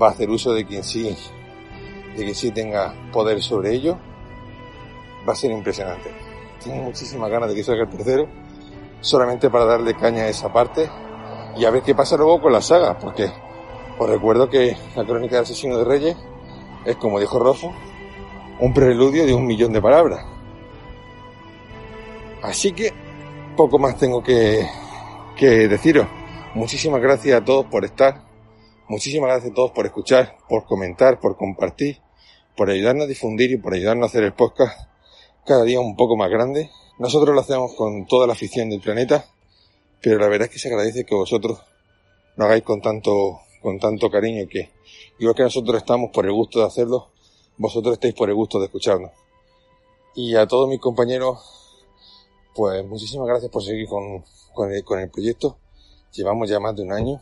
S10: va a hacer uso de quien sí, de quien sí tenga poder sobre ello. Va a ser impresionante. Tengo muchísimas ganas de que salga el tercero, solamente para darle caña a esa parte y a ver qué pasa luego con la saga, porque os recuerdo que la crónica del asesino de Reyes es, como dijo Rofo, un preludio de un millón de palabras. Así que poco más tengo que, que deciros. Muchísimas gracias a todos por estar. Muchísimas gracias a todos por escuchar, por comentar, por compartir, por ayudarnos a difundir y por ayudarnos a hacer el podcast cada día un poco más grande. Nosotros lo hacemos con toda la afición del planeta, pero la verdad es que se agradece que vosotros lo hagáis con tanto, con tanto cariño que Igual que nosotros estamos por el gusto de hacerlo, vosotros estáis por el gusto de escucharnos. Y a todos mis compañeros, pues muchísimas gracias por seguir con, con, el, el proyecto. Llevamos ya más de un año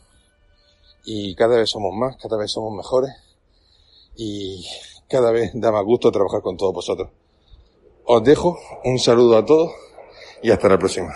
S10: y cada vez somos más, cada vez somos mejores y cada vez da más gusto trabajar con todos vosotros. Os dejo un saludo a todos y hasta la próxima.